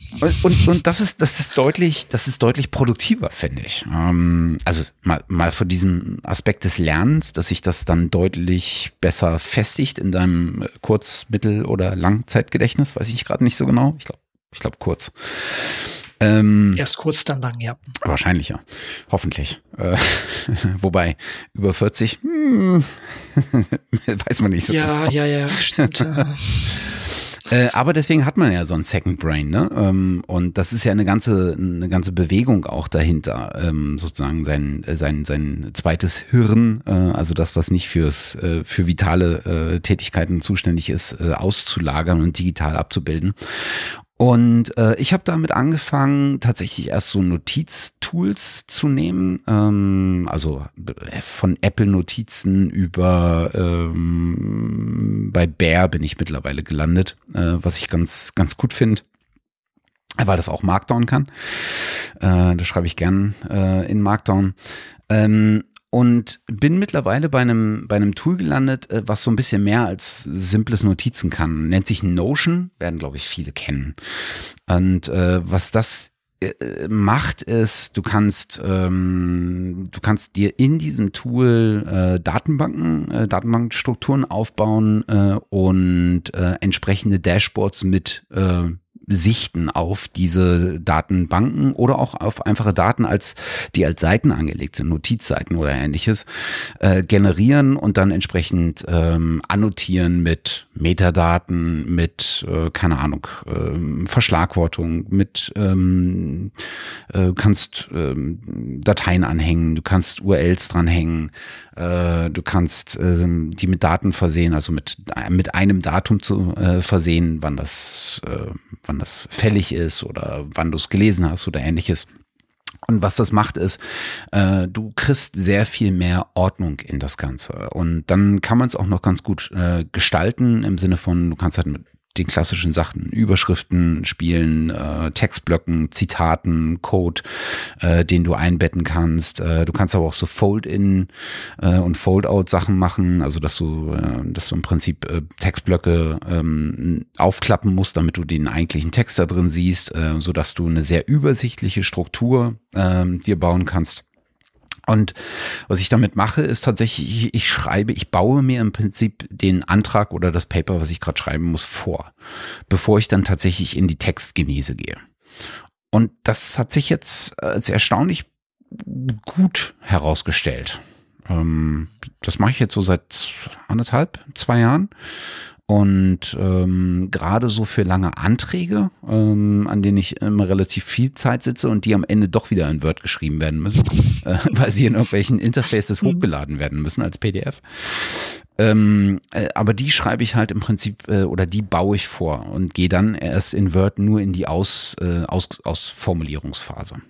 Und, und, das ist, das ist deutlich, das ist deutlich produktiver, finde ich. Ähm, also mal, mal vor diesem Aspekt des Lernens, dass sich das dann deutlich besser festigt in deinem Kurz-, Mittel- oder Langzeitgedächtnis, weiß ich gerade nicht so genau. Ich glaube, ich glaube kurz. Ähm, Erst kurz, dann lang, ja. Wahrscheinlich, ja. Hoffentlich. Äh, wobei, über 40, hm, weiß man nicht so ja, genau. Ja, ja, stimmt. Äh, aber deswegen hat man ja so ein Second Brain, ne? Ähm, und das ist ja eine ganze, eine ganze Bewegung auch dahinter, ähm, sozusagen sein, sein, sein zweites Hirn, äh, also das, was nicht fürs, äh, für vitale äh, Tätigkeiten zuständig ist, äh, auszulagern und digital abzubilden. Und äh, ich habe damit angefangen, tatsächlich erst so Notiztools zu nehmen, ähm, also äh, von Apple Notizen über ähm, bei Bear bin ich mittlerweile gelandet, äh, was ich ganz ganz gut finde weil das auch Markdown kann. Äh, das schreibe ich gern äh, in Markdown. Ähm, und bin mittlerweile bei einem, bei einem Tool gelandet, äh, was so ein bisschen mehr als simples Notizen kann. Nennt sich Notion, werden, glaube ich, viele kennen. Und äh, was das äh, macht ist, du kannst ähm, du kannst dir in diesem Tool äh, Datenbanken, äh, Datenbankstrukturen aufbauen äh, und äh, entsprechende Dashboards mit Sichten auf diese Datenbanken oder auch auf einfache Daten, als die als Seiten angelegt sind, Notizseiten oder ähnliches, äh, generieren und dann entsprechend ähm, annotieren mit Metadaten, mit, äh, keine Ahnung, äh, Verschlagwortung, mit ähm, äh, kannst ähm, Dateien anhängen, du kannst URLs dranhängen, äh, du kannst äh, die mit Daten versehen, also mit, mit einem Datum zu äh, versehen, wann das, äh, wann das fällig ist oder wann du es gelesen hast oder ähnliches. Und was das macht, ist, äh, du kriegst sehr viel mehr Ordnung in das Ganze. Und dann kann man es auch noch ganz gut äh, gestalten im Sinne von, du kannst halt mit den klassischen Sachen, Überschriften spielen, äh, Textblöcken, Zitaten, Code, äh, den du einbetten kannst. Äh, du kannst aber auch so Fold-in äh, und Fold-out-Sachen machen, also dass du, äh, dass du im Prinzip äh, Textblöcke ähm, aufklappen musst, damit du den eigentlichen Text da drin siehst, äh, so du eine sehr übersichtliche Struktur äh, dir bauen kannst. Und was ich damit mache, ist tatsächlich, ich schreibe, ich baue mir im Prinzip den Antrag oder das Paper, was ich gerade schreiben muss, vor, bevor ich dann tatsächlich in die Textgenese gehe. Und das hat sich jetzt als erstaunlich gut herausgestellt. Ähm, das mache ich jetzt so seit anderthalb, zwei Jahren. Und ähm, gerade so für lange Anträge, ähm, an denen ich immer relativ viel Zeit sitze und die am Ende doch wieder in Word geschrieben werden müssen, äh, weil sie in irgendwelchen Interfaces mhm. hochgeladen werden müssen als PDF. Ähm, äh, aber die schreibe ich halt im Prinzip äh, oder die baue ich vor und gehe dann erst in Word nur in die Aus, äh, Aus, Ausformulierungsphase.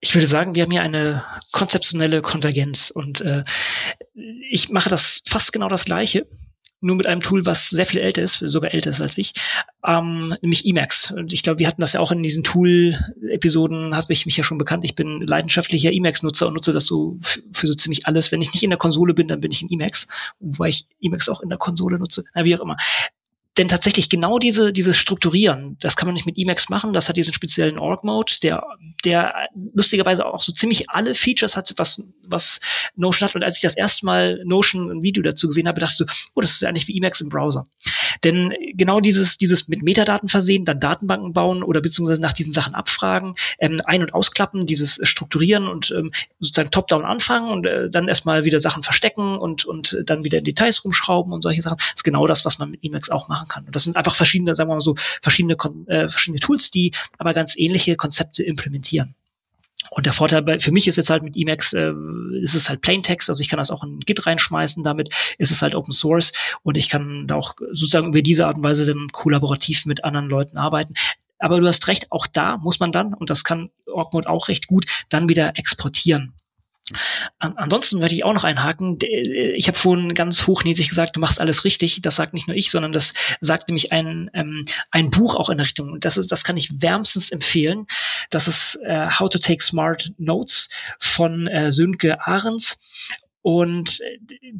Ich würde sagen, wir haben hier eine konzeptionelle Konvergenz und äh, ich mache das fast genau das Gleiche nur mit einem Tool, was sehr viel älter ist, sogar älter ist als ich, ähm, nämlich Emacs. Und ich glaube, wir hatten das ja auch in diesen Tool-Episoden, habe ich mich ja schon bekannt. Ich bin leidenschaftlicher Emacs-Nutzer und nutze das so für so ziemlich alles. Wenn ich nicht in der Konsole bin, dann bin ich in Emacs, wobei ich Emacs auch in der Konsole nutze. Na, wie auch immer denn tatsächlich genau diese, dieses Strukturieren, das kann man nicht mit Emacs machen, das hat diesen speziellen Org-Mode, der, der lustigerweise auch so ziemlich alle Features hat, was, was Notion hat. Und als ich das erste Mal Notion ein Video dazu gesehen habe, dachte ich so, oh, das ist ja eigentlich wie Emacs im Browser. Denn genau dieses, dieses mit Metadaten versehen, dann Datenbanken bauen oder beziehungsweise nach diesen Sachen abfragen, ähm, ein- und ausklappen, dieses Strukturieren und ähm, sozusagen top-down anfangen und äh, dann erstmal wieder Sachen verstecken und, und dann wieder in Details rumschrauben und solche Sachen, ist genau das, was man mit Emacs auch machen kann. Und das sind einfach verschiedene, sagen wir mal so, verschiedene, äh, verschiedene Tools, die aber ganz ähnliche Konzepte implementieren. Und der Vorteil bei, für mich ist jetzt halt mit Emacs, äh, ist es halt Plaintext, also ich kann das auch in Git reinschmeißen, damit ist es halt Open Source und ich kann da auch sozusagen über diese Art und Weise dann kollaborativ mit anderen Leuten arbeiten. Aber du hast recht, auch da muss man dann, und das kann Orgmode auch recht gut, dann wieder exportieren. An, ansonsten würde ich auch noch einhaken. Ich habe vorhin ganz hochnäsig gesagt, du machst alles richtig. Das sagt nicht nur ich, sondern das sagt nämlich ein, ähm, ein Buch auch in der Richtung. Und das ist, das kann ich wärmstens empfehlen. Das ist äh, How to Take Smart Notes von äh, Sönke Ahrens. Und äh,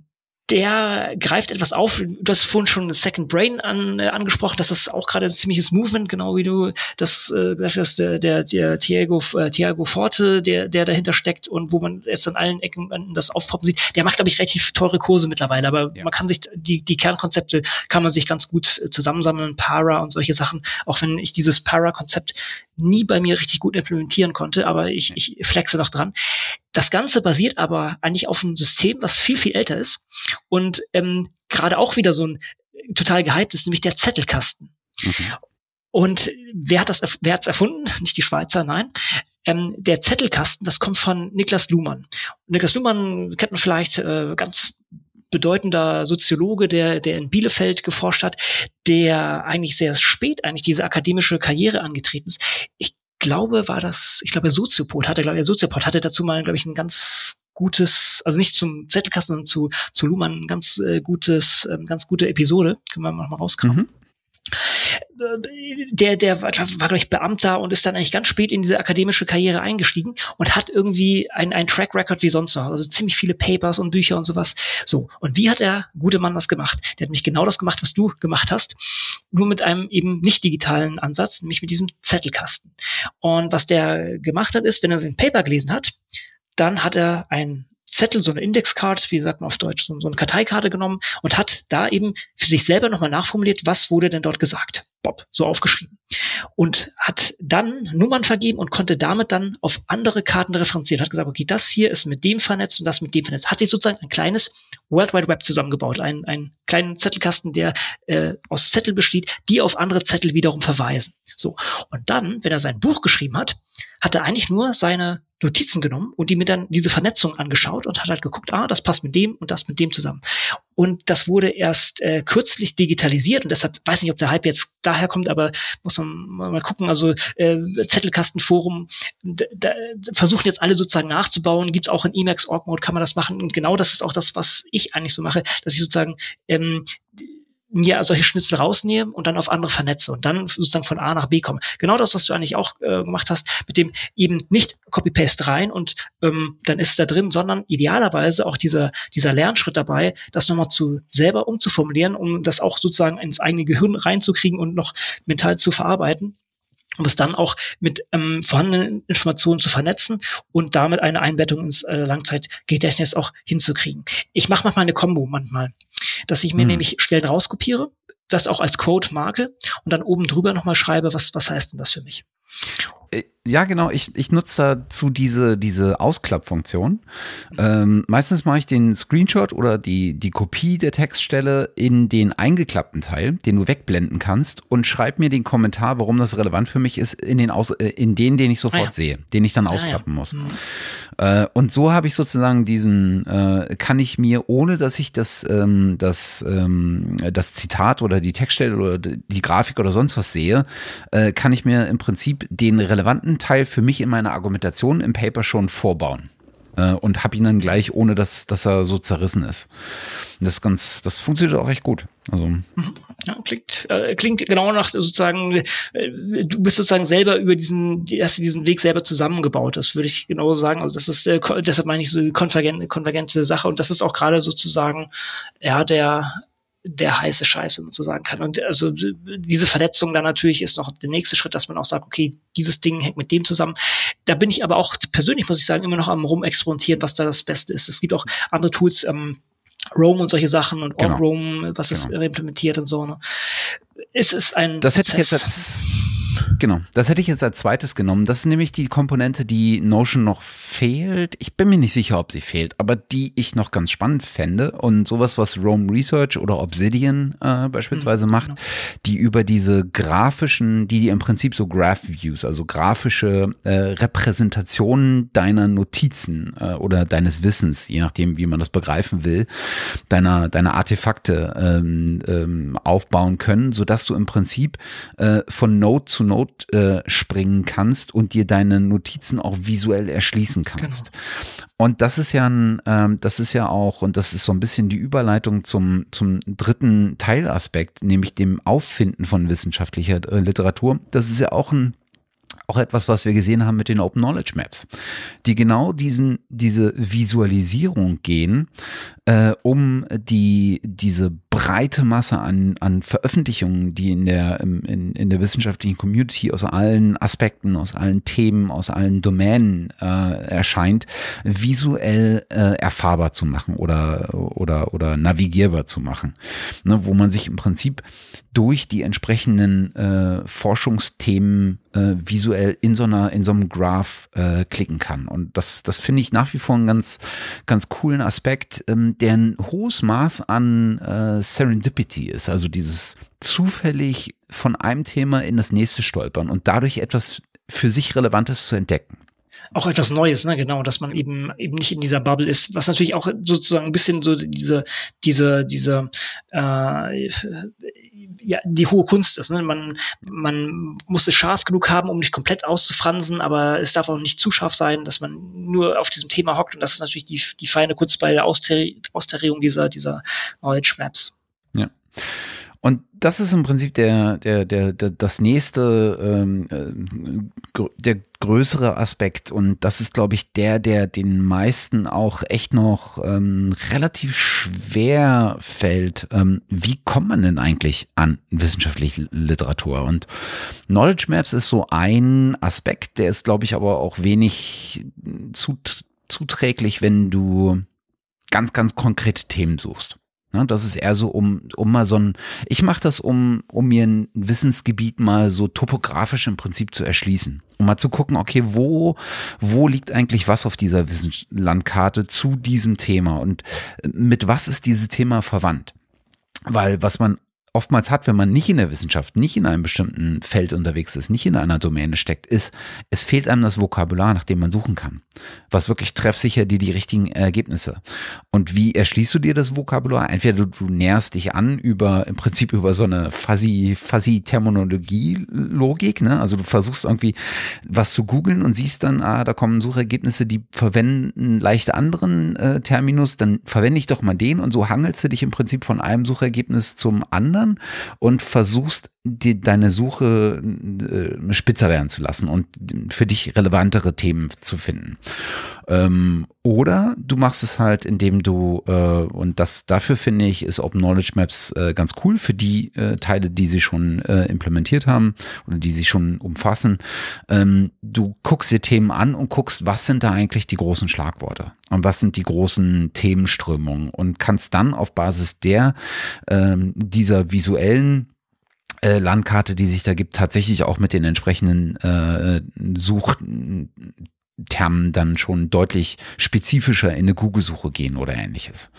der greift etwas auf. Du hast vorhin schon Second Brain an, äh, angesprochen. Das ist auch gerade ein ziemliches Movement, genau wie du das äh, gesagt hast, der, der, der Thiago, äh, Thiago Forte, der, der dahinter steckt und wo man es an allen Ecken das aufpoppen sieht. Der macht, glaube ich, relativ teure Kurse mittlerweile, aber ja. man kann sich, die, die Kernkonzepte kann man sich ganz gut äh, zusammensammeln, Para und solche Sachen. Auch wenn ich dieses Para-Konzept nie bei mir richtig gut implementieren konnte, aber ich, ich flexe noch dran. Das Ganze basiert aber eigentlich auf einem System, was viel, viel älter ist und ähm, gerade auch wieder so ein total gehypt ist, nämlich der Zettelkasten. Mhm. Und wer hat das, wer hat's erfunden? Nicht die Schweizer, nein. Ähm, der Zettelkasten, das kommt von Niklas Luhmann. Niklas Luhmann kennt man vielleicht äh, ganz bedeutender Soziologe, der, der in Bielefeld geforscht hat, der eigentlich sehr spät eigentlich diese akademische Karriere angetreten ist. Ich glaube, war das, ich glaube, der Soziopod hatte, glaube ich, der Soziopod hatte dazu mal, glaube ich, ein ganz gutes, also nicht zum Zettelkasten, sondern zu, zu Luhmann ein ganz äh, gutes, äh, ganz gute Episode. Können wir mal rauskramen. Mhm der, der war, war glaube ich, Beamter und ist dann eigentlich ganz spät in diese akademische Karriere eingestiegen und hat irgendwie ein, ein Track Record wie sonst noch. Also ziemlich viele Papers und Bücher und sowas. So. Und wie hat der gute Mann das gemacht? Der hat nämlich genau das gemacht, was du gemacht hast. Nur mit einem eben nicht digitalen Ansatz, nämlich mit diesem Zettelkasten. Und was der gemacht hat, ist, wenn er sein Paper gelesen hat, dann hat er ein Zettel, so eine Indexcard, wie sagt man auf Deutsch, so, eine Karteikarte genommen und hat da eben für sich selber nochmal nachformuliert, was wurde denn dort gesagt. Bob, so aufgeschrieben. Und hat dann Nummern vergeben und konnte damit dann auf andere Karten referenzieren. Hat gesagt, okay, das hier ist mit dem vernetzt und das mit dem vernetzt. Hat sich sozusagen ein kleines World Wide Web zusammengebaut. Einen, einen kleinen Zettelkasten, der äh, aus Zettel besteht, die auf andere Zettel wiederum verweisen. So. Und dann, wenn er sein Buch geschrieben hat, hat er eigentlich nur seine Notizen genommen und die mir dann diese Vernetzung angeschaut und hat halt geguckt, ah, das passt mit dem und das mit dem zusammen. Und das wurde erst äh, kürzlich digitalisiert und deshalb weiß nicht, ob der Hype jetzt daher kommt, aber muss man mal gucken. Also äh, Zettelkastenforum da, versuchen jetzt alle sozusagen nachzubauen. Gibt es auch in Emacs Org Mode kann man das machen und genau das ist auch das, was ich eigentlich so mache, dass ich sozusagen ähm, mir solche Schnitzel rausnehme und dann auf andere vernetze und dann sozusagen von A nach B komme. Genau das, was du eigentlich auch äh, gemacht hast, mit dem eben nicht Copy-Paste rein und ähm, dann ist es da drin, sondern idealerweise auch dieser, dieser Lernschritt dabei, das nochmal zu selber umzuformulieren, um das auch sozusagen ins eigene Gehirn reinzukriegen und noch mental zu verarbeiten um es dann auch mit ähm, vorhandenen Informationen zu vernetzen und damit eine Einbettung ins äh, Langzeitgedächtnis auch hinzukriegen. Ich mache manchmal eine Combo manchmal, dass ich mir hm. nämlich Stellen rauskopiere, das auch als Code marke und dann oben drüber nochmal schreibe, was, was heißt denn das für mich? Ja, genau. Ich, ich nutze dazu diese, diese Ausklappfunktion. Ähm, meistens mache ich den Screenshot oder die, die Kopie der Textstelle in den eingeklappten Teil, den du wegblenden kannst, und schreib mir den Kommentar, warum das relevant für mich ist, in den, Aus, äh, in den, den ich sofort ah, ja. sehe, den ich dann ausklappen ah, ja. muss. Mhm. Äh, und so habe ich sozusagen diesen, äh, kann ich mir, ohne dass ich das, ähm, das, ähm, das Zitat oder die Textstelle oder die Grafik oder sonst was sehe, äh, kann ich mir im Prinzip den relevanten Teil für mich in meiner Argumentation im Paper schon vorbauen äh, und habe ihn dann gleich, ohne dass, dass er so zerrissen ist. Das ganz, das funktioniert auch echt gut. Also ja, klingt, äh, klingt genau nach sozusagen, äh, du bist sozusagen selber über diesen, hast diesen Weg selber zusammengebaut. Das würde ich genau sagen. Also das ist, äh, deshalb meine ich so die konvergente, konvergente Sache und das ist auch gerade sozusagen ja der der heiße Scheiß, wenn man so sagen kann. Und also diese Verletzung dann natürlich ist noch der nächste Schritt, dass man auch sagt, okay, dieses Ding hängt mit dem zusammen. Da bin ich aber auch persönlich, muss ich sagen, immer noch am rumexperimentieren, was da das Beste ist. Es gibt auch andere Tools, ähm, Roam und solche Sachen und genau. Roam, was genau. es implementiert und so. Ne? Es ist ein Das hätte ich jetzt als Genau, das hätte ich jetzt als zweites genommen. Das ist nämlich die Komponente, die Notion noch fehlt. Ich bin mir nicht sicher, ob sie fehlt, aber die ich noch ganz spannend fände und sowas, was Rome Research oder Obsidian äh, beispielsweise mhm, macht, genau. die über diese grafischen, die, die im Prinzip so Graph Views, also grafische äh, Repräsentationen deiner Notizen äh, oder deines Wissens, je nachdem, wie man das begreifen will, deiner, deiner Artefakte ähm, ähm, aufbauen können, sodass du im Prinzip äh, von Node zu Node äh, springen kannst und dir deine Notizen auch visuell erschließen kannst. Genau. Und das ist ja ein, ähm, das ist ja auch, und das ist so ein bisschen die Überleitung zum, zum dritten Teilaspekt, nämlich dem Auffinden von wissenschaftlicher äh, Literatur. Das ist ja auch ein auch etwas, was wir gesehen haben mit den Open Knowledge Maps, die genau diesen, diese Visualisierung gehen, äh, um die, diese breite Masse an, an Veröffentlichungen, die in der, in, in der wissenschaftlichen Community aus allen Aspekten, aus allen Themen, aus allen Domänen äh, erscheint, visuell äh, erfahrbar zu machen oder, oder, oder navigierbar zu machen. Ne, wo man sich im Prinzip durch die entsprechenden äh, Forschungsthemen äh, visuell in so einer, in so einem Graph äh, klicken kann. Und das, das finde ich nach wie vor einen ganz, ganz coolen Aspekt, ähm, der ein hohes Maß an äh, Serendipity ist. Also dieses zufällig von einem Thema in das nächste stolpern und dadurch etwas für sich Relevantes zu entdecken auch etwas Neues, ne, genau, dass man eben eben nicht in dieser Bubble ist, was natürlich auch sozusagen ein bisschen so diese diese diese äh, ja, die hohe Kunst ist. Ne? Man, man muss es scharf genug haben, um nicht komplett auszufransen, aber es darf auch nicht zu scharf sein, dass man nur auf diesem Thema hockt. Und das ist natürlich die, die feine Kunst bei der Austarierung dieser, dieser Knowledge Maps. Ja. Und das ist im Prinzip der, der, der, der das nächste, ähm, äh, der größere Aspekt. Und das ist, glaube ich, der, der den meisten auch echt noch ähm, relativ schwer fällt. Ähm, wie kommt man denn eigentlich an wissenschaftliche Literatur? Und Knowledge Maps ist so ein Aspekt, der ist, glaube ich, aber auch wenig zut zuträglich, wenn du ganz, ganz konkrete Themen suchst. Ne, das ist eher so, um, um mal so ein, ich mache das, um, um mir ein Wissensgebiet mal so topografisch im Prinzip zu erschließen. Um mal zu gucken, okay, wo, wo liegt eigentlich was auf dieser Wissenslandkarte zu diesem Thema und mit was ist dieses Thema verwandt? Weil was man oftmals hat, wenn man nicht in der Wissenschaft, nicht in einem bestimmten Feld unterwegs ist, nicht in einer Domäne steckt, ist, es fehlt einem das Vokabular, nach dem man suchen kann. Was wirklich treffsicher dir die richtigen Ergebnisse. Und wie erschließt du dir das Vokabular? Entweder du, du näherst dich an über, im Prinzip über so eine fuzzy, fuzzy Terminologie-Logik, ne? Also du versuchst irgendwie was zu googeln und siehst dann, ah, da kommen Suchergebnisse, die verwenden leicht anderen äh, Terminus, dann verwende ich doch mal den und so hangelst du dich im Prinzip von einem Suchergebnis zum anderen verändern und versuchst, die, deine Suche äh, spitzer werden zu lassen und für dich relevantere Themen zu finden. Ähm, oder du machst es halt, indem du, äh, und das dafür finde ich, ist Open Knowledge Maps äh, ganz cool für die äh, Teile, die sie schon äh, implementiert haben oder die sie schon umfassen. Ähm, du guckst dir Themen an und guckst, was sind da eigentlich die großen Schlagworte und was sind die großen Themenströmungen und kannst dann auf Basis der ähm, dieser visuellen äh, Landkarte, die sich da gibt, tatsächlich auch mit den entsprechenden äh, Suchtermen dann schon deutlich spezifischer in eine Google-Suche gehen oder ähnliches.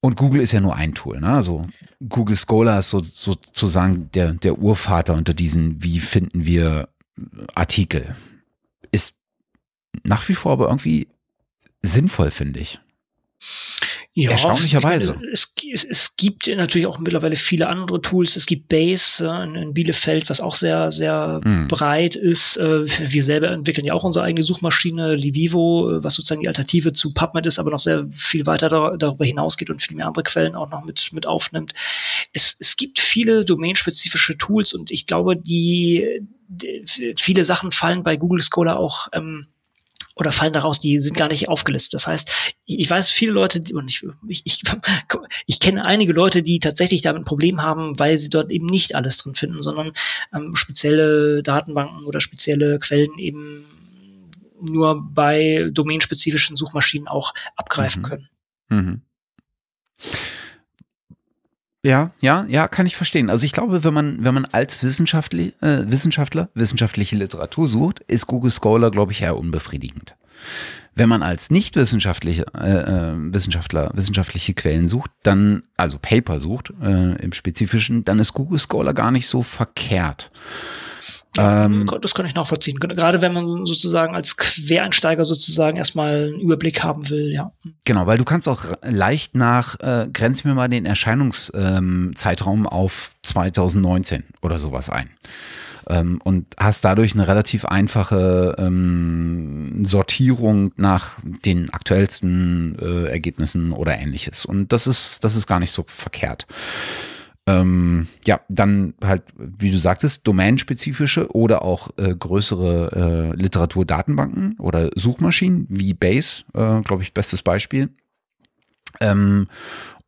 Und Google ist ja nur ein Tool, ne? Also Google Scholar ist so, sozusagen der, der Urvater unter diesen, wie finden wir Artikel. Ist nach wie vor aber irgendwie sinnvoll, finde ich. Ja, Erstaunlicherweise. Es, es, es, gibt natürlich auch mittlerweile viele andere Tools. Es gibt Base äh, in Bielefeld, was auch sehr, sehr mhm. breit ist. Äh, wir selber entwickeln ja auch unsere eigene Suchmaschine, Livivo, äh, was sozusagen die Alternative zu PubMed ist, aber noch sehr viel weiter da, darüber hinausgeht und viel mehr andere Quellen auch noch mit, mit aufnimmt. Es, es gibt viele domainspezifische Tools und ich glaube, die, die viele Sachen fallen bei Google Scholar auch ähm, oder fallen daraus, die sind gar nicht aufgelistet. Das heißt, ich, weiß viele Leute, und ich, ich, ich, ich kenne einige Leute, die tatsächlich damit ein Problem haben, weil sie dort eben nicht alles drin finden, sondern ähm, spezielle Datenbanken oder spezielle Quellen eben nur bei domänenspezifischen Suchmaschinen auch abgreifen mhm. können. Mhm. Ja, ja, ja, kann ich verstehen. Also ich glaube, wenn man, wenn man als Wissenschaftler, äh, Wissenschaftler wissenschaftliche Literatur sucht, ist Google Scholar, glaube ich, eher unbefriedigend. Wenn man als nicht wissenschaftliche äh, äh, Wissenschaftler wissenschaftliche Quellen sucht, dann also Paper sucht äh, im Spezifischen, dann ist Google Scholar gar nicht so verkehrt. Ähm, das kann ich nachvollziehen. Gerade wenn man sozusagen als Quereinsteiger sozusagen erstmal einen Überblick haben will, ja. Genau, weil du kannst auch leicht nach, äh, grenz mir mal den Erscheinungszeitraum ähm, auf 2019 oder sowas ein. Ähm, und hast dadurch eine relativ einfache ähm, Sortierung nach den aktuellsten äh, Ergebnissen oder ähnliches. Und das ist, das ist gar nicht so verkehrt. Ähm, ja, dann halt, wie du sagtest, domänenspezifische oder auch äh, größere äh, Literaturdatenbanken oder Suchmaschinen wie Base, äh, glaube ich, bestes Beispiel. Ähm,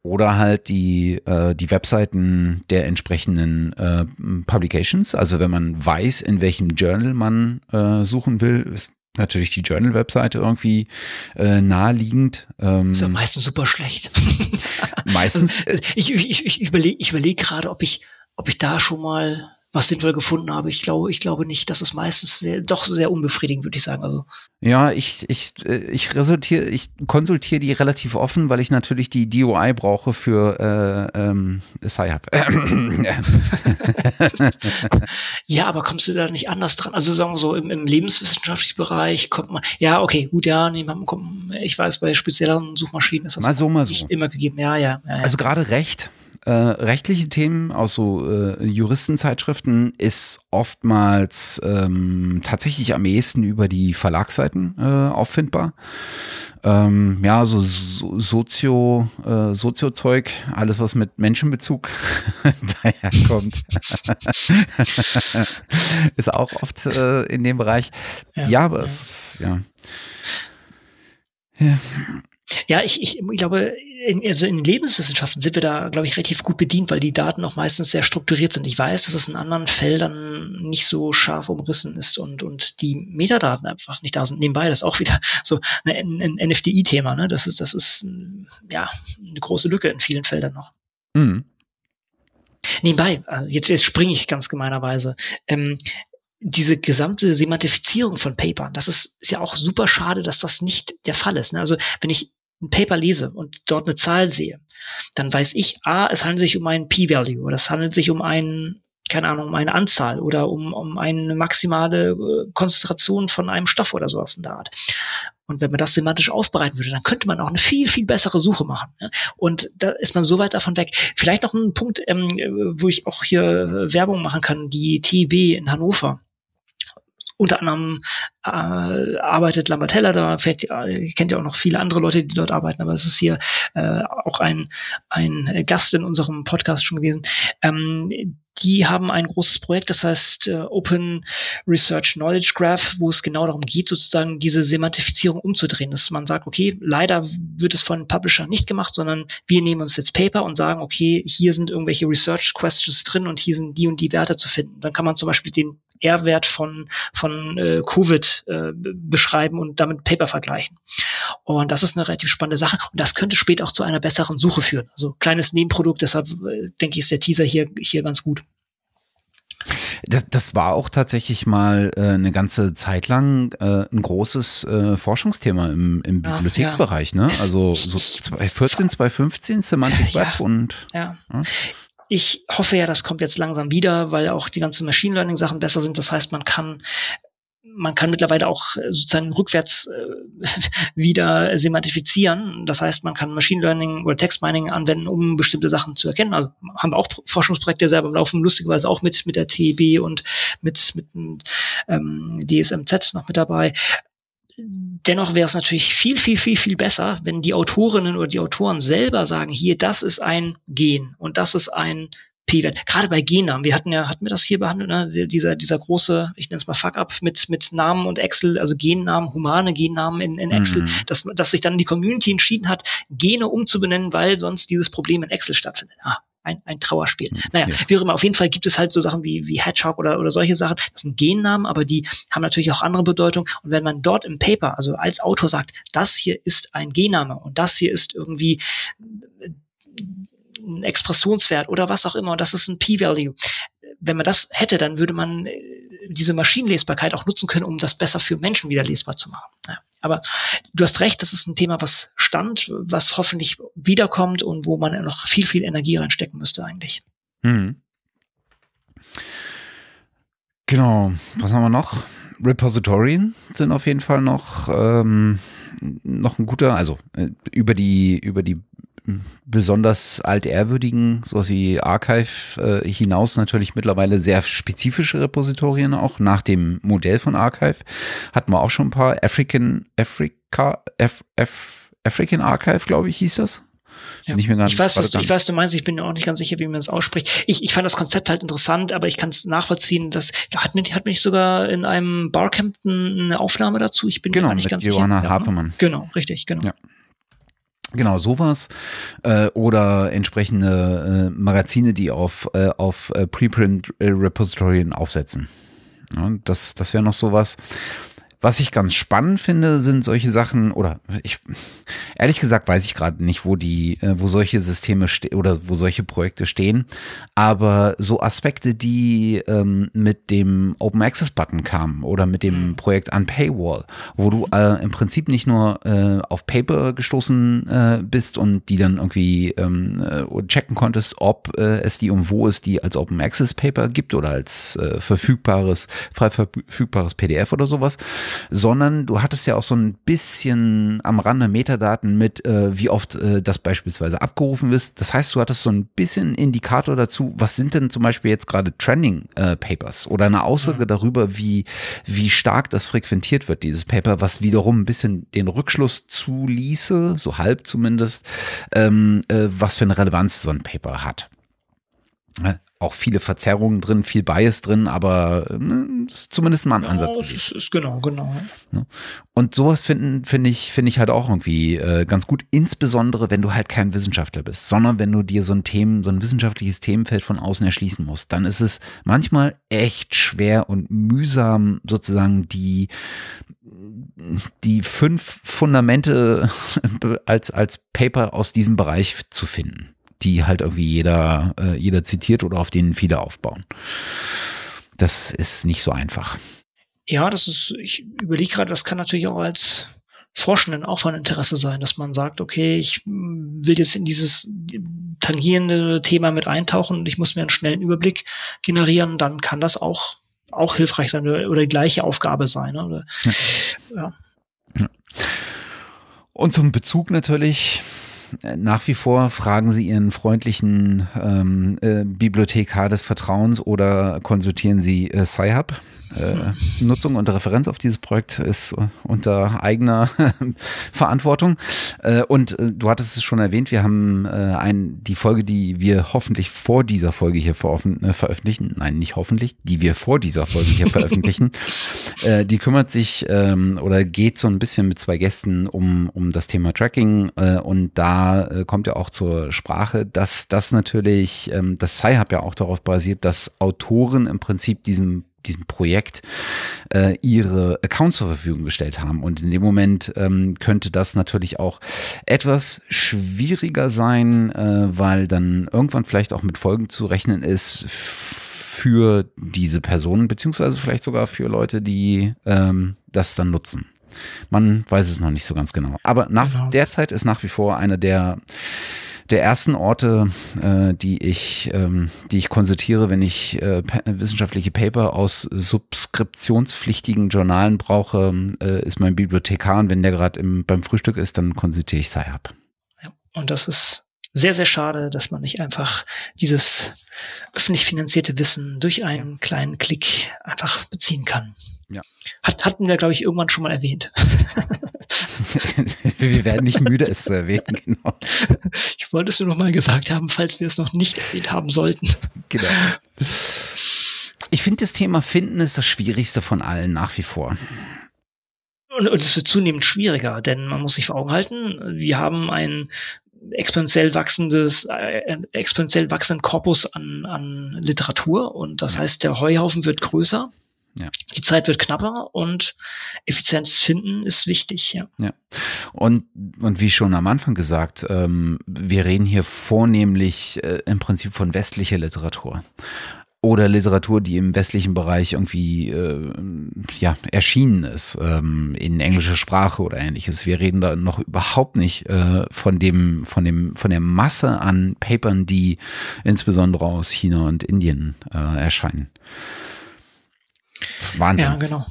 oder halt die, äh, die Webseiten der entsprechenden äh, Publications. Also wenn man weiß, in welchem Journal man äh, suchen will, ist natürlich die Journal-Webseite irgendwie äh, naheliegend. Ähm, ist ja meistens super schlecht. meistens. Also, ich ich, ich überlege ich überleg gerade, ob ich, ob ich da schon mal was sinnvoll gefunden habe. Ich glaube, ich glaube nicht, dass es meistens sehr, doch sehr unbefriedigend, würde ich sagen. Also ja, ich ich äh, ich resultiere, ich konsultiere die relativ offen, weil ich natürlich die DOI brauche für äh, ähm, Sci-Hub. ja, aber kommst du da nicht anders dran? Also sagen wir so im, im lebenswissenschaftlichen Bereich kommt man. Ja, okay, gut, ja, nee, man kommt, ich weiß, bei speziellen Suchmaschinen ist das mal so, mal so. immer gegeben. Ja, ja. ja, ja. Also gerade Recht äh, rechtliche Themen aus so äh, Juristenzeitschriften ist oftmals ähm, tatsächlich am ehesten über die Verlagsseiten äh, auffindbar. Ähm, ja, so, so Sozio, äh, Soziozeug, alles was mit Menschenbezug daherkommt, ist auch oft äh, in dem Bereich. Ja, ja aber ja. es, ja. ja. Ja, ich, ich, ich glaube, in, also in Lebenswissenschaften sind wir da, glaube ich, relativ gut bedient, weil die Daten auch meistens sehr strukturiert sind. Ich weiß, dass es in anderen Feldern nicht so scharf umrissen ist und, und die Metadaten einfach nicht da sind. Nebenbei, das ist auch wieder so ein, ein NFDI-Thema. Ne? Das ist, das ist ja eine große Lücke in vielen Feldern noch. Mhm. Nebenbei, also jetzt, jetzt springe ich ganz gemeinerweise. Ähm, diese gesamte Semantifizierung von Paper, das ist, ist ja auch super schade, dass das nicht der Fall ist. Ne? Also wenn ich ein Paper lese und dort eine Zahl sehe, dann weiß ich, a, es handelt sich um ein P-Value oder es handelt sich um einen, keine Ahnung, um eine Anzahl oder um, um eine maximale äh, Konzentration von einem Stoff oder sowas in der Art. Und wenn man das semantisch aufbereiten würde, dann könnte man auch eine viel, viel bessere Suche machen. Ne? Und da ist man so weit davon weg. Vielleicht noch ein Punkt, ähm, wo ich auch hier äh, Werbung machen kann, die TIB in Hannover unter anderem äh, arbeitet Lambertella, da fällt, äh, kennt ja auch noch viele andere Leute, die dort arbeiten, aber es ist hier äh, auch ein, ein Gast in unserem Podcast schon gewesen. Ähm, die haben ein großes Projekt, das heißt äh, Open Research Knowledge Graph, wo es genau darum geht, sozusagen diese Semantifizierung umzudrehen. Dass man sagt, okay, leider wird es von Publisher nicht gemacht, sondern wir nehmen uns jetzt Paper und sagen, okay, hier sind irgendwelche Research Questions drin und hier sind die und die Werte zu finden. Dann kann man zum Beispiel den R-Wert von, von äh, Covid äh, beschreiben und damit Paper vergleichen. Und das ist eine relativ spannende Sache. Und das könnte später auch zu einer besseren Suche führen. Also kleines Nebenprodukt, deshalb äh, denke ich, ist der Teaser hier, hier ganz gut. Das, das war auch tatsächlich mal äh, eine ganze Zeit lang äh, ein großes äh, Forschungsthema im, im Bibliotheksbereich, ja. ne? Also so 2014, 2015 Semantic Web ja. und ja. ja. Ich hoffe ja, das kommt jetzt langsam wieder, weil auch die ganzen Machine Learning Sachen besser sind. Das heißt, man kann man kann mittlerweile auch äh, sozusagen rückwärts äh, wieder semantifizieren. Das heißt, man kann Machine Learning oder Text Mining anwenden, um bestimmte Sachen zu erkennen. Also haben wir auch Forschungsprojekte selber im Laufen, lustigerweise auch mit mit der TEB und mit mit ähm, DSMZ noch mit dabei. Dennoch wäre es natürlich viel, viel, viel, viel besser, wenn die Autorinnen oder die Autoren selber sagen, hier, das ist ein Gen und das ist ein P-Wert. Gerade bei Gennamen. Wir hatten ja, hatten wir das hier behandelt, ne? dieser, dieser große, ich nenne es mal Fuck-up mit, mit Namen und Excel, also Gennamen, humane Gennamen in, in Excel, mhm. dass, dass sich dann die Community entschieden hat, Gene umzubenennen, weil sonst dieses Problem in Excel stattfindet. Ah, ein, ein Trauerspiel. Mhm. Naja, ja. wie auch immer, auf jeden Fall gibt es halt so Sachen wie, wie Hedgehog oder, oder solche Sachen. Das sind Gennamen, aber die haben natürlich auch andere Bedeutung. Und wenn man dort im Paper, also als Autor sagt, das hier ist ein Genname und das hier ist irgendwie ein Expressionswert oder was auch immer und das ist ein P-Value. Wenn man das hätte, dann würde man äh, diese Maschinenlesbarkeit auch nutzen können, um das besser für Menschen wieder lesbar zu machen. Ja. Aber du hast recht, das ist ein Thema, was stand, was hoffentlich wiederkommt und wo man noch viel, viel Energie reinstecken müsste eigentlich. Hm. Genau. Was haben wir noch? Repositorien sind auf jeden Fall noch, ähm, noch ein guter, also äh, über die, über die besonders altehrwürdigen, sowas wie Archive äh, hinaus natürlich mittlerweile sehr spezifische Repositorien auch nach dem Modell von Archive. Hatten wir auch schon ein paar African, Africa, F, F, African Archive, glaube ich, hieß das. Ja. Ich, ich, weiß, was, ich weiß, du meinst, ich bin auch nicht ganz sicher, wie man das ausspricht. Ich, ich fand das Konzept halt interessant, aber ich kann es nachvollziehen, dass hat mich, hat mich sogar in einem Barcampton eine Aufnahme dazu. Ich bin genau, mir nicht ganz Johanna sicher. Johanna Hafermann. Genau, richtig, genau. Ja. Genau, sowas. Äh, oder entsprechende äh, Magazine, die auf, äh, auf äh, Preprint-Repositorien aufsetzen. Ja, das das wäre noch sowas. Was ich ganz spannend finde, sind solche Sachen, oder ich, ehrlich gesagt weiß ich gerade nicht, wo die, äh, wo solche Systeme stehen oder wo solche Projekte stehen. Aber so Aspekte, die ähm, mit dem Open Access Button kamen oder mit dem mhm. Projekt Unpaywall, wo du äh, im Prinzip nicht nur äh, auf Paper gestoßen äh, bist und die dann irgendwie ähm, äh, checken konntest, ob äh, es die und wo es die als Open Access Paper gibt oder als verfügbares, frei verfügbares PDF oder sowas, sondern du hattest ja auch so ein bisschen am Rande Metadaten mit, äh, wie oft äh, das beispielsweise abgerufen ist. Das heißt, du hattest so ein bisschen Indikator dazu, was sind denn zum Beispiel jetzt gerade Trending äh, Papers oder eine Aussage ja. darüber, wie, wie stark das frequentiert wird, dieses Paper, was wiederum ein bisschen den Rückschluss zuließe, so halb zumindest, ähm, äh, was für eine Relevanz so ein Paper hat auch viele Verzerrungen drin, viel Bias drin, aber äh, ist zumindest mal ein Ansatz. Ja, ist, ist genau, genau. Ne? Und sowas finden, finde ich, finde ich halt auch irgendwie äh, ganz gut, insbesondere wenn du halt kein Wissenschaftler bist, sondern wenn du dir so ein Themen, so ein wissenschaftliches Themenfeld von außen erschließen musst, dann ist es manchmal echt schwer und mühsam, sozusagen die, die fünf Fundamente als, als Paper aus diesem Bereich zu finden die halt irgendwie jeder, äh, jeder zitiert oder auf denen viele aufbauen. Das ist nicht so einfach. Ja, das ist, ich überlege gerade, das kann natürlich auch als Forschenden auch von Interesse sein, dass man sagt, okay, ich will jetzt in dieses tangierende Thema mit eintauchen und ich muss mir einen schnellen Überblick generieren, dann kann das auch, auch hilfreich sein oder, oder die gleiche Aufgabe sein. Oder, ja. ja. Und zum Bezug natürlich, nach wie vor fragen Sie Ihren freundlichen ähm, äh, Bibliothekar des Vertrauens oder konsultieren Sie äh, Sci-Hub? Äh, Nutzung und Referenz auf dieses Projekt ist äh, unter eigener Verantwortung. Äh, und äh, du hattest es schon erwähnt, wir haben ein, die Folge, die wir hoffentlich vor dieser Folge hier veröffentlichen, nein, nicht hoffentlich, die wir vor dieser Folge hier veröffentlichen, die kümmert sich ähm, oder geht so ein bisschen mit zwei Gästen um, um das Thema Tracking und da kommt ja auch zur Sprache, dass das natürlich, ähm, das Sci-Hub ja auch darauf basiert, dass Autoren im Prinzip diesem diesem Projekt äh, ihre Accounts zur Verfügung gestellt haben. Und in dem Moment ähm, könnte das natürlich auch etwas schwieriger sein, äh, weil dann irgendwann vielleicht auch mit Folgen zu rechnen ist für diese Personen, beziehungsweise vielleicht sogar für Leute, die ähm, das dann nutzen. Man weiß es noch nicht so ganz genau. Aber nach genau. derzeit ist nach wie vor einer der der ersten Orte, äh, die ich, ähm, die ich konsultiere, wenn ich äh, wissenschaftliche Paper aus subskriptionspflichtigen Journalen brauche, äh, ist mein Bibliothekar. Und wenn der gerade beim Frühstück ist, dann konsultiere ich SciHub. Ja, und das ist sehr, sehr schade, dass man nicht einfach dieses öffentlich finanzierte Wissen durch einen kleinen Klick einfach beziehen kann. Ja. Hat, hatten wir, glaube ich, irgendwann schon mal erwähnt. wir werden nicht müde, es zu erwähnen, genau. Ich wollte es nur noch mal gesagt haben, falls wir es noch nicht erwähnt haben sollten. Genau. Ich finde, das Thema Finden ist das Schwierigste von allen nach wie vor. Und, und es wird zunehmend schwieriger, denn man muss sich vor Augen halten, wir haben ein exponentiell wachsendes, äh, exponentiell wachsenden Korpus an, an Literatur und das heißt, der Heuhaufen wird größer. Ja. Die Zeit wird knapper und effizientes Finden ist wichtig, ja. ja. Und, und wie schon am Anfang gesagt, ähm, wir reden hier vornehmlich äh, im Prinzip von westlicher Literatur oder Literatur, die im westlichen Bereich irgendwie äh, ja erschienen ist ähm, in englischer Sprache oder ähnliches. Wir reden da noch überhaupt nicht äh, von dem von dem von der Masse an Papern, die insbesondere aus China und Indien äh, erscheinen. Wahnsinn. Ja, genau.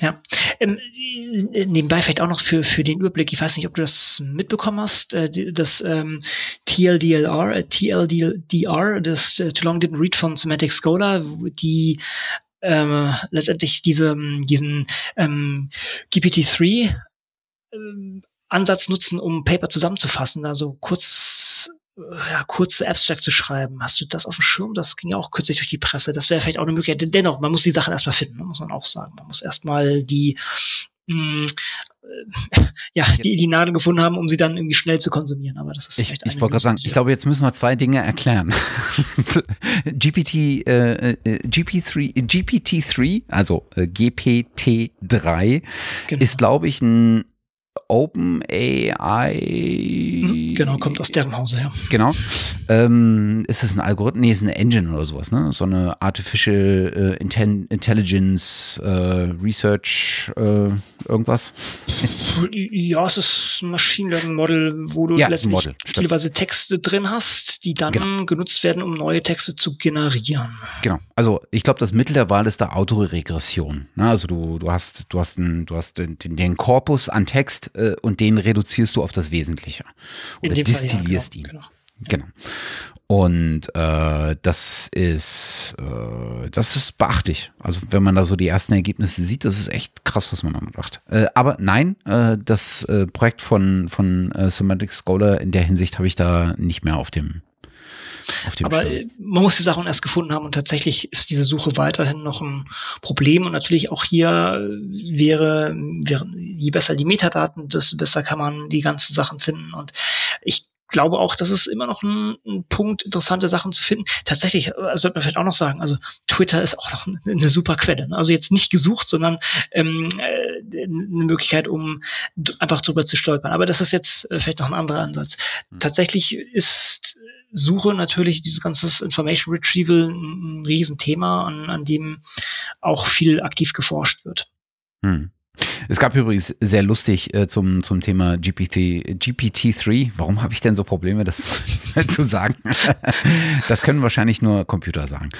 Ja. Ähm, nebenbei vielleicht auch noch für, für den Überblick, ich weiß nicht, ob du das mitbekommen hast, äh, das ähm, TLDLR, äh, TLDR, das äh, Too Long Didn't Read von Semantic Scholar, die ähm, letztendlich diese, diesen ähm, GPT-3 ähm, Ansatz nutzen, um Paper zusammenzufassen, also kurz ja, kurze Abstract zu schreiben. Hast du das auf dem Schirm? Das ging ja auch kürzlich durch die Presse. Das wäre vielleicht auch eine Möglichkeit. Dennoch, man muss die Sachen erstmal finden, muss man auch sagen. Man muss erstmal die mh, mm, äh, ja, die, die Nadel gefunden haben, um sie dann irgendwie schnell zu konsumieren. Aber das ist ich, ich wollte gerade sagen, ich glaube, jetzt müssen wir zwei Dinge erklären. GPT, äh, GP3, GPT-3, also äh, GPT-3, genau. ist, glaube ich, ein Open AI. Hm, genau, kommt aus deren Hause, ja. Genau. Ähm, ist es ein Algorithmus? Nee, ist eine Engine oder sowas, ne? So eine Artificial äh, Inten Intelligence äh, Research äh, irgendwas. Ja, es ist ein Machine Learning Model, wo du ja, letztlich teilweise Texte drin hast, die dann genau. genutzt werden, um neue Texte zu generieren. Genau. Also ich glaube, das Mittel der Wahl ist da Autoregression. Ne? Also du, du hast, du hast, einen, du hast den, den Korpus an Text äh, und den reduzierst du auf das Wesentliche. Oder distillierst ja, genau, ihn. Genau. Genau. Und äh, das ist äh, das ist beachtlich. Also wenn man da so die ersten Ergebnisse sieht, das ist echt krass, was man da macht. Äh, aber nein, äh, das äh, Projekt von von äh, Semantic Scholar in der Hinsicht habe ich da nicht mehr auf dem Aber Schirm. man muss die Sachen erst gefunden haben und tatsächlich ist diese Suche weiterhin noch ein Problem und natürlich auch hier wäre, wäre je besser die Metadaten, desto besser kann man die ganzen Sachen finden und ich glaube auch, das ist immer noch ein, ein, Punkt, interessante Sachen zu finden. Tatsächlich, äh, sollte man vielleicht auch noch sagen, also Twitter ist auch noch eine, super Quelle. Ne? Also jetzt nicht gesucht, sondern ähm, äh, eine Möglichkeit, um einfach drüber zu stolpern. Aber das ist jetzt äh, vielleicht noch ein anderer Ansatz. Mhm. Tatsächlich ist Suche natürlich dieses ganze Information Retrieval ein, Riesenthema, an, an dem auch viel aktiv geforscht wird. Hm. Es gab übrigens sehr lustig äh, zum, zum Thema GPT, GPT-3. Warum habe ich denn so Probleme, das zu sagen? das können wahrscheinlich nur Computer sagen.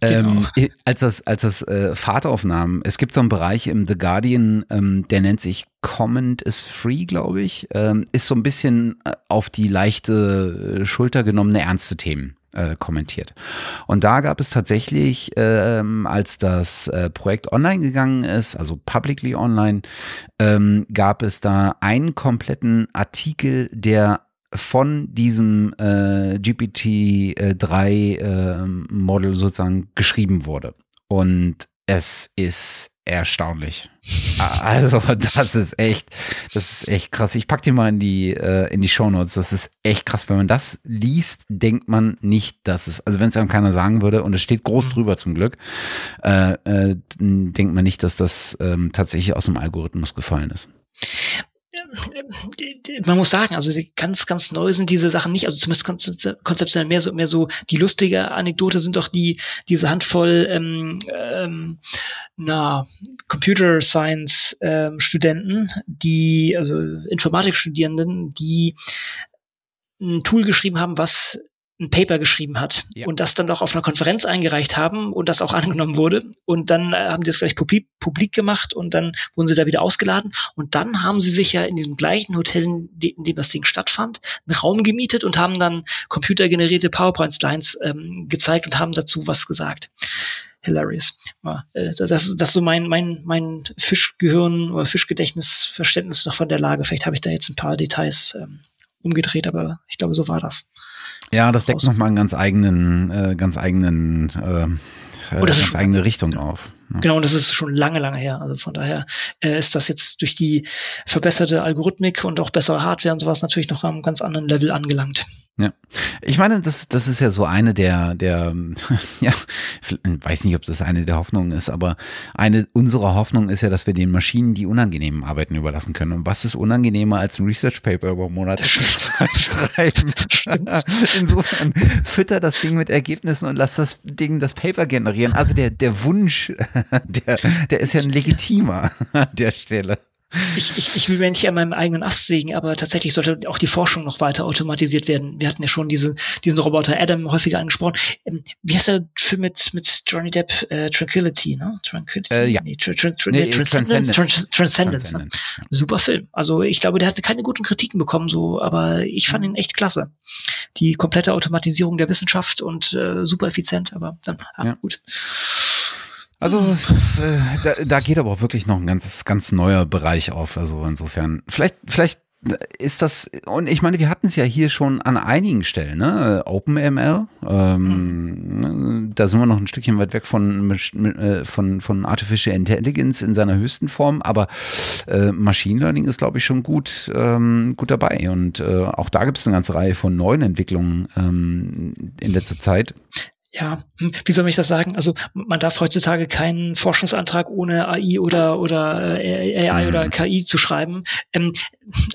Genau. Ähm, als das, als das äh, Fahrt aufnahm, es gibt so einen Bereich im The Guardian, ähm, der nennt sich Comment is Free, glaube ich, ähm, ist so ein bisschen äh, auf die leichte äh, Schulter genommene ernste Themen äh, kommentiert. Und da gab es tatsächlich, ähm, als das äh, Projekt online gegangen ist, also publicly online, ähm, gab es da einen kompletten Artikel, der von diesem äh, GPT-3-Model äh, sozusagen geschrieben wurde. Und es ist erstaunlich. Also, das ist echt, das ist echt krass. Ich pack dir mal in die, äh, in die Shownotes. Das ist echt krass. Wenn man das liest, denkt man nicht, dass es, also wenn es einem keiner sagen würde, und es steht groß mhm. drüber zum Glück, äh, äh, denkt man nicht, dass das ähm, tatsächlich aus dem Algorithmus gefallen ist man muss sagen, also ganz, ganz neu sind diese Sachen nicht, also zumindest konzeptionell mehr so, mehr so die lustige Anekdote sind doch die, diese Handvoll, ähm, ähm, na, Computer Science ähm, Studenten, die, also Informatikstudierenden, die ein Tool geschrieben haben, was ein Paper geschrieben hat ja. und das dann doch auf einer Konferenz eingereicht haben und das auch angenommen wurde. Und dann äh, haben die das gleich publik, publik gemacht und dann wurden sie da wieder ausgeladen. Und dann haben sie sich ja in diesem gleichen Hotel, in dem das Ding stattfand, einen Raum gemietet und haben dann computergenerierte PowerPoint-Slides ähm, gezeigt und haben dazu was gesagt. Hilarious. Ja, äh, das, das ist so mein, mein, mein Fischgehirn oder Fischgedächtnisverständnis noch von der Lage. Vielleicht habe ich da jetzt ein paar Details ähm, umgedreht, aber ich glaube, so war das. Ja, das deckt nochmal einen ganz eigenen, äh, ganz eigenen, äh, äh ganz schon, eigene Richtung auf. Ja. Genau, und das ist schon lange, lange her. Also von daher äh, ist das jetzt durch die verbesserte Algorithmik und auch bessere Hardware und sowas natürlich noch am ganz anderen Level angelangt. Ja, ich meine, das, das ist ja so eine der, der, ja, weiß nicht, ob das eine der Hoffnungen ist, aber eine unserer Hoffnungen ist ja, dass wir den Maschinen die unangenehmen Arbeiten überlassen können. Und was ist unangenehmer als ein Research Paper über Monate zu schreiben? Insofern fütter das Ding mit Ergebnissen und lass das Ding das Paper generieren. Also der, der Wunsch, der, der ist ja ein legitimer an der Stelle. Ich, ich, ich will mir nicht an meinem eigenen Ast sägen, aber tatsächlich sollte auch die Forschung noch weiter automatisiert werden. Wir hatten ja schon diese, diesen Roboter Adam häufiger angesprochen. Ähm, wie heißt der Film mit, mit Johnny Depp? Äh, Tranquility, ne? Tranquility? Äh, ja. Nee, tra tra tra nee, Transcendence. Transcendence, Transcendence, ne? Super Film. Also ich glaube, der hatte keine guten Kritiken bekommen, so, aber ich fand ihn echt klasse. Die komplette Automatisierung der Wissenschaft und äh, super effizient, aber dann, ah, ja. gut. Also ist, äh, da, da geht aber auch wirklich noch ein ganz, ganz neuer Bereich auf. Also insofern, vielleicht, vielleicht ist das, und ich meine, wir hatten es ja hier schon an einigen Stellen, ne? OpenML, ähm, mhm. da sind wir noch ein Stückchen weit weg von, äh, von, von Artificial Intelligence in seiner höchsten Form, aber äh, Machine Learning ist, glaube ich, schon gut, ähm, gut dabei. Und äh, auch da gibt es eine ganze Reihe von neuen Entwicklungen ähm, in letzter Zeit ja, hm, wie soll ich das sagen? Also man darf heutzutage keinen Forschungsantrag ohne AI oder oder äh, AI oder mhm. KI zu schreiben. Ähm,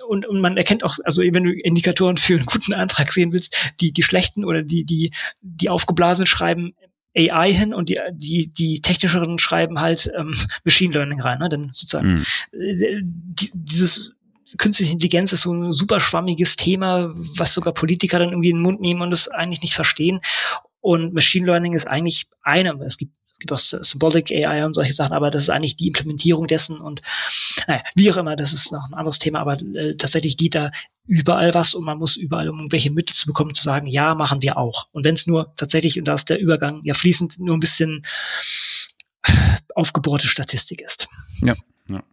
und, und man erkennt auch, also wenn du Indikatoren für einen guten Antrag sehen willst, die die schlechten oder die die die aufgeblasen schreiben AI hin und die die die technischeren schreiben halt ähm, Machine Learning rein, ne? Denn sozusagen mhm. Äh, die, dieses künstliche Intelligenz ist so ein super schwammiges Thema, was sogar Politiker dann irgendwie in den Mund nehmen und es eigentlich nicht verstehen. Und Machine Learning ist eigentlich eine, es gibt es gibt auch Symbolic AI und solche Sachen, aber das ist eigentlich die Implementierung dessen und naja, wie auch immer, das ist noch ein anderes Thema, aber äh, tatsächlich geht da überall was und man muss überall, um irgendwelche Mittel zu bekommen, zu sagen, ja, machen wir auch. Und wenn es nur tatsächlich, und da ist der Übergang ja fließend, nur ein bisschen aufgebohrte Statistik ist. Ja. Ja.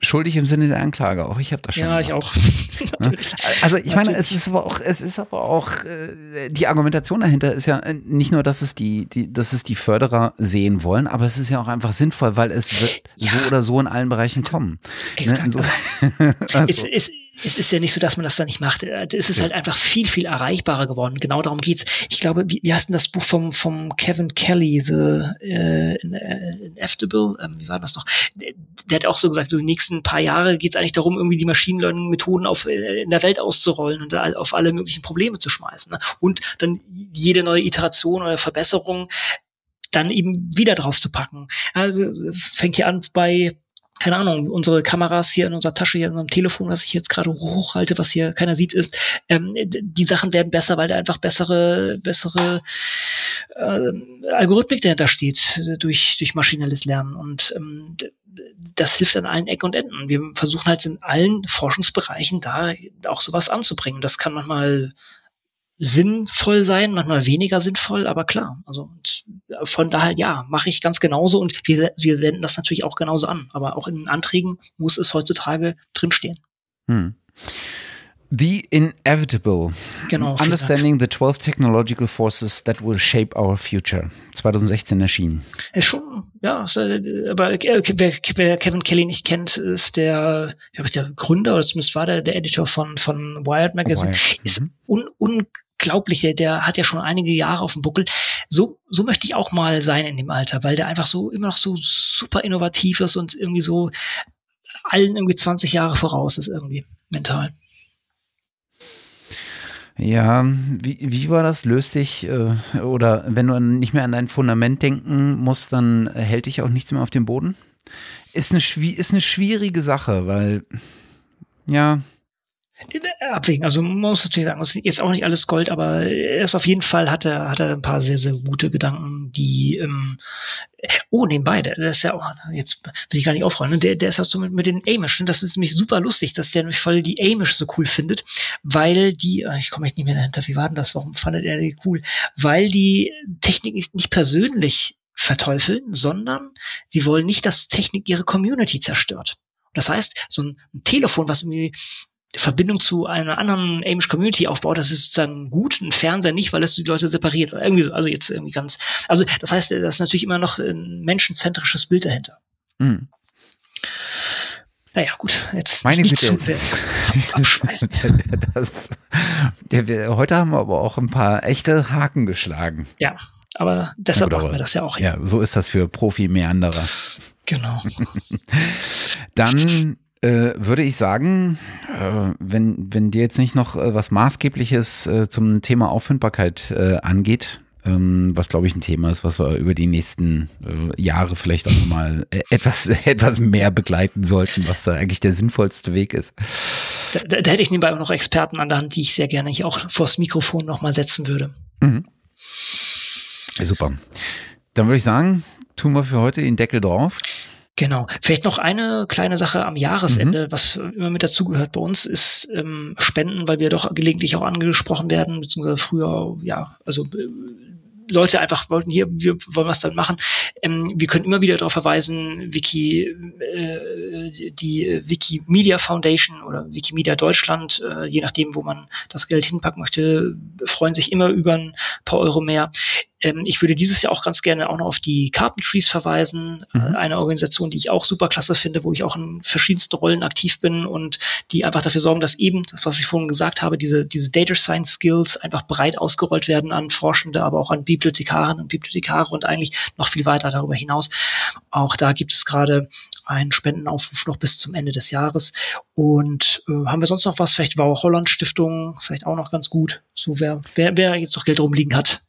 Schuldig im Sinne der Anklage, auch ich habe das schon. Ja, gemacht. ich auch. also ich meine, es ist aber auch, es ist aber auch äh, die Argumentation dahinter ist ja äh, nicht nur, dass es die, die, dass es die Förderer sehen wollen, aber es ist ja auch einfach sinnvoll, weil es wird ja. so oder so in allen Bereichen kommen. Ne? So, also. es, es, es ist ja nicht so, dass man das da nicht macht. Äh, es ist ja. halt einfach viel, viel erreichbarer geworden. Genau darum geht's. Ich glaube, wie, wie heißt denn das Buch vom, vom Kevin Kelly, The äh, Inevitable? Ähm, wie war das noch? Der, der, hat auch so gesagt, so die nächsten paar Jahre geht's eigentlich darum, irgendwie die Machine Learning Methoden auf, äh, in der Welt auszurollen und auf alle möglichen Probleme zu schmeißen. Ne? Und dann jede neue Iteration oder Verbesserung dann eben wieder drauf zu packen. Ja, fängt hier an bei keine Ahnung, unsere Kameras hier in unserer Tasche, hier in unserem Telefon, was ich jetzt gerade hochhalte, was hier keiner sieht, ist, ähm, die Sachen werden besser, weil da einfach bessere, bessere äh, Algorithmik dahinter steht durch, durch maschinelles Lernen. Und ähm, das hilft an allen Ecken und Enden. Wir versuchen halt in allen Forschungsbereichen da auch sowas anzubringen. Das kann manchmal sinnvoll sein, manchmal weniger sinnvoll, aber klar. Also von daher ja, mache ich ganz genauso und wir, wir wenden das natürlich auch genauso an. Aber auch in den Anträgen muss es heutzutage drinstehen. Hm. The Inevitable. Genau. Understanding the 12 Technological Forces that will shape our future. 2016 erschienen. Ist schon, ja, äh, aber wer, wer Kevin Kelly nicht kennt, ist der, glaube ich, der Gründer oder zumindest war der, der Editor von, von Wired Magazine. Wired. Ist mhm. un, un, unglaublich, der, der hat ja schon einige Jahre auf dem Buckel. So, so möchte ich auch mal sein in dem Alter, weil der einfach so immer noch so super innovativ ist und irgendwie so allen irgendwie 20 Jahre voraus ist irgendwie mental. Ja, wie, wie war das? Löst dich äh, oder wenn du nicht mehr an dein Fundament denken musst, dann hält dich auch nichts mehr auf dem Boden? Ist eine, ist eine schwierige Sache, weil ja, abwägen. Also man muss natürlich sagen, es ist jetzt auch nicht alles Gold, aber er ist auf jeden Fall, hat er, hat er ein paar sehr, sehr gute Gedanken, die ähm, oh, nebenbei, der, der ist ja auch, jetzt will ich gar nicht aufräumen, ne? der, der ist halt so mit, mit den Amish, ne? das ist nämlich super lustig, dass der nämlich voll die Amish so cool findet, weil die, äh, ich komme echt nicht mehr dahinter, wie war denn das, warum fandet er die cool? Weil die Technik nicht persönlich verteufeln, sondern sie wollen nicht, dass Technik ihre Community zerstört. Das heißt, so ein Telefon, was irgendwie Verbindung zu einer anderen Amish Community aufbaut, das ist sozusagen gut, ein Fernseher nicht, weil es die Leute separiert oder irgendwie so, also jetzt irgendwie ganz, also das heißt, das ist natürlich immer noch ein menschenzentrisches Bild dahinter. Mhm. Naja, gut, jetzt Meine nicht Güte, zu sehr das, der, heute haben wir aber auch ein paar echte Haken geschlagen. Ja, aber deshalb machen wir das ja auch. Ja, so ist das für Profi-Meanderer. Genau. Dann äh, würde ich sagen, äh, wenn, wenn dir jetzt nicht noch äh, was Maßgebliches äh, zum Thema Auffindbarkeit äh, angeht, ähm, was glaube ich ein Thema ist, was wir über die nächsten äh, Jahre vielleicht auch nochmal etwas, etwas mehr begleiten sollten, was da eigentlich der sinnvollste Weg ist. Da, da, da hätte ich nebenbei auch noch Experten an der Hand, die ich sehr gerne auch vors Mikrofon nochmal setzen würde. Mhm. Super. Dann würde ich sagen, tun wir für heute den Deckel drauf. Genau. Vielleicht noch eine kleine Sache am Jahresende, mhm. was immer mit dazugehört bei uns, ist ähm, Spenden, weil wir doch gelegentlich auch angesprochen werden, beziehungsweise früher, ja, also äh, Leute einfach wollten hier, wir wollen was dann machen. Ähm, wir können immer wieder darauf verweisen, Wiki, äh, die Wikimedia Foundation oder Wikimedia Deutschland, äh, je nachdem, wo man das Geld hinpacken möchte, freuen sich immer über ein paar Euro mehr. Ähm, ich würde dieses Jahr auch ganz gerne auch noch auf die Carpentries verweisen, mhm. Äh, eine Organisation, die ich auch super klasse finde, wo ich auch in verschiedensten Rollen aktiv bin und die einfach dafür sorgen, dass eben, das, was ich vorhin gesagt habe, diese, diese Data Science Skills einfach breit ausgerollt werden an Forschende, aber auch an Bibliothekarinnen und Bibliothekare und eigentlich noch viel weiter darüber hinaus. Auch da gibt es gerade einen Spendenaufruf noch bis zum Ende des Jahres. Und äh, haben wir sonst noch was? Vielleicht Bauer Holland Stiftung, vielleicht auch noch ganz gut. So wer, wer, wer jetzt noch Geld rumliegen hat.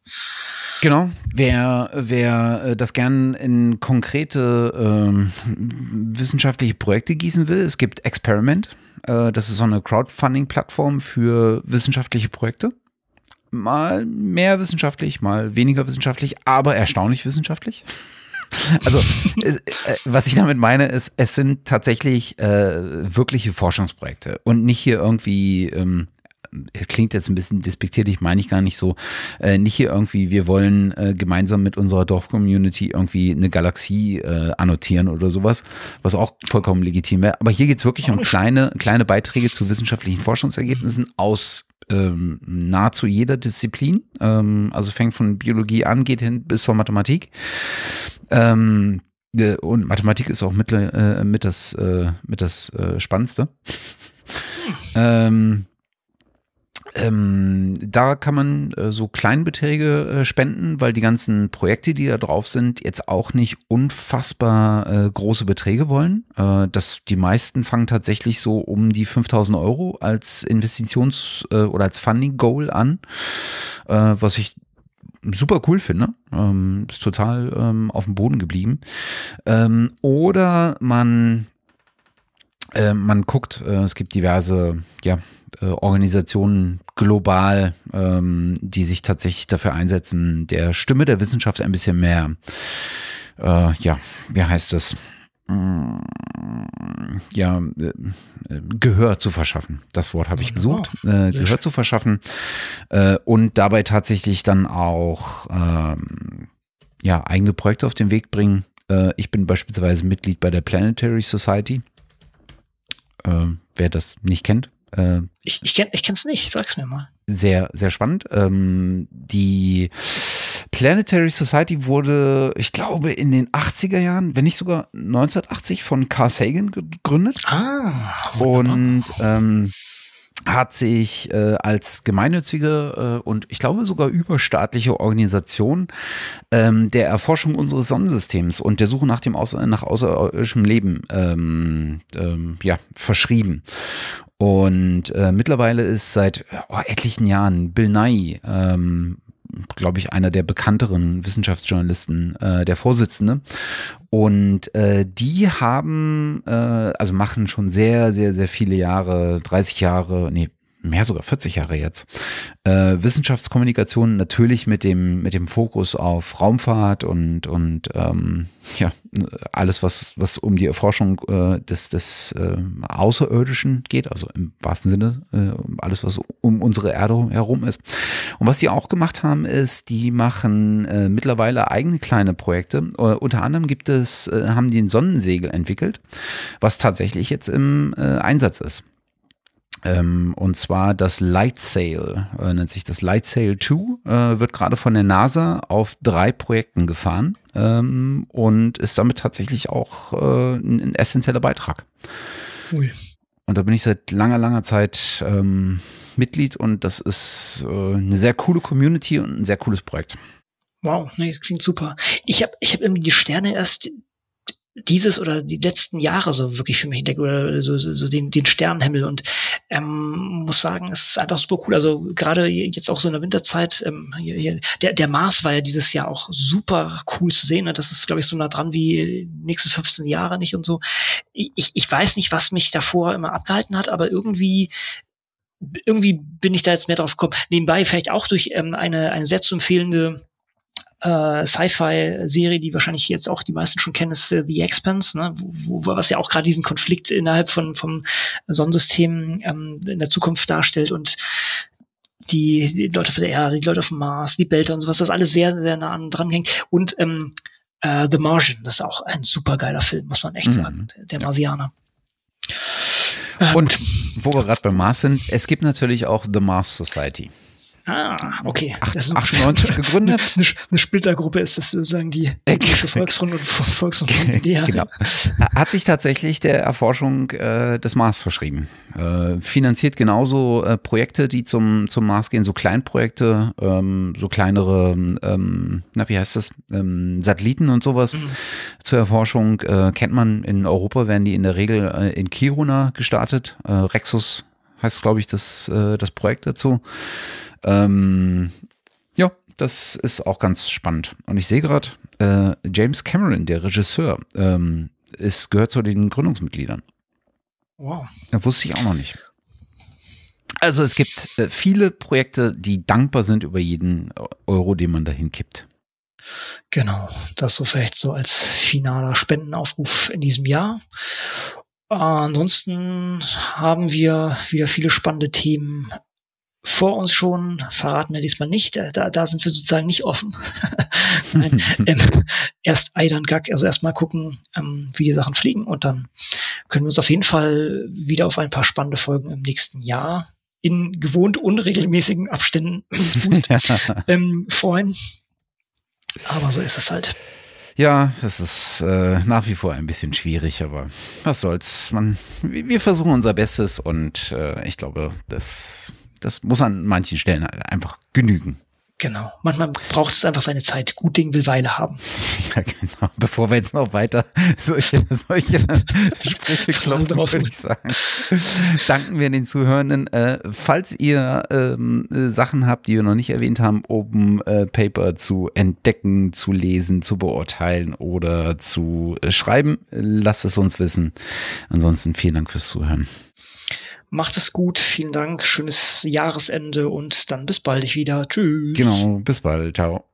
Genau, wer, wer äh, das gern in konkrete ähm, wissenschaftliche Projekte gießen will, es gibt Experiment. Äh, das ist so eine Crowdfunding-Plattform für wissenschaftliche Projekte. Mal mehr wissenschaftlich, mal weniger wissenschaftlich, aber erstaunlich wissenschaftlich. Also, äh, äh, was ich damit meine, ist, es sind tatsächlich äh, wirkliche Forschungsprojekte und nicht hier irgendwie ähm, es klingt jetzt ein bisschen despektierlich, meine ich gar nicht so. Äh, nicht hier irgendwie, wir wollen äh, gemeinsam mit unserer Dorf-Community irgendwie eine Galaxie äh, annotieren oder sowas, was auch vollkommen legitim wäre. Aber hier geht es wirklich um kleine, kleine Beiträge zu wissenschaftlichen Forschungsergebnissen aus ähm, nahezu jeder Disziplin. Ähm, also fängt von Biologie an, geht hin bis zur Mathematik. Ähm, äh, und Mathematik ist auch mit, äh, mit das, äh, mit das äh, Spannendste. Hm. Ähm, ähm, da kann man äh, so Kleinbeträge äh, spenden, weil die ganzen Projekte, die da drauf sind, jetzt auch nicht unfassbar äh, große Beträge wollen. Äh, das, die meisten fangen tatsächlich so um die 5000 Euro als Investitions- äh, oder als Funding-Goal an, äh, was ich super cool finde. Ähm, ist total ähm, auf dem Boden geblieben. Ähm, oder man äh, man guckt, äh, es gibt diverse ja, äh, Organisationen global, ähm, die sich tatsächlich dafür einsetzen, der Stimme der Wissenschaft ein bisschen mehr, äh, ja, wie heißt es? Mm, ja, äh, Gehör zu verschaffen. Das Wort habe ich gesucht. Äh, Gehör zu verschaffen äh, und dabei tatsächlich dann auch ähm, ja, eigene Projekte auf den Weg bringen. Äh, ich bin beispielsweise Mitglied bei der Planetary Society. Äh, wer das nicht kennt. Äh, ich ich kenne es nicht, sag's mir mal. Sehr, sehr spannend. Ähm, die Planetary Society wurde, ich glaube, in den 80er Jahren, wenn nicht sogar 1980 von Carl Sagan gegründet. Ah. Wunderbar. Und ähm, hat sich äh, als gemeinnützige äh, und ich glaube sogar überstaatliche Organisation ähm, der Erforschung unseres Sonnensystems und der Suche nach dem Außer nach außerirdischem Leben ähm, ähm, ja, verschrieben. Und äh, mittlerweile ist seit oh, etlichen Jahren Bill Nye ähm, glaube ich, einer der bekannteren Wissenschaftsjournalisten, äh, der Vorsitzende. Und äh, die haben, äh, also machen schon sehr, sehr, sehr viele Jahre, 30 Jahre, nee, mehr sogar 40 Jahre jetzt, äh, Wissenschaftskommunikation natürlich mit dem, mit dem Fokus auf Raumfahrt und, und ähm, ja, alles, was, was um die Erforschung äh, des, des äh, Außerirdischen geht, also im wahrsten Sinne, äh, alles, was um unsere Erde herum ist. Und was die auch gemacht haben, ist, die machen äh, mittlerweile eigene kleine Projekte. Uh, unter anderem gibt es, äh, haben die ein Sonnensegel entwickelt, was tatsächlich jetzt im äh, Einsatz ist. Ähm, und zwar das Light Sail, äh, nennt sich das Light Sail 2, äh, wird gerade von der NASA auf drei Projekten gefahren ähm, und ist damit tatsächlich auch äh, ein, ein, essentieller Beitrag. Ui. Und da bin ich seit langer, langer Zeit ähm, Mitglied und das ist äh, eine sehr coole Community und ein sehr cooles Projekt. Wow, nee, klingt super. Ich habe ich hab irgendwie die Sterne erst dieses oder die letzten Jahre so wirklich für mich entdeckt oder so, so, so den, den Sternenhimmel und ähm, muss sagen, es ist einfach super cool. Also gerade jetzt auch so in der Winterzeit, ähm, hier, hier, der, der Mars war ja dieses Jahr auch super cool zu sehen. Ne? Das ist, glaube ich, so nah dran wie die nächsten 15 Jahre nicht und so. Ich, ich weiß nicht, was mich davor immer abgehalten hat, aber irgendwie irgendwie bin ich da jetzt mehr drauf gekommen. Nebenbei vielleicht auch durch ähm, eine, eine sehr zu empfehlende äh, Sci-Fi-Serie, die wahrscheinlich jetzt auch die meisten schon kennen, ist äh, The Expanse, ne? wo, wo, was ja auch gerade diesen Konflikt innerhalb von vom Sonnensystem ähm, in der Zukunft darstellt und die, die Leute von der Erde, die Leute auf dem Mars, die Belter und sowas, das alles sehr, sehr nah an dran hängt. Und ähm, äh, The Martian, das ist auch ein super geiler Film, muss man echt mhm. sagen. Der, der Marsianer. Und wo wir gerade beim Mars sind, es gibt natürlich auch The Mars Society. Ah, okay. Ach, das ist 98 gegründet. Eine, eine Splittergruppe ist das sozusagen die Volksfront und Volksfront. Ja. Genau. Hat sich tatsächlich der Erforschung äh, des Mars verschrieben. Äh, finanziert genauso äh, Projekte, die zum, zum Mars gehen, so Kleinprojekte, ähm, so kleinere, ähm, na wie heißt das, ähm, Satelliten und sowas mhm. zur Erforschung. Äh, kennt man in Europa, werden die in der Regel äh, in Kiruna gestartet. Äh, Rexus heißt, glaube ich, das, äh, das Projekt dazu. Ähm, ja, das ist auch ganz spannend. Und ich sehe gerade, äh, James Cameron, der Regisseur, ähm, ist, gehört zu den Gründungsmitgliedern. Wow. Das wusste ich auch noch nicht. Also es gibt äh, viele Projekte, die dankbar sind über jeden Euro, den man dahin kippt. Genau, das so vielleicht so als finaler Spendenaufruf in diesem Jahr. Äh, ansonsten haben wir wieder viele spannende Themen vor uns schon, verraten wir diesmal nicht, da, da sind wir sozusagen nicht offen. Nein, ähm, erst Ei, dann Gack, also erstmal gucken, ähm, wie die Sachen fliegen und dann können wir uns auf jeden Fall wieder auf ein paar spannende Folgen im nächsten Jahr in gewohnt unregelmäßigen Abständen ähm, freuen. Aber so ist es halt. Ja, es ist äh, nach wie vor ein bisschen schwierig, aber was soll's. Man, wir versuchen unser Bestes und äh, ich glaube, das das muss an manchen Stellen halt einfach genügen. Genau. Manchmal braucht es einfach seine Zeit. Gut Ding will Weile haben. Ja, genau. Bevor wir jetzt noch weiter solche, solche Sprüche klopfen, würde ich sagen, danken wir den Zuhörenden. Äh, falls ihr ähm, Sachen habt, die wir noch nicht erwähnt haben, um äh, Paper zu entdecken, zu lesen, zu beurteilen oder zu äh, schreiben, lasst es uns wissen. Ansonsten vielen Dank fürs Zuhören. Macht es gut. Vielen Dank. Schönes Jahresende und dann bis bald wieder. Tschüss. Genau. Bis bald. Ciao.